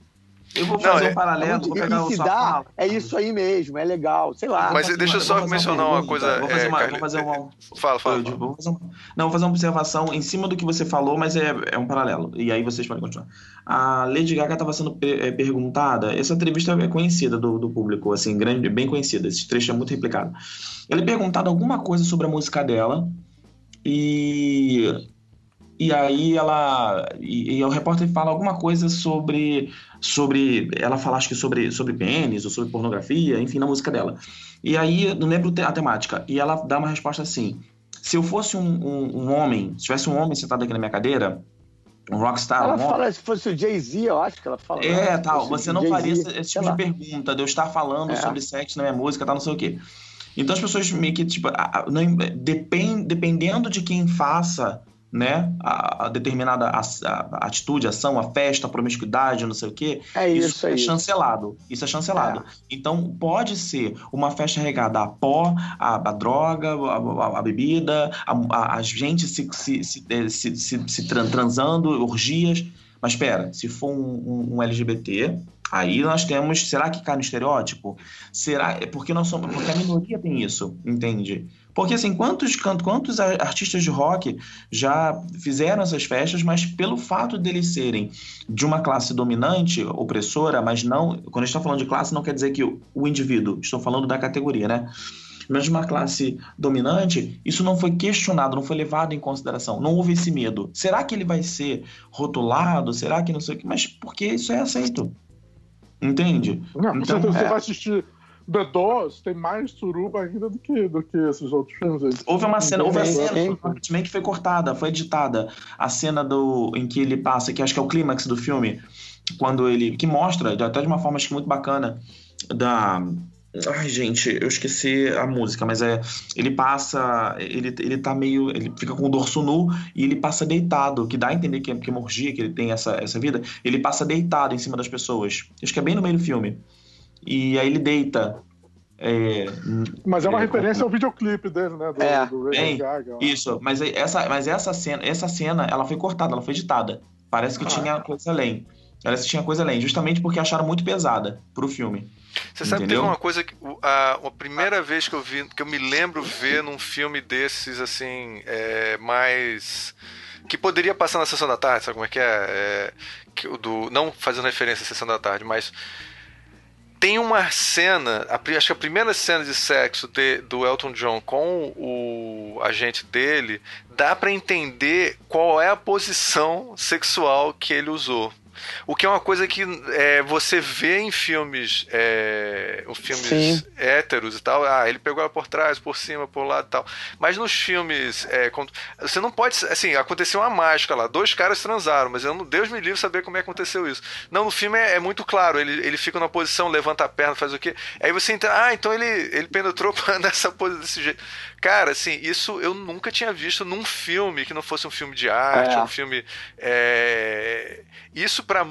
Eu vou Não, fazer é- um paralelo, vou E- pegar e se dá, é isso aí mesmo, é legal, sei lá. Mas Vou fazer deixa eu só vou mencionar uma coisa, Vou fazer é, uma, vou fazer uma, Fala, fala. Fala. vou fazer uma- não, vou fazer uma observação em cima do que você falou, mas é, é um paralelo. E aí vocês podem continuar. A Lady Gaga estava sendo é, perguntada. Essa entrevista é conhecida do, do público, assim, grande, bem conhecida. Esse trecho é muito replicado. Ela é perguntada alguma coisa sobre a música dela e e aí ela e, e o repórter fala alguma coisa sobre sobre ela fala acho que sobre sobre pênis ou sobre pornografia, enfim, na música dela. E aí não lembro a temática. E ela dá uma resposta assim: se eu fosse um, um, um homem, se tivesse um homem sentado aqui na minha cadeira, um rockstar, Ela um homem, fala, se fosse o Jay-Z, eu acho que ela fala. é, né? tal. Se fosse Você não faria esse, esse tipo de pergunta de eu estar falando É. sobre sexo na minha música, tal, não sei o quê. Então as pessoas meio que, tipo, não- depend, dependendo de quem faça, né, a, a determinada a- a atitude, ação, a festa, a promiscuidade, não sei o quê, É isso, isso é aí. chancelado. Isso é chancelado. Então, pode ser uma festa regada a pó, a, droga, a, bebida, a, gente se, se, se, eh, se- se- se tran- transando, orgias. Mas espera, se for um, um- um LGBT, aí nós temos. Será que cai no estereótipo? Será? É porque nós somos. Porque a minoria tem isso, entende? Porque assim, quantos, quantos artistas de rock já fizeram essas festas, mas pelo fato deles serem de uma classe dominante, opressora, mas não. Quando a gente está falando de classe, não quer dizer que o, indivíduo, estou falando da categoria, né? Mas de uma classe dominante, isso não foi questionado, não foi levado em consideração. Não houve esse medo. Será que ele vai ser rotulado? Será que não sei o que? Mas porque isso é aceito. Entende? Não, Então, certeza é. você vai assistir The Doors, tem mais suruba ainda do que, do que esses outros filmes. Houve uma cena, houve a cena recentemente que foi cortada, foi editada. A cena do em que ele passa, que acho que é o clímax do filme, quando ele que mostra até de uma forma acho que muito bacana da Ai, gente, eu esqueci a música, mas é. Ele passa. Ele, ele tá meio. Ele fica com o dorso nu e ele passa deitado, que dá a entender que é, que é uma orgia, que ele tem essa, essa vida. Ele passa deitado em cima das pessoas. Acho que é bem no meio do filme. E aí ele deita. É, Mas é uma É, referência ao videoclipe dele, né? Do, É. do Bem, Gaga. Isso, mas essa, mas essa cena, essa cena, ela foi cortada, ela foi editada. Parece que Ah. tinha coisa além. Parece que tinha coisa além, justamente porque acharam muito pesada pro filme. Você sabe que Entendeu? teve uma coisa que a, a primeira vez que eu vi, que eu me lembro ver num filme desses assim, é, mais que poderia passar na sessão da tarde, sabe como é que é? É, que o do não fazendo referência à sessão da tarde, mas tem uma cena, acho que a primeira cena de sexo de- do Elton John com o agente dele, dá pra entender qual é a posição sexual que ele usou. O que é uma coisa que é, você vê em filmes, é, filmes Sim. héteros e tal. Ah, ele pegou ela por trás, por cima, por lado e tal. Mas nos filmes, é, você não pode. Assim, aconteceu uma mágica lá. Dois caras transaram, mas eu não, Deus me livre saber como é que aconteceu isso. Não, no filme é, é muito claro. Ele, ele fica numa posição, levanta a perna, faz o quê? Aí você entra. Ah, então ele, ele penetrou nessa posição desse jeito. Cara, assim, isso eu nunca tinha visto num filme que não fosse um filme de arte, É. um filme. é, Isso pra.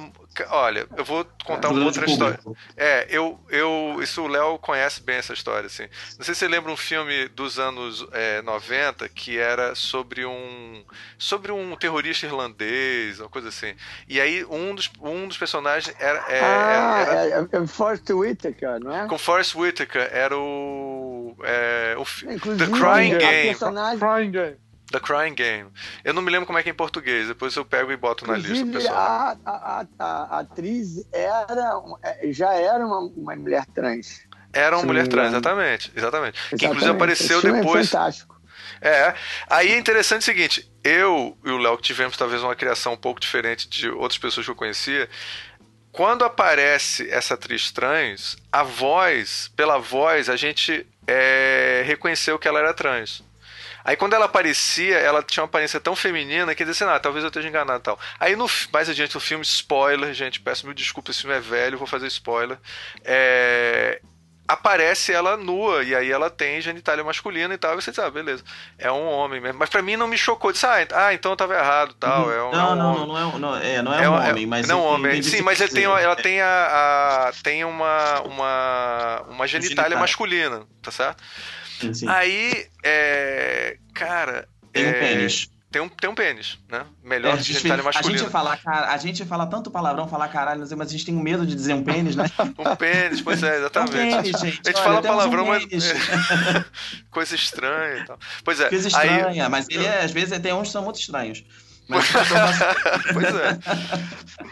Olha, eu vou contar uma Grande outra história. É, eu, eu. Isso o Léo conhece bem essa história, assim. Não sei se você lembra um filme dos anos é, 90 que era sobre um. sobre um terrorista irlandês, uma coisa assim. E aí um dos, um dos personagens era. é, ah, era- era- é, é Forrest Whitaker, não é? com Forrest Whitaker era o. É, o fi- Inclusive, The Crying Game. personagem, Crying Game. The Crying Game. Eu não me lembro como é que é em português, depois eu pego e boto na lista, inclusive pessoal. a, a, a, a atriz era, é, já era uma, uma mulher trans. Era uma mulher trans, engano. exatamente. Exatamente. Que inclusive Exatamente. apareceu Esse filme depois. É fantástico. É. Aí é interessante o seguinte: eu e o Léo que tivemos talvez uma criação um pouco diferente de outras pessoas que eu conhecia. Quando aparece essa atriz trans, a voz, pela voz, a gente é, reconheceu que ela era trans. Aí quando ela aparecia, ela tinha uma aparência tão feminina que dizia assim, ah, talvez eu esteja enganado tal. Aí no, mais adiante no filme, spoiler, gente, peço mil desculpas, esse filme é velho, vou fazer spoiler. É, aparece ela nua, e aí ela tem genitália masculina e tal, e você diz, ah, beleza, é um homem mesmo. Mas pra mim não me chocou, disse, ah, ah então eu tava errado tal. É um, não, é um não, homem. não, não, é, não, é, não é, um homem, mas. Não, eu homem. entendi o Sim, mas ele tem, ela tem, a, a- tem uma, uma, uma genitália Genitália. masculina, tá certo? Sim, sim. Aí, é, cara. Tem um é, pênis. Tem um, tem um pênis, né? É, Melhor a, que gente, genitália a masculina. gente fala, a gente fala tanto palavrão, falar caralho, mas a gente tem medo de dizer um pênis, né? Um pênis, pois é, É um exatamente. pênis, gente. A gente Olha, fala temos um palavrão, mas. Coisa estranha e tal. Pois é. Coisa aí- estranha, mas ele é, às vezes tem uns que são muito estranhos. Mas, pois é.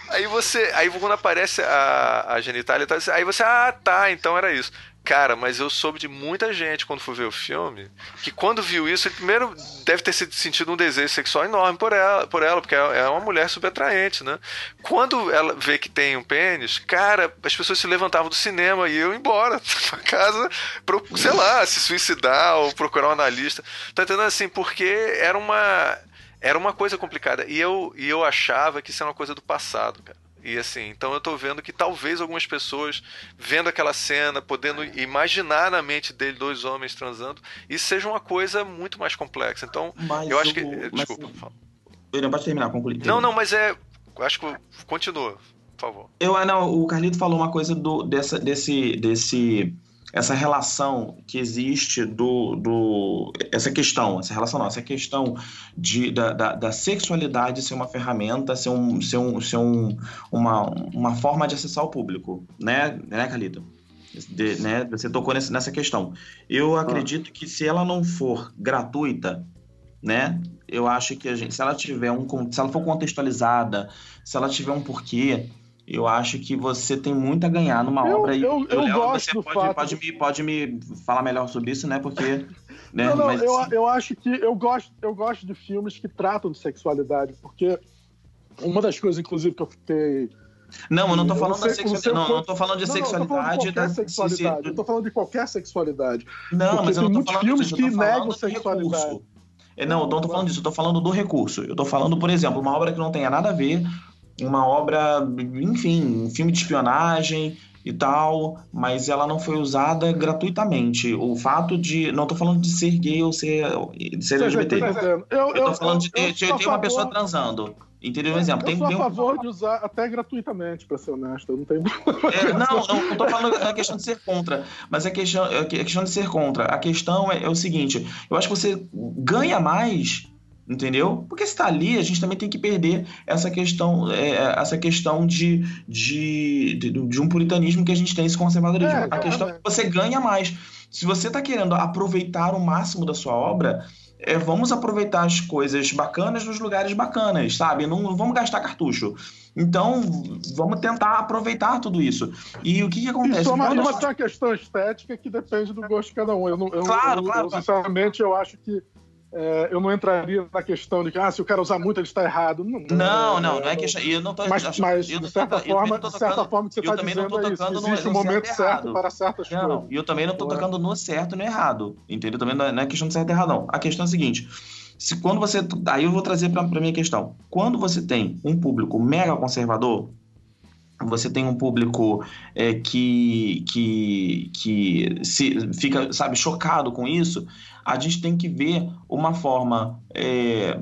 Aí você. Aí quando aparece a, a genitália, tá, aí você, ah, tá, então era isso. Cara, mas eu soube de muita gente quando foi ver o filme que quando viu isso, ele primeiro deve ter sentido um desejo sexual enorme por ela, por ela porque é uma mulher super atraente, né? Quando ela vê que tem um pênis, cara, as pessoas se levantavam do cinema e eu embora pra casa, pro, sei lá, se suicidar ou procurar um analista. Tá entendendo assim? Porque era uma era uma coisa complicada. E eu, e eu achava que isso era uma coisa do passado, cara. E assim, então eu tô vendo que talvez algumas pessoas, vendo aquela cena, podendo imaginar na mente dele dois homens transando, isso seja uma coisa muito mais complexa. Então, mas eu acho que. o- mas- Desculpa. fala. Não, pode terminar, concluir. Não, não, mas é. Acho que. Continua, por favor. Eu, ah, não, o Carlito falou uma coisa do, dessa, desse, desse, essa relação que existe do, do, essa questão, essa relação não, essa questão de, da, da, da sexualidade ser uma ferramenta, ser, um, ser, um, ser um, uma, uma forma de acessar o público, né, né Carlito? De- né, você tocou nesse- nessa questão. Eu acredito que se ela não for gratuita, né? Eu acho que a gente, se ela tiver um, se ela for contextualizada, se ela tiver um porquê, eu acho que você tem muito a ganhar numa Eu- obra. E eu- eu Léo, gosto você do pode, fato pode, de- me, pode me falar melhor sobre isso, né? Porque, né? Não, não, mas, eu, eu acho que eu gosto, eu gosto de filmes que tratam de sexualidade, porque uma das coisas, inclusive, que eu fiquei. não, eu não tô falando da se- o sexualidade. Não, não tô falando de Não, não, eu tô falando sexualidade. de qualquer da- sexualidade. se- Eu tô falando de qualquer sexualidade. Não, mas eu não tô muitos falando filmes disso, eu que negam sexualidade. recurso. É, Não, eu não tô falando disso, eu tô falando do recurso. Eu tô falando, por exemplo, uma obra que não tenha nada a ver, uma obra, enfim, um filme de espionagem e tal, mas ela não foi usada gratuitamente. O fato de. Não tô falando de ser gay ou ser, de ser LGBT. Tá? Eu, Eu falando de eu ter, de ter uma pessoa transando. Entendeu? Um exemplo. Eu sou tem a um- favor de usar até gratuitamente, pra ser honesto. Eu não tenho. É, não, não, tô falando da questão de ser contra, mas a questão, a questão de ser contra. A questão é, é o seguinte: eu acho que você ganha mais, entendeu? Porque se tá ali, a gente também tem que perder essa questão, é, essa questão de, de, de, de um puritanismo que a gente tem, esse conservadorismo. É, a questão é é. que você ganha mais. Se você tá querendo aproveitar o máximo da sua obra. é, vamos aproveitar as coisas bacanas nos lugares bacanas, sabe? Não, não vamos gastar cartucho. Então, vamos tentar aproveitar tudo isso. E o que, que acontece? Isso é uma, uma questão estética que depende do gosto de cada um. Eu, não, eu, Claro, eu, claro, eu, sinceramente, eu acho que é, eu não entraria na questão de que ah, se o cara usar muito, ele está errado. Não, Não, não, não é questão. e Eu não tô, Mas, mas eu de certa tô- forma, de certa forma, que você está dizendo é isso. tocando no- Existe um momento certo certo para certas Não, coisas. e eu também não é? tocando no certo e no errado. Entendeu? Também não é não é questão de certo e errado, não. A questão é a seguinte: se quando você. Aí eu vou trazer pra, pra minha questão. Quando você tem um público mega conservador, você tem um público é, que, que, que se, fica, sabe, chocado com isso, a gente tem que ver uma forma é,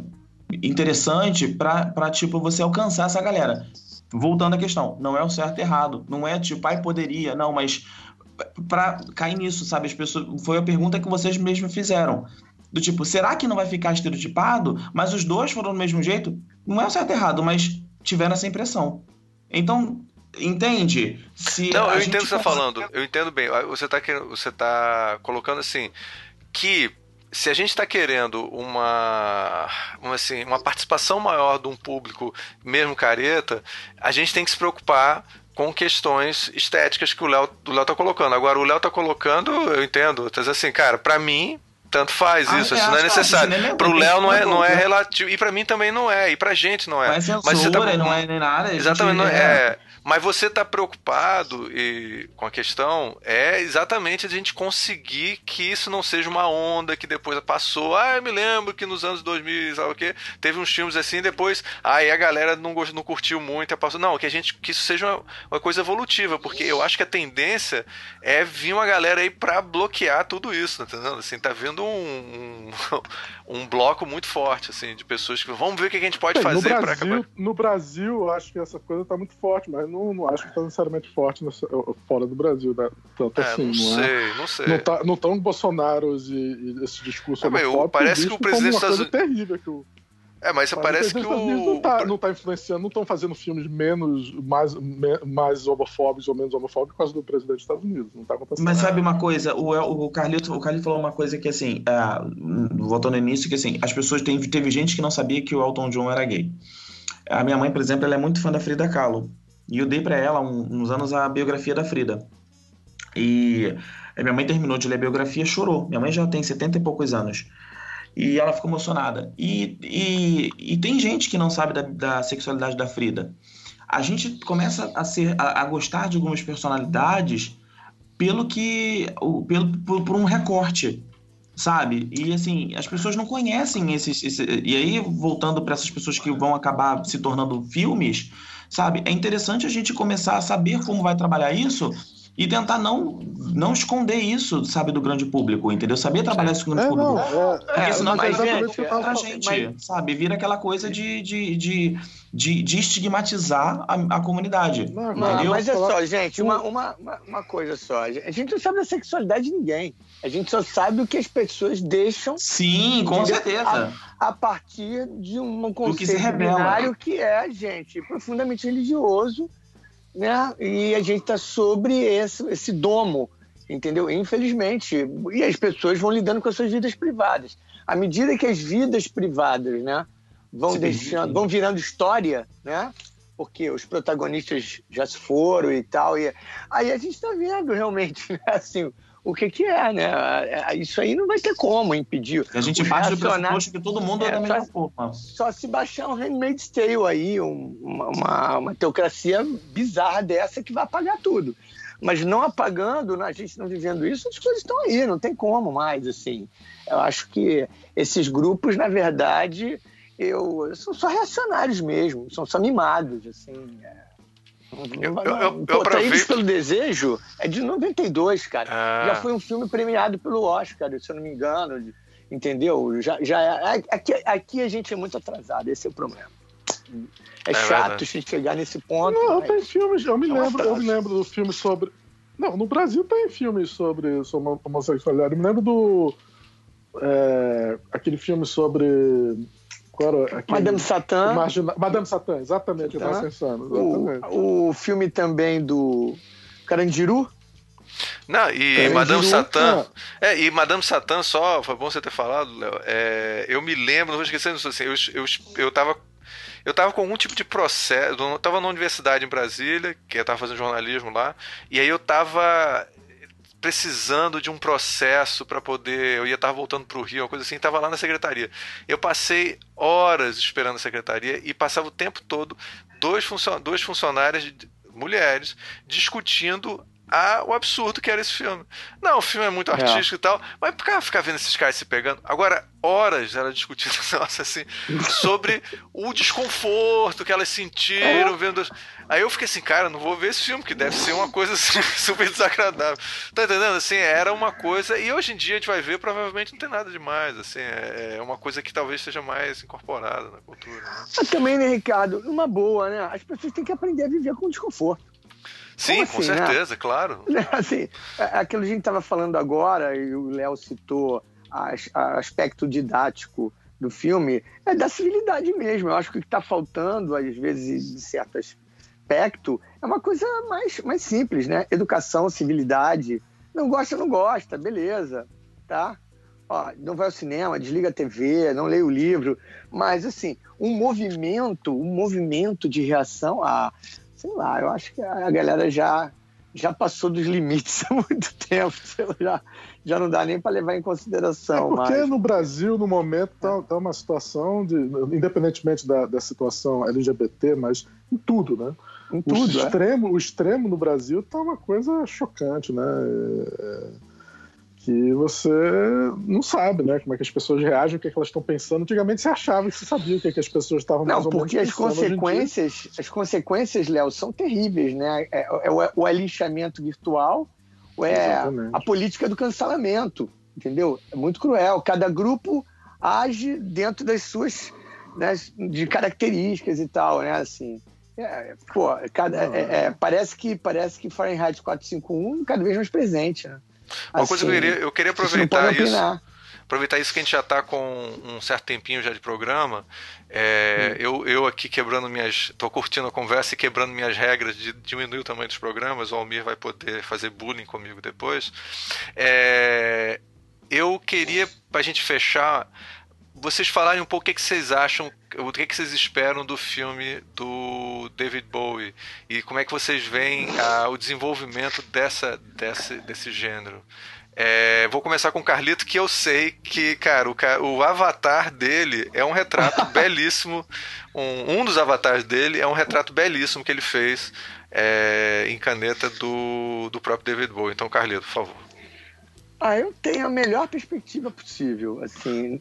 interessante para tipo, você alcançar essa galera. Voltando à questão, não é o certo e errado. Não é tipo, ai, poderia, não, mas para cair nisso, sabe? As pessoas, foi a pergunta que vocês mesmos fizeram. Do tipo, será que não vai ficar estereotipado? Mas os dois foram do mesmo jeito? Não é o certo e errado, mas tiveram essa impressão. Então, entende? Se Não, eu entendo o que você está consegue- falando. Eu entendo bem. Você está você tá colocando assim que se a gente está querendo uma, uma, assim, uma participação maior de um público, mesmo careta, a gente tem que se preocupar com questões estéticas que o Léo o tá colocando. Agora, o Léo tá colocando, eu entendo, tá dizendo assim, cara, para mim, tanto faz Ah, isso, é, isso não é necessário. cinema Pro tem Léo não é, não é né? relativo. E pra mim também não é. E pra gente não é. Não é censura, Mas você tá- não é nem nada. Exatamente, não é. Mas você tá preocupado e, com a questão é exatamente a gente conseguir que isso não seja uma onda que depois passou. Ah, eu me lembro que nos anos 2000, sabe o quê? Teve uns filmes assim, depois, aí a galera não, gost- não curtiu muito, passou. Não, que a gente que isso seja uma, uma coisa evolutiva, porque eu acho que a tendência é vir uma galera aí pra bloquear tudo isso, tá entendendo? Assim, tá vendo um, um, um bloco muito forte, assim, de pessoas que vamos ver o que a gente pode no fazer Brasil, acabar. no Brasil, eu acho que essa coisa tá muito forte, mas não, não acho que tá necessariamente forte nessa- fora do Brasil, né? tanto É, assim, não não, é? sei, não sei. Não, tá, não tão Bolsonaros e, e esse discurso É, mas eu- homofóbico parece que o presidente dos terrível que o É, mas mas parece que dos Estados Unidos o. não tá, não tá influenciando, não estão fazendo filmes menos mais, me- mais homofóbicos ou menos homofóbicos por causa do presidente dos Estados Unidos. Não tá acontecendo. Mas sabe uma coisa, o, o Carlito, o Carlito falou uma coisa que assim, ah, voltando no início, que assim, as pessoas teve, teve gente que não sabia que o Elton John era gay. A minha mãe, por exemplo, ela é muito fã da Frida Kahlo. E eu dei pra ela, um- uns anos, a biografia da Frida. E a minha mãe terminou de ler a biografia, chorou. Minha mãe já tem 70 e poucos anos. E ela ficou emocionada. E, e, e tem gente que não sabe da, da sexualidade da Frida. A gente começa a, ser, a, a gostar de algumas personalidades pelo que. Pelo, por, por um recorte. Sabe? E assim, as pessoas não conhecem esses. esse- e aí, voltando para essas pessoas que vão acabar se tornando filmes, sabe? É interessante a gente começar a saber como vai trabalhar isso e tentar não, não esconder isso, sabe, do grande público, entendeu? Saber trabalhar isso com o grande É, não, público. é, Porque É, senão mas, vai eu tava pra gente, sabe? Vira aquela coisa de, de, de, de, de estigmatizar a, a comunidade. Não, Mas, Entendeu? mas é só, gente, uma, uma, uma- coisa só. A gente não sabe da sexualidade de ninguém. A gente só sabe o que as pessoas deixam Sim, com certeza. a partir de um conceito binário que é, gente, profundamente religioso, né? E a gente está sobre esse, esse domo, entendeu? Infelizmente. E as pessoas vão lidando com as suas vidas privadas. À medida que as vidas privadas, né, vão deixando, permitem. vão virando história, né? Porque os protagonistas já se foram e tal. E aí a gente está vendo realmente, né, assim, o que que é, né? Isso aí não vai ter como impedir. A gente parte do pressuposto que todo mundo é, É, da mesma só- forma. só se baixar um Handmaid's Tale aí, um- uma, uma, uma teocracia bizarra dessa que vai apagar tudo. Mas não apagando, né, a gente não vivendo isso, as coisas estão aí, não tem como mais, assim. Eu acho que esses grupos, na verdade, eu, são só reacionários mesmo, são só mimados, assim. é. Eu- eu- eu- eu Pô, Traídos aproveito- pelo Desejo é de 92, cara. Ah. Já foi um filme premiado pelo Oscar, se eu não me engano. de- Entendeu? Já, já é- aqui, aqui a gente é muito atrasado, esse é o problema. É, É chato verdade. a gente chegar nesse ponto. Não, mas- tem filmes, eu me É lembro, eu me lembro do filme sobre. Não, no Brasil tem filmes sobre, sobre homossexualidade. Eu me lembro do. é, aquele filme sobre. Qual era? Aquele, Madame Satã, Madame Satã, exatamente, eu Tá. tava pensando. Exatamente. o, o filme também do Carandiru. Não, e Madame Satã. É, e Madame Satã, só, foi bom você ter falado, Léo. é, eu me lembro, não vou esquecer disso, assim, eu, eu, eu tava. Eu tava com algum tipo de processo. Eu tava na universidade em Brasília, que eu tava fazendo jornalismo lá, e aí eu tava precisando de um processo para poder. Eu ia estar voltando para o Rio, uma coisa assim, tava lá na secretaria. Eu passei horas esperando a secretaria e passava o tempo todo dois, funcion... dois funcionários, mulheres, discutindo a- o absurdo que era esse filme. Não, o filme é muito artístico e tal, mas por que ficar vendo esses caras se pegando? Agora, horas ela discutindo, nossa, assim, sobre o desconforto que elas sentiram vendo. Aí eu fiquei assim, cara, não vou ver esse filme, que deve ser uma coisa assim, super desagradável. Tá entendendo? Assim, era uma coisa. E hoje em dia a gente vai ver, provavelmente não tem nada demais. Assim, é é uma coisa que talvez seja mais incorporada na cultura. né? Mas também, né, Ricardo? Numa boa, né? As pessoas têm que aprender a viver com desconforto. Sim, assim, com né? certeza, claro. Assim, é- aquilo que a gente estava falando agora, e o Léo citou as- a aspecto didático do filme, é da civilidade mesmo. Eu acho que o que está faltando, às vezes, em certo aspecto, é uma coisa mais, mais simples, né? Educação, civilidade. Não gosta, não gosta, beleza, tá? Ó, não vai ao cinema, desliga a TV, não leia o livro. Mas, assim, um movimento, um movimento de reação a sei lá, eu acho que a galera já já passou dos limites há muito tempo. Já, já não dá nem para levar em consideração. É porque mas... no Brasil, no momento, tá, tá uma situação de, independentemente da, da situação LGBT, mas em tudo, né? Em tudo, o extremo, é? o extremo no Brasil tá uma coisa chocante, né? É que você não sabe, né? Como é que as pessoas reagem, o que, é que elas estão pensando. Antigamente você achava que você sabia o que, é que as pessoas estavam Não, porque as consequências, as consequências, Léo, são terríveis, né? É, é, é o alichamento virtual, ou é Exatamente. a política do cancelamento, entendeu? É muito cruel. Cada grupo age dentro das suas né, de características e tal, né? Assim, é, pô, cada, é, é, parece que parece que Fahrenheit 451 cada vez mais presente, né? Uma assim, coisa que eu queria, eu queria aproveitar isso. Aproveitar isso que a gente já está com um certo tempinho já de programa. É, hum. eu, eu aqui quebrando minhas. estou curtindo a conversa e quebrando minhas regras de diminuir o tamanho dos programas. O Almir vai poder fazer bullying comigo depois. É, eu queria, para a gente fechar, vocês falarem um pouco o que, que vocês acham, o que, que vocês esperam do filme do David Bowie e como é que vocês veem ah, o desenvolvimento dessa, dessa, desse gênero. É, vou começar com o Carlito, que eu sei que, cara, o, o avatar dele é um retrato belíssimo. Um, um dos avatares dele é um retrato belíssimo que ele fez é, em caneta do, do próprio David Bowie. Então, Carlito, por favor. Ah, eu tenho a melhor perspectiva possível, assim,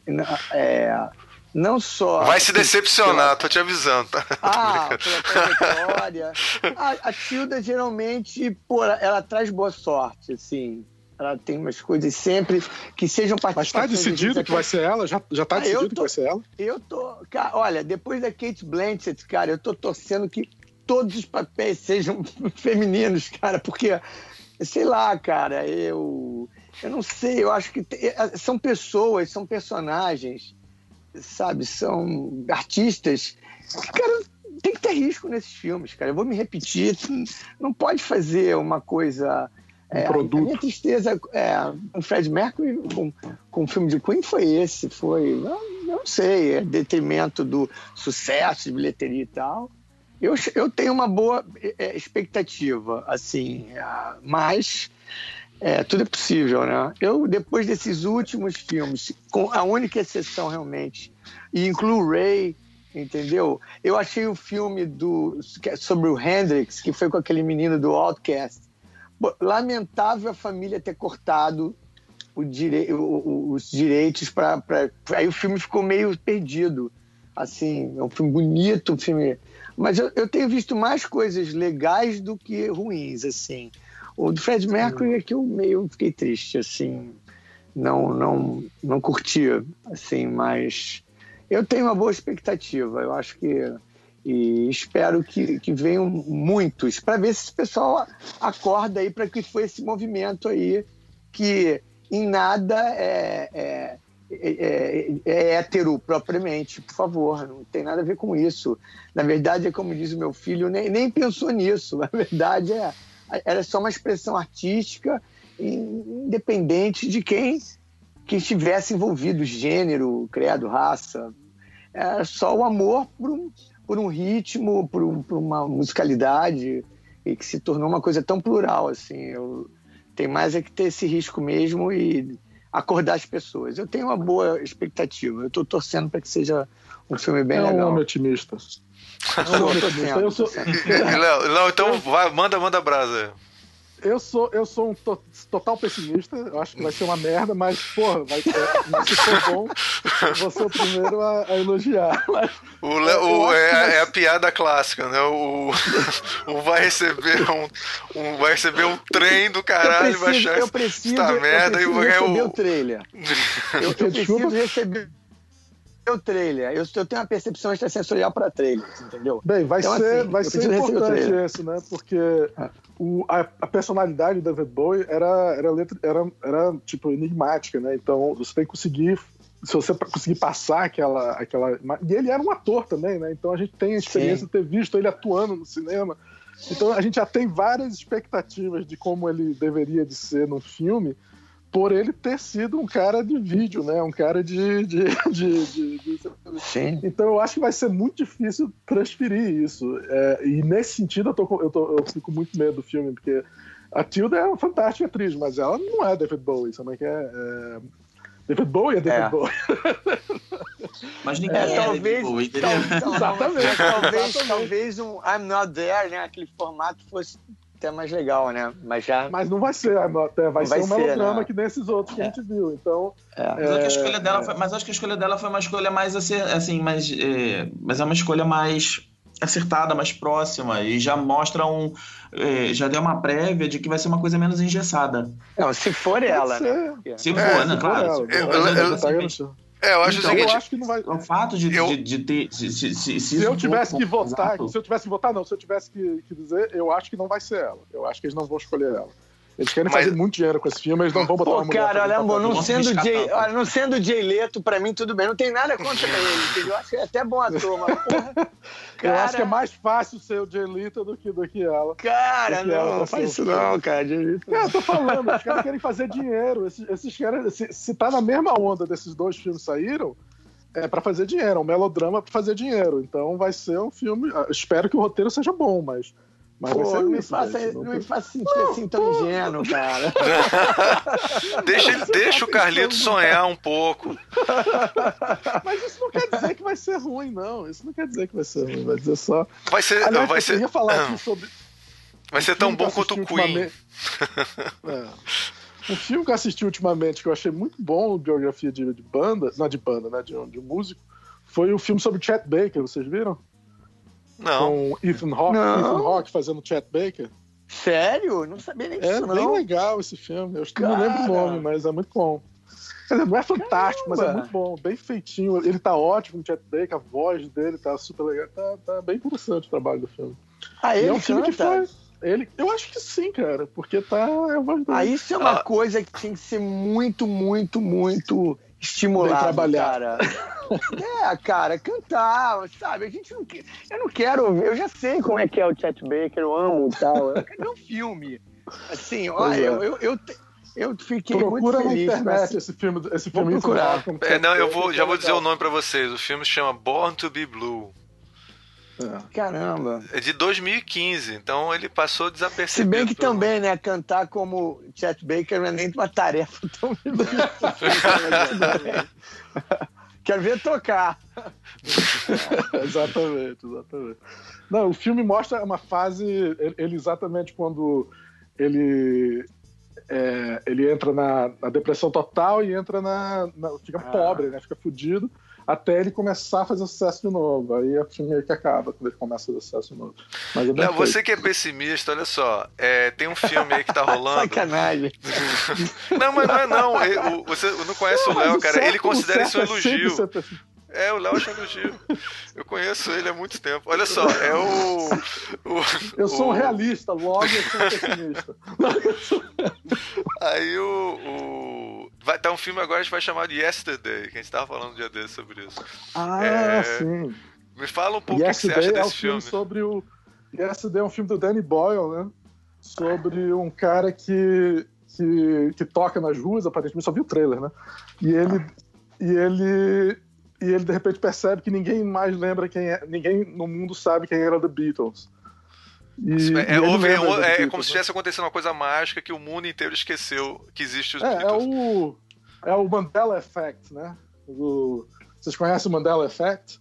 é, não só... Vai se decepcionar, tô te avisando, tá? Ah, pela trajetória. a, a Tilda, geralmente, pô, ela traz boa sorte, assim, ela tem umas coisas sempre que sejam participações... Mas tá decidido que vai ser ela? Já, já tá ah, decidido tô, que vai ser ela? Eu tô... Cara, olha, depois da Kate Blanchett, cara, eu tô torcendo que todos os papéis sejam femininos, cara, porque, sei lá, cara, eu eu não sei, eu acho que é, são pessoas, são personagens, sabe? São artistas cara, tem que ter risco nesses filmes, cara. Eu vou me repetir, não pode fazer uma coisa. Um é, produto. A minha tristeza é, o Fred Mercury com, com o filme de Queen foi esse, foi, não, não sei, é detrimento do sucesso de bilheteria e tal. Eu, eu tenho uma boa é, expectativa, assim, é, mas é, tudo é possível, né? Eu, depois desses últimos filmes, com a única exceção realmente, e incluo Ray, entendeu? Eu achei o filme do, é sobre o Hendrix, que foi com aquele menino do Outcast, lamentável a família ter cortado o direi o, os direitos para. Aí o filme ficou meio perdido. Assim, é um filme bonito, um filme. Mas eu, eu tenho visto mais coisas legais do que ruins, assim. O do Fred Mercury é que eu meio fiquei triste, assim, não, não, não curtia, assim, mas eu tenho uma boa expectativa. Eu acho que e espero que, que venham muitos para ver se esse pessoal acorda aí para que foi esse movimento aí que em nada é, é, é, é, hétero propriamente, por favor, não tem nada a ver com isso. Na verdade, é como diz o meu filho, nem, nem pensou nisso. Na verdade, é era só uma expressão artística independente de quem que estivesse envolvido, gênero, credo, raça. Era só o amor por um, por um ritmo, por, um, por uma musicalidade e que se tornou uma coisa tão plural assim. Eu, tem mais é que ter esse risco mesmo e acordar as pessoas. Eu tenho uma boa expectativa. Eu estou torcendo para que seja um filme bem é legal. É um homem otimista. Eu sou... Não, então vai, manda, manda brasa. Eu sou, eu sou um to total pessimista, eu acho que vai ser uma merda, mas, porra, vai, é, se for bom, eu vou ser o primeiro a, a elogiar. Mas, o, Le, o é, é, a piada clássica, né? O, o vai receber um, um, vai receber um trem do caralho, preciso, vai achar eu preciso, essa merda e vai ganhar o... o trailer. Eu, eu preciso receber o trailer. Eu, eu tenho uma percepção extrasensorial para trailers, entendeu? Bem, vai então, ser, assim, vai ser importante isso, né? Porque ah. o, a, a, personalidade do David Bowie era, era, letra, era, era, tipo, enigmática, né? Então você tem que conseguir. Se você conseguir passar aquela, aquela. E ele era um ator também, né? Então a gente tem a experiência Sim. de ter visto ele atuando no cinema. Então a gente já tem várias expectativas de como ele deveria de ser no filme por ele ter sido um cara de vídeo, né? Um cara de. de, de, de, de... Sim. Então eu acho que vai ser muito difícil transferir isso. É, e nesse sentido eu, tô, eu, tô, eu fico muito medo do filme, porque A Tilda é uma fantástica atriz, mas ela não é David Bowie. Também que é, é... David Bowie é David É. Bowie. Mas ninguém É, é, talvez, David Bowie, tal- Exatamente. talvez, Exatamente. talvez um I'm Not There, né? Aquele formato fosse até mais legal, né? Mas já. Mas não vai ser, até vai Não ser vai um ser, melodrama né? que nesses outros que a gente viu. Então, É. Mas, acho que a escolha É, dela é. foi, mas acho que a escolha dela foi uma escolha mais assim, mais, é, mas é uma escolha mais acertada, mais próxima e já mostra um, é, já deu uma prévia de que vai ser uma coisa menos engessada. Não, se for pode ela, né? ser. Porque- Se É, for, né? Se for Claro. ela, se eu- eu- mas, eu- É, eu acho Então, o eu seguinte. acho que não vai. o fato de, Eu- de, de ter. Se, se, se, Se eu tivesse que votar, se eu tivesse que votar, não, se eu tivesse que, que dizer, eu acho que não vai ser ela. Eu acho que eles não vão escolher ela. Eles querem Mas- fazer muito dinheiro com esse filme, eles não vão botar uma Pô, mulher cara, olha, amor, não Vamos sendo, Jay, olha, não sendo Jay Leto, pra mim tudo bem. Não tem nada contra ele, entendeu? Eu acho até bom ator, mas porra. Eu acho que é cara, mais fácil ser o Jay Leto do que, do que ela. Cara, do que ela não, pra faz isso não, cara. Jay Leto. É, eu tô falando, os caras querem fazer dinheiro. Esses, esses caras, se, se tá na mesma onda desses dois filmes saíram, é pra fazer dinheiro, é um melodrama pra fazer dinheiro. Então vai ser um filme. ah, Espero que o roteiro seja bom, mas. Mas Pô, ser não me, faça, não não me faça sentir assim tão ingênuo, cara. Deixa, deixa o Carlito sonhar um pouco. Mas isso não quer dizer que vai ser ruim, não. Isso não quer dizer que vai ser ruim, vai dizer só. Vai ser, Aliás, vai eu ser, queria falar aqui sobre. vai ser um tão bom quanto o Queen. É. Um filme que eu assisti ultimamente que eu achei muito bom, biografia de, de banda, não de banda, né? De, de um músico, foi o filme sobre Chet Baker, vocês viram? Não. Com Ethan Hawke, Não. Ethan Hawke fazendo Chet Baker. Sério? Não sabia nem É disso, bem não. legal esse filme. Eu não lembro o Cara. nome, mas é muito bom. Quer dizer, não é fantástico, mas é Caramba. muito bom, bem feitinho. Ele tá ótimo, o Chet Baker, a voz dele tá super legal. Tá, tá bem interessante o trabalho do filme. Ah, E ele é um filme que foi. Ele, eu acho que sim, cara, porque tá. É a voz dele. Ah, isso é uma Ah. coisa que tinha que ser muito, muito, muito estimulado, Bem trabalhado. cara. É, cara, cantar, sabe? A gente não quer. Eu não quero eu já sei como é que é o Chet Baker, eu amo e tal. Eu quero ver um filme. Assim, olha, é. eu, eu, eu, te- eu fiquei Procura muito na feliz. com internet essa- esse filme, esse Vou filme Ethan procurar. É, não, eu vou, já vou dizer o nome pra vocês. O filme se chama Born to be Blue. É. Caramba. É de 2015, então ele passou Se desapercebido. bem que também, né, cantar como Chet Baker não é nem uma tarefa tão. Quero ver tocar. exatamente, exatamente. Não, o filme mostra uma fase, ele- ele exatamente quando ele é, ele entra na, na depressão total e entra na, na- fica Ah. pobre, né? Fica fudido até ele começar a fazer sucesso de novo. Aí o filme meio que acaba quando ele começa a fazer sucesso de novo. Mas é feito. você que é pessimista, olha só. é, tem um filme aí que tá rolando. Sacanagem. Não, mas não é não. Ele- o- você não conhece o Não, Léo, cara. certo- Ele considera isso um é elogio. É, o Léo acha elogio. Eu conheço ele há muito tempo. Olha só, é o. o- Eu sou um o- realista, logo eu sou um pessimista. Aí o. o- Vai estar um filme agora que a gente vai chamar de Yesterday, que a gente tava falando um dia desse sobre isso. Ah, É, sim. Me fala um pouco o que, você acha é o desse filme filme. sobre o. Yesterday é um filme do Danny Boyle, né? Sobre um cara que, que, que toca nas ruas, aparentemente, só vi o trailer, né? E ele. E ele. E ele de repente percebe que ninguém mais lembra quem é. Ninguém no mundo sabe quem era The Beatles. E, É, ele houve- é, é Beatles, como se né? tivesse acontecido uma coisa mágica que o mundo inteiro esqueceu que existe os É, é o, é o Mandela Effect, né? O- vocês conhecem o Mandela Effect?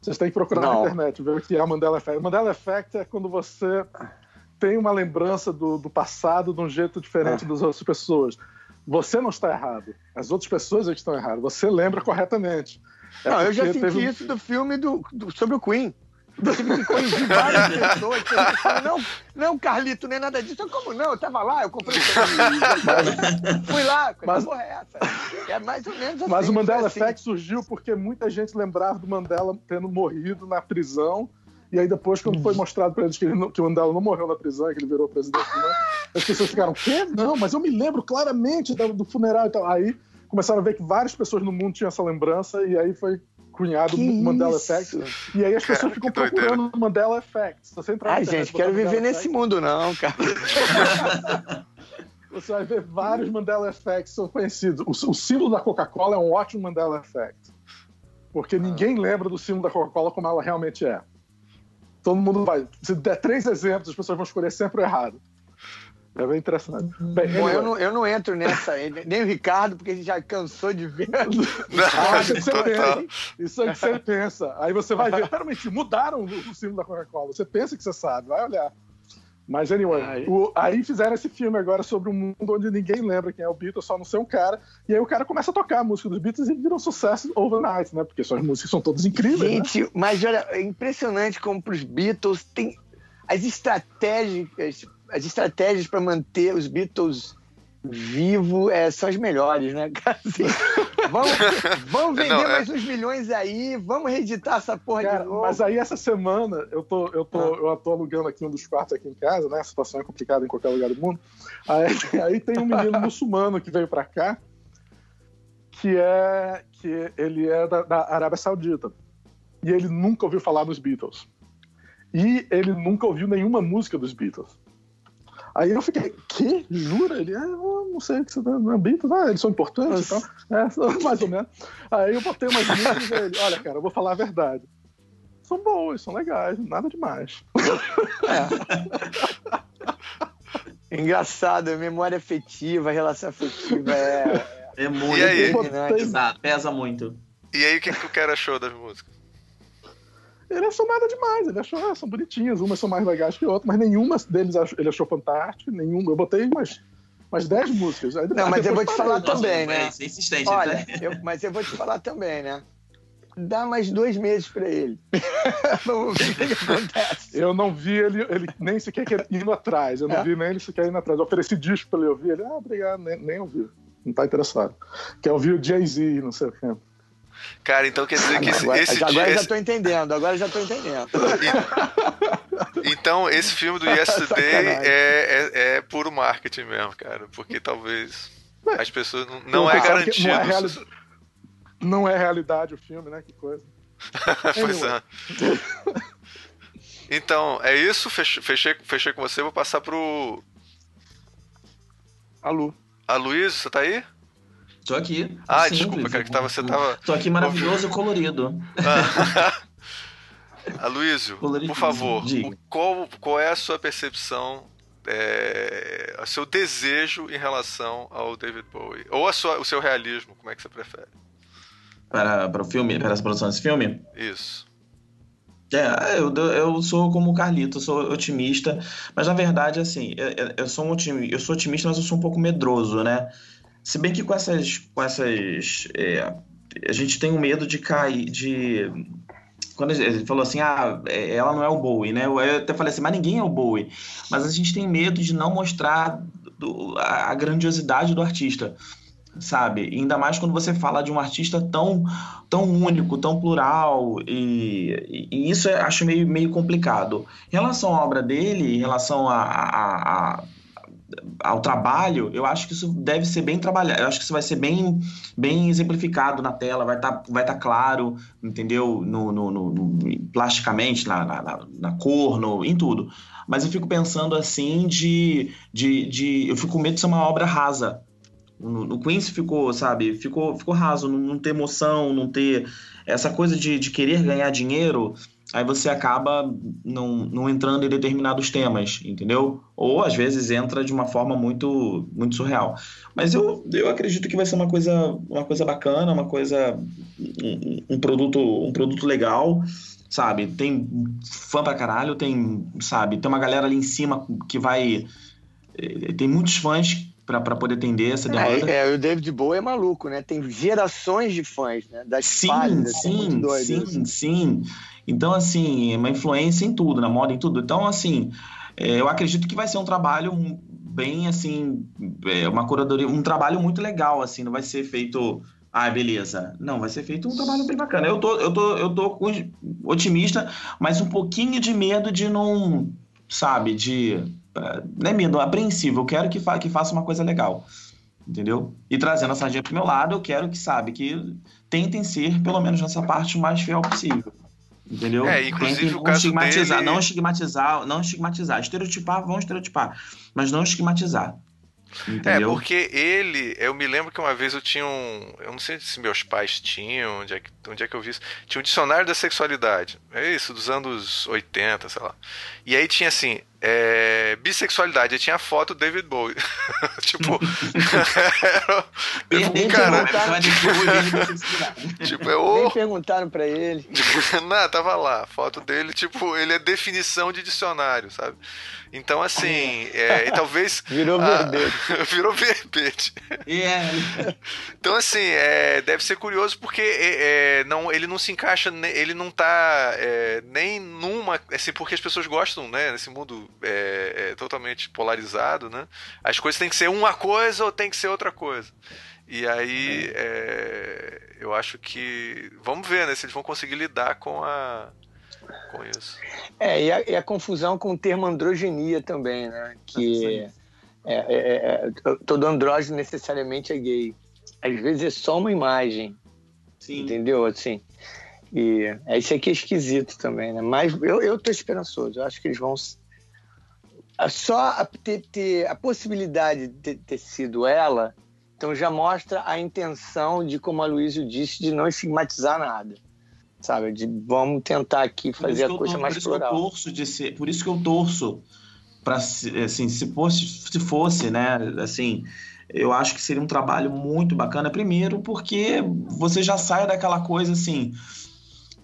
Vocês têm que procurar Não. na internet, ver o que é o Mandela Effect. O Mandela Effect é quando você tem uma lembrança do, do passado de um jeito diferente Ah. das outras pessoas. Você não está errado. As outras pessoas é que estão erradas. Você lembra corretamente. É Não, eu já senti teve isso do filme do, do- sobre o Queen. Tive que corrigir várias pessoas. que falam, Não, não, Carlito, nem nada disso. Eu, como não? Eu tava lá, eu comprei. Fui lá, Mas- porra é essa? É mais ou menos assim. Mas o Mandela assim. Effect surgiu porque muita gente lembrava do Mandela tendo morrido na prisão. E aí depois, quando foi mostrado para eles que, ele não- que o Mandela não morreu na prisão, que ele virou presidente, né, as pessoas ficaram, quê? Não, mas eu me lembro claramente do, do funeral e tal. Aí começaram a ver que várias pessoas no mundo tinham essa lembrança e aí foi cunhado Que Mandela isso? Effect. E aí as pessoas Cara, ficam doideira. procurando o Mandela Effect. Se você entrar Ai, gente, quero viver Mandela nesse mundo, não, cara. Você vai ver vários Mandela Effects que são conhecidos. O, o símbolo da Coca-Cola é um ótimo Mandela Effect. Porque ninguém lembra do símbolo da Coca-Cola como ela realmente é. Todo mundo vai. Se der três exemplos, as pessoas vão escolher sempre o errado. É bem interessante. Bem, Bom, eu não, eu não entro nessa, nem o Ricardo, porque ele já cansou de ver. Ah, isso é que você pensa. Isso é que você pensa. Aí você vai ver, realmente, mudaram o, o símbolo da Coca-Cola. Você pensa que você sabe, vai olhar. Mas, anyway, Aí. o- aí fizeram esse filme agora sobre um mundo onde ninguém lembra quem é o Beatles, só não ser um cara. E aí o cara começa a tocar a música dos Beatles e vira um sucesso overnight, né? Porque suas músicas são todas incríveis, né? Gente, mas olha, é impressionante como pros Beatles tem as estratégias, as estratégias para manter os Beatles vivos é, são as melhores, né? cara? Assim, vamos, vamos vender Não, é- mais uns milhões aí, vamos reeditar essa porra Cara, de novo. mas aí essa semana eu tô, eu tô, Ah. eu tô alugando aqui um dos quartos aqui em casa, né? A situação é complicada em qualquer lugar do mundo. Aí, aí tem um menino muçulmano que veio pra cá, que é que ele é da, da Arábia Saudita. E ele nunca ouviu falar nos Beatles. E ele nunca ouviu nenhuma música dos Beatles. Aí eu fiquei, que? Jura? Ele, ah, não sei o que você tá. Não é Beatles? Ah, eles são importantes e tal. É, mais ou menos. Aí eu botei umas músicas e ele, olha, cara, eu vou falar a verdade. São boas, são legais, nada demais. Engraçado, a memória afetiva, relação afetiva é. É muito. E aí? Pesa, pesa muito. E aí, o que, que o cara achou das músicas? Ele achou nada demais, ele achou, ah, são bonitinhas, umas são mais legais que outras, mas nenhuma deles ele achou fantástica, nenhuma. Eu botei umas, umas 10 músicas. Aí Não, mas eu vou depois te falar parei. também, né? É insistente, Olha, né? eu- mas eu vou te falar também, né? Dá mais dois meses pra ele. Vamos ver o que, que acontece. Eu não vi ele, ele nem sequer quer- indo atrás, eu não É. vi nem ele sequer indo atrás. Eu ofereci disco pra ele ouvir, ele, ah, obrigado, nem, nem ouviu. Não tá interessado. Quer ouvir o Jay-Z, não sei o quê. Cara, então quer dizer que esse, Agora, esse agora dia- eu já esse- tô entendendo, agora eu já tô entendendo. Então, esse filme do Yesterday é, é, é puro marketing mesmo, cara. Porque talvez as pessoas. Não, não é que garantido. Não é, reali- não é realidade o filme, né? Que coisa. pois é. Então, é isso. Fech- Fechei, fechei com você. Vou passar pro. Alô. Aloysio, você tá aí? Tô aqui. Ah, Simples. desculpa, cara, que tava, você tava. Tô aqui maravilhoso e colorido. Aloysio, Coloridinho, por favor, o- qual, qual é a sua percepção, é, o seu desejo em relação ao David Bowie? Ou a sua, o seu realismo, como é que você prefere? Para, para o filme, para essa produção desse filme? Isso. É, eu, eu sou como o Carlito, eu sou otimista, mas na verdade, assim, eu, eu- sou um otimi- eu sou otimista, mas eu sou um pouco medroso, né? Se bem que com essas, com essas, é, a gente tem um medo de cair, de quando ele falou assim, ah, é, ela não é o Bowie, né? Eu até falei assim, mas ninguém é o Bowie, mas a gente tem medo de não mostrar do- a, a grandiosidade do artista, sabe? E ainda mais quando você fala de um artista tão tão único, tão plural, e, e isso eu acho meio, meio complicado. Em relação à obra dele, em relação a, a- a- ao trabalho, eu acho que isso deve ser bem trabalhado, eu acho que isso vai ser bem, bem exemplificado na tela, vai estar vai tá claro, entendeu? No, no- no- no- plasticamente, na, na, na- cor, no, em tudo. Mas eu fico pensando assim de, de, de. Eu fico com medo de ser uma obra rasa. No, no Queen's ficou, sabe, ficou, ficou raso, não, não ter emoção, não ter essa coisa de, de querer ganhar dinheiro, aí você acaba não, não entrando em determinados temas, entendeu? Ou às vezes entra de uma forma muito, muito surreal. Mas eu, eu acredito que vai ser uma coisa, uma coisa bacana, uma coisa, um, um produto, um produto legal, sabe? Tem fã pra caralho, tem, sabe, tem uma galera ali em cima que vai. eh, Tem muitos fãs pra pra poder atender essa demanda. É, é, o David Bowie é maluco, né? Tem gerações de fãs, né? Das Sim, sim, isso. sim, sim. Então, assim, é uma influência em tudo, na moda, em tudo. Então, assim, é, eu acredito que vai ser um trabalho bem, assim, é, uma curadoria, um trabalho muito legal, assim, não vai ser feito, ah, beleza. Não, vai ser feito um trabalho bem bacana. Eu tô, eu tô, eu tô otimista, mas um pouquinho de medo de não, sabe, de, não é medo, apreensivo. Eu quero que, fa que faça uma coisa legal. Entendeu? E trazendo a sardinha pro meu lado, eu quero que, sabe, que tentem ser, pelo menos nessa parte, o mais fiel possível. Entendeu? É, inclusive o não caso estigmatizar, dele- não estigmatizar, não estigmatizar. Estereotipar, vão estereotipar, mas não estigmatizar. É, Entendeu? porque ele, eu me lembro que uma vez eu tinha um. Eu não sei se meus pais tinham, onde é que, onde é que eu vi isso. Tinha um dicionário da sexualidade. É isso, dos anos 80, sei lá. E aí tinha assim: é, bissexualidade. Aí tinha foto do David Bowie. tipo. Cara. Vai distribuir ele pra felicidade. tipo, é Nem o. perguntaram pra ele. Não, tava lá. Foto dele, tipo, ele é definição de dicionário, sabe? Então, assim, é, e talvez. Virou verbete. virou verbete. É, Então, assim, é, deve ser curioso porque é, é, não, ele não se encaixa, ele não tá é, nem numa. Assim, porque as pessoas gostam, né? Nesse mundo é, é, totalmente polarizado, né? As coisas têm que ser uma coisa ou tem que ser outra coisa. E aí, é, eu acho que. Vamos ver, né? Se eles vão conseguir lidar com a. Com isso. É, e a, e a confusão com o termo androgenia também, né? Que é, é, é, é, todo andrógeno necessariamente é gay. Às vezes é só uma imagem, sim. entendeu? Assim. E é, isso aqui é esquisito também, né? Mas eu, eu tô esperançoso. Eu acho que eles vão. Só a, ter, ter a possibilidade de ter, sido ela, então já mostra a intenção de, como a Luísa disse, de não estigmatizar nada. Sabe? De vamos tentar aqui fazer isso a eu coisa tô- mais por isso que eu plural. torço de ser, por isso que eu torço para assim, se fosse, se fosse, né, assim, eu acho que seria um trabalho muito bacana primeiro porque você já sai daquela coisa assim,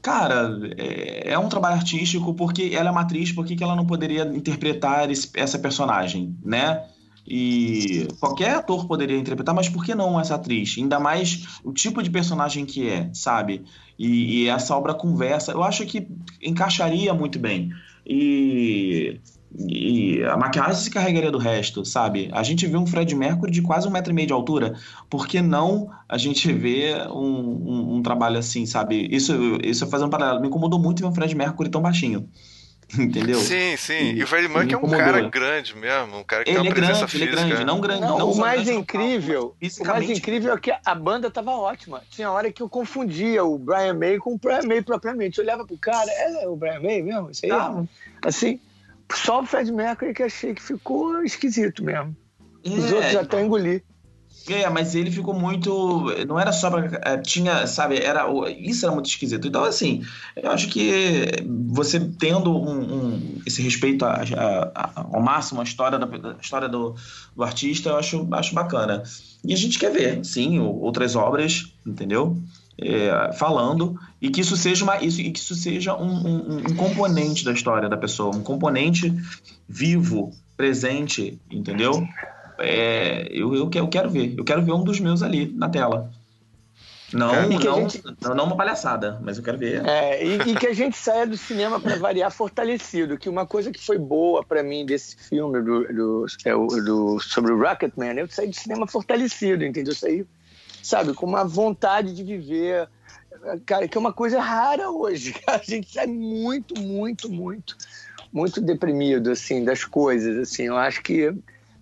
cara, é, é um trabalho artístico porque ela é uma atriz, por que ela não poderia interpretar esse- essa personagem, né? E qualquer ator poderia interpretar, mas por que não essa atriz? Ainda mais o tipo de personagem que é, sabe? E, e essa obra conversa, eu acho que encaixaria muito bem. E, e a maquiagem se carregaria do resto, sabe? A gente vê um Fred Mercury de quase um metro e meio de altura. Por que não a gente vê um, um, um trabalho assim, sabe? Isso, isso fazendo um paralelo. Me incomodou muito ver um Fred Mercury tão baixinho. Entendeu? Sim, sim. E- E o Freddie Mercury é um cara grande mesmo, um cara que tem Ele uma é presença grande, ele é física. grande, não grande. Não, não o mais incrível, o mais incrível é que a banda tava ótima. Tinha hora que eu confundia o Brian May com o Brian May propriamente. Eu olhava pro cara, é o Brian May mesmo? Isso aí? Tá. Assim, só o Fred Mercury que achei que ficou esquisito mesmo. Os É, outros até engoli. É, mas ele ficou muito. Não era só pra. é, Tinha, sabe, era, isso era muito esquisito. Então, assim, eu acho que você tendo um, um- esse respeito a- a- a- ao máximo à história, da, a história do, do artista, eu acho, acho bacana. E a gente quer ver, sim, outras obras, entendeu? É, falando, e que isso seja, uma, isso, e que isso seja um, um- um componente da história da pessoa, um componente vivo, presente, entendeu? É, eu, eu, eu quero ver. Eu quero ver um dos meus ali na tela. Não, não, gente- não, não uma palhaçada, mas eu quero ver. É, e, e que a gente saia do cinema para variar fortalecido. Que uma coisa que foi boa para mim desse filme do, do, é, do- sobre o Rocketman, eu saí do cinema fortalecido, entendeu? Eu saí, sabe, com uma vontade de viver. Cara, que é uma coisa rara hoje. A gente sai muito, muito, muito, muito deprimido, assim, das coisas, assim. Eu acho que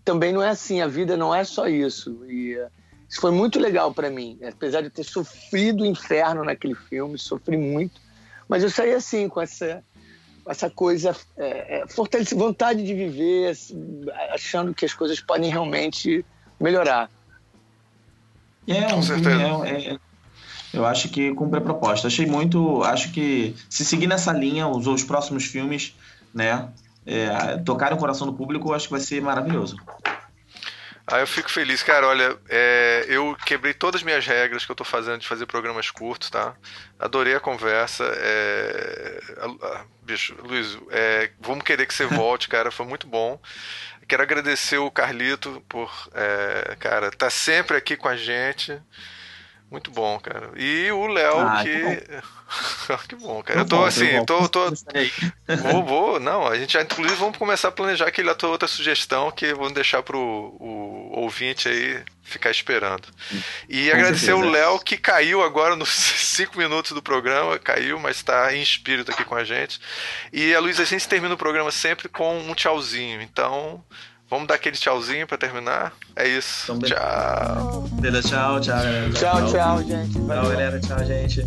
também não é assim. A vida não é só isso. E isso foi muito legal para mim, apesar de eu ter sofrido o inferno naquele filme, sofri muito, mas eu saí assim com essa essa coisa é, é, fortalece vontade de viver, assim, achando que as coisas podem realmente melhorar. É, Com um certeza. filme, é, é- eu acho que cumpre a proposta. Achei muito. Acho que se seguir nessa linha, os, os próximos filmes, né? É, tocarem o coração do público, eu acho que vai ser maravilhoso. Ah, eu fico feliz, cara. Olha, é, eu quebrei todas as minhas regras que eu tô fazendo de fazer programas curtos, tá? Adorei a conversa. É... ah, ah, bicho, Luiz, é, vamos querer que você volte, cara. Foi muito bom. Quero agradecer o Carlito por, é, cara, tá sempre aqui com a gente. Muito bom, cara. E o Léo, Ah, que. que que bom, cara. Eu Eu tô volto, assim, eu tô, tô. Vou, vou. Não, a gente já, inclusive, vamos começar a planejar aquele tua outra sugestão que vamos deixar pro o ouvinte aí ficar esperando. E Com agradecer o certeza. Léo que caiu agora nos cinco minutos do programa, caiu, mas está em espírito aqui com a gente. E a Luísa, a gente termina o programa sempre com um tchauzinho. Então, vamos dar aquele tchauzinho para terminar? É isso. Então. Tchau. Beleza, tchau, tchau, galera. Tchau, tchau, gente. Tchau, galera. Tchau, gente.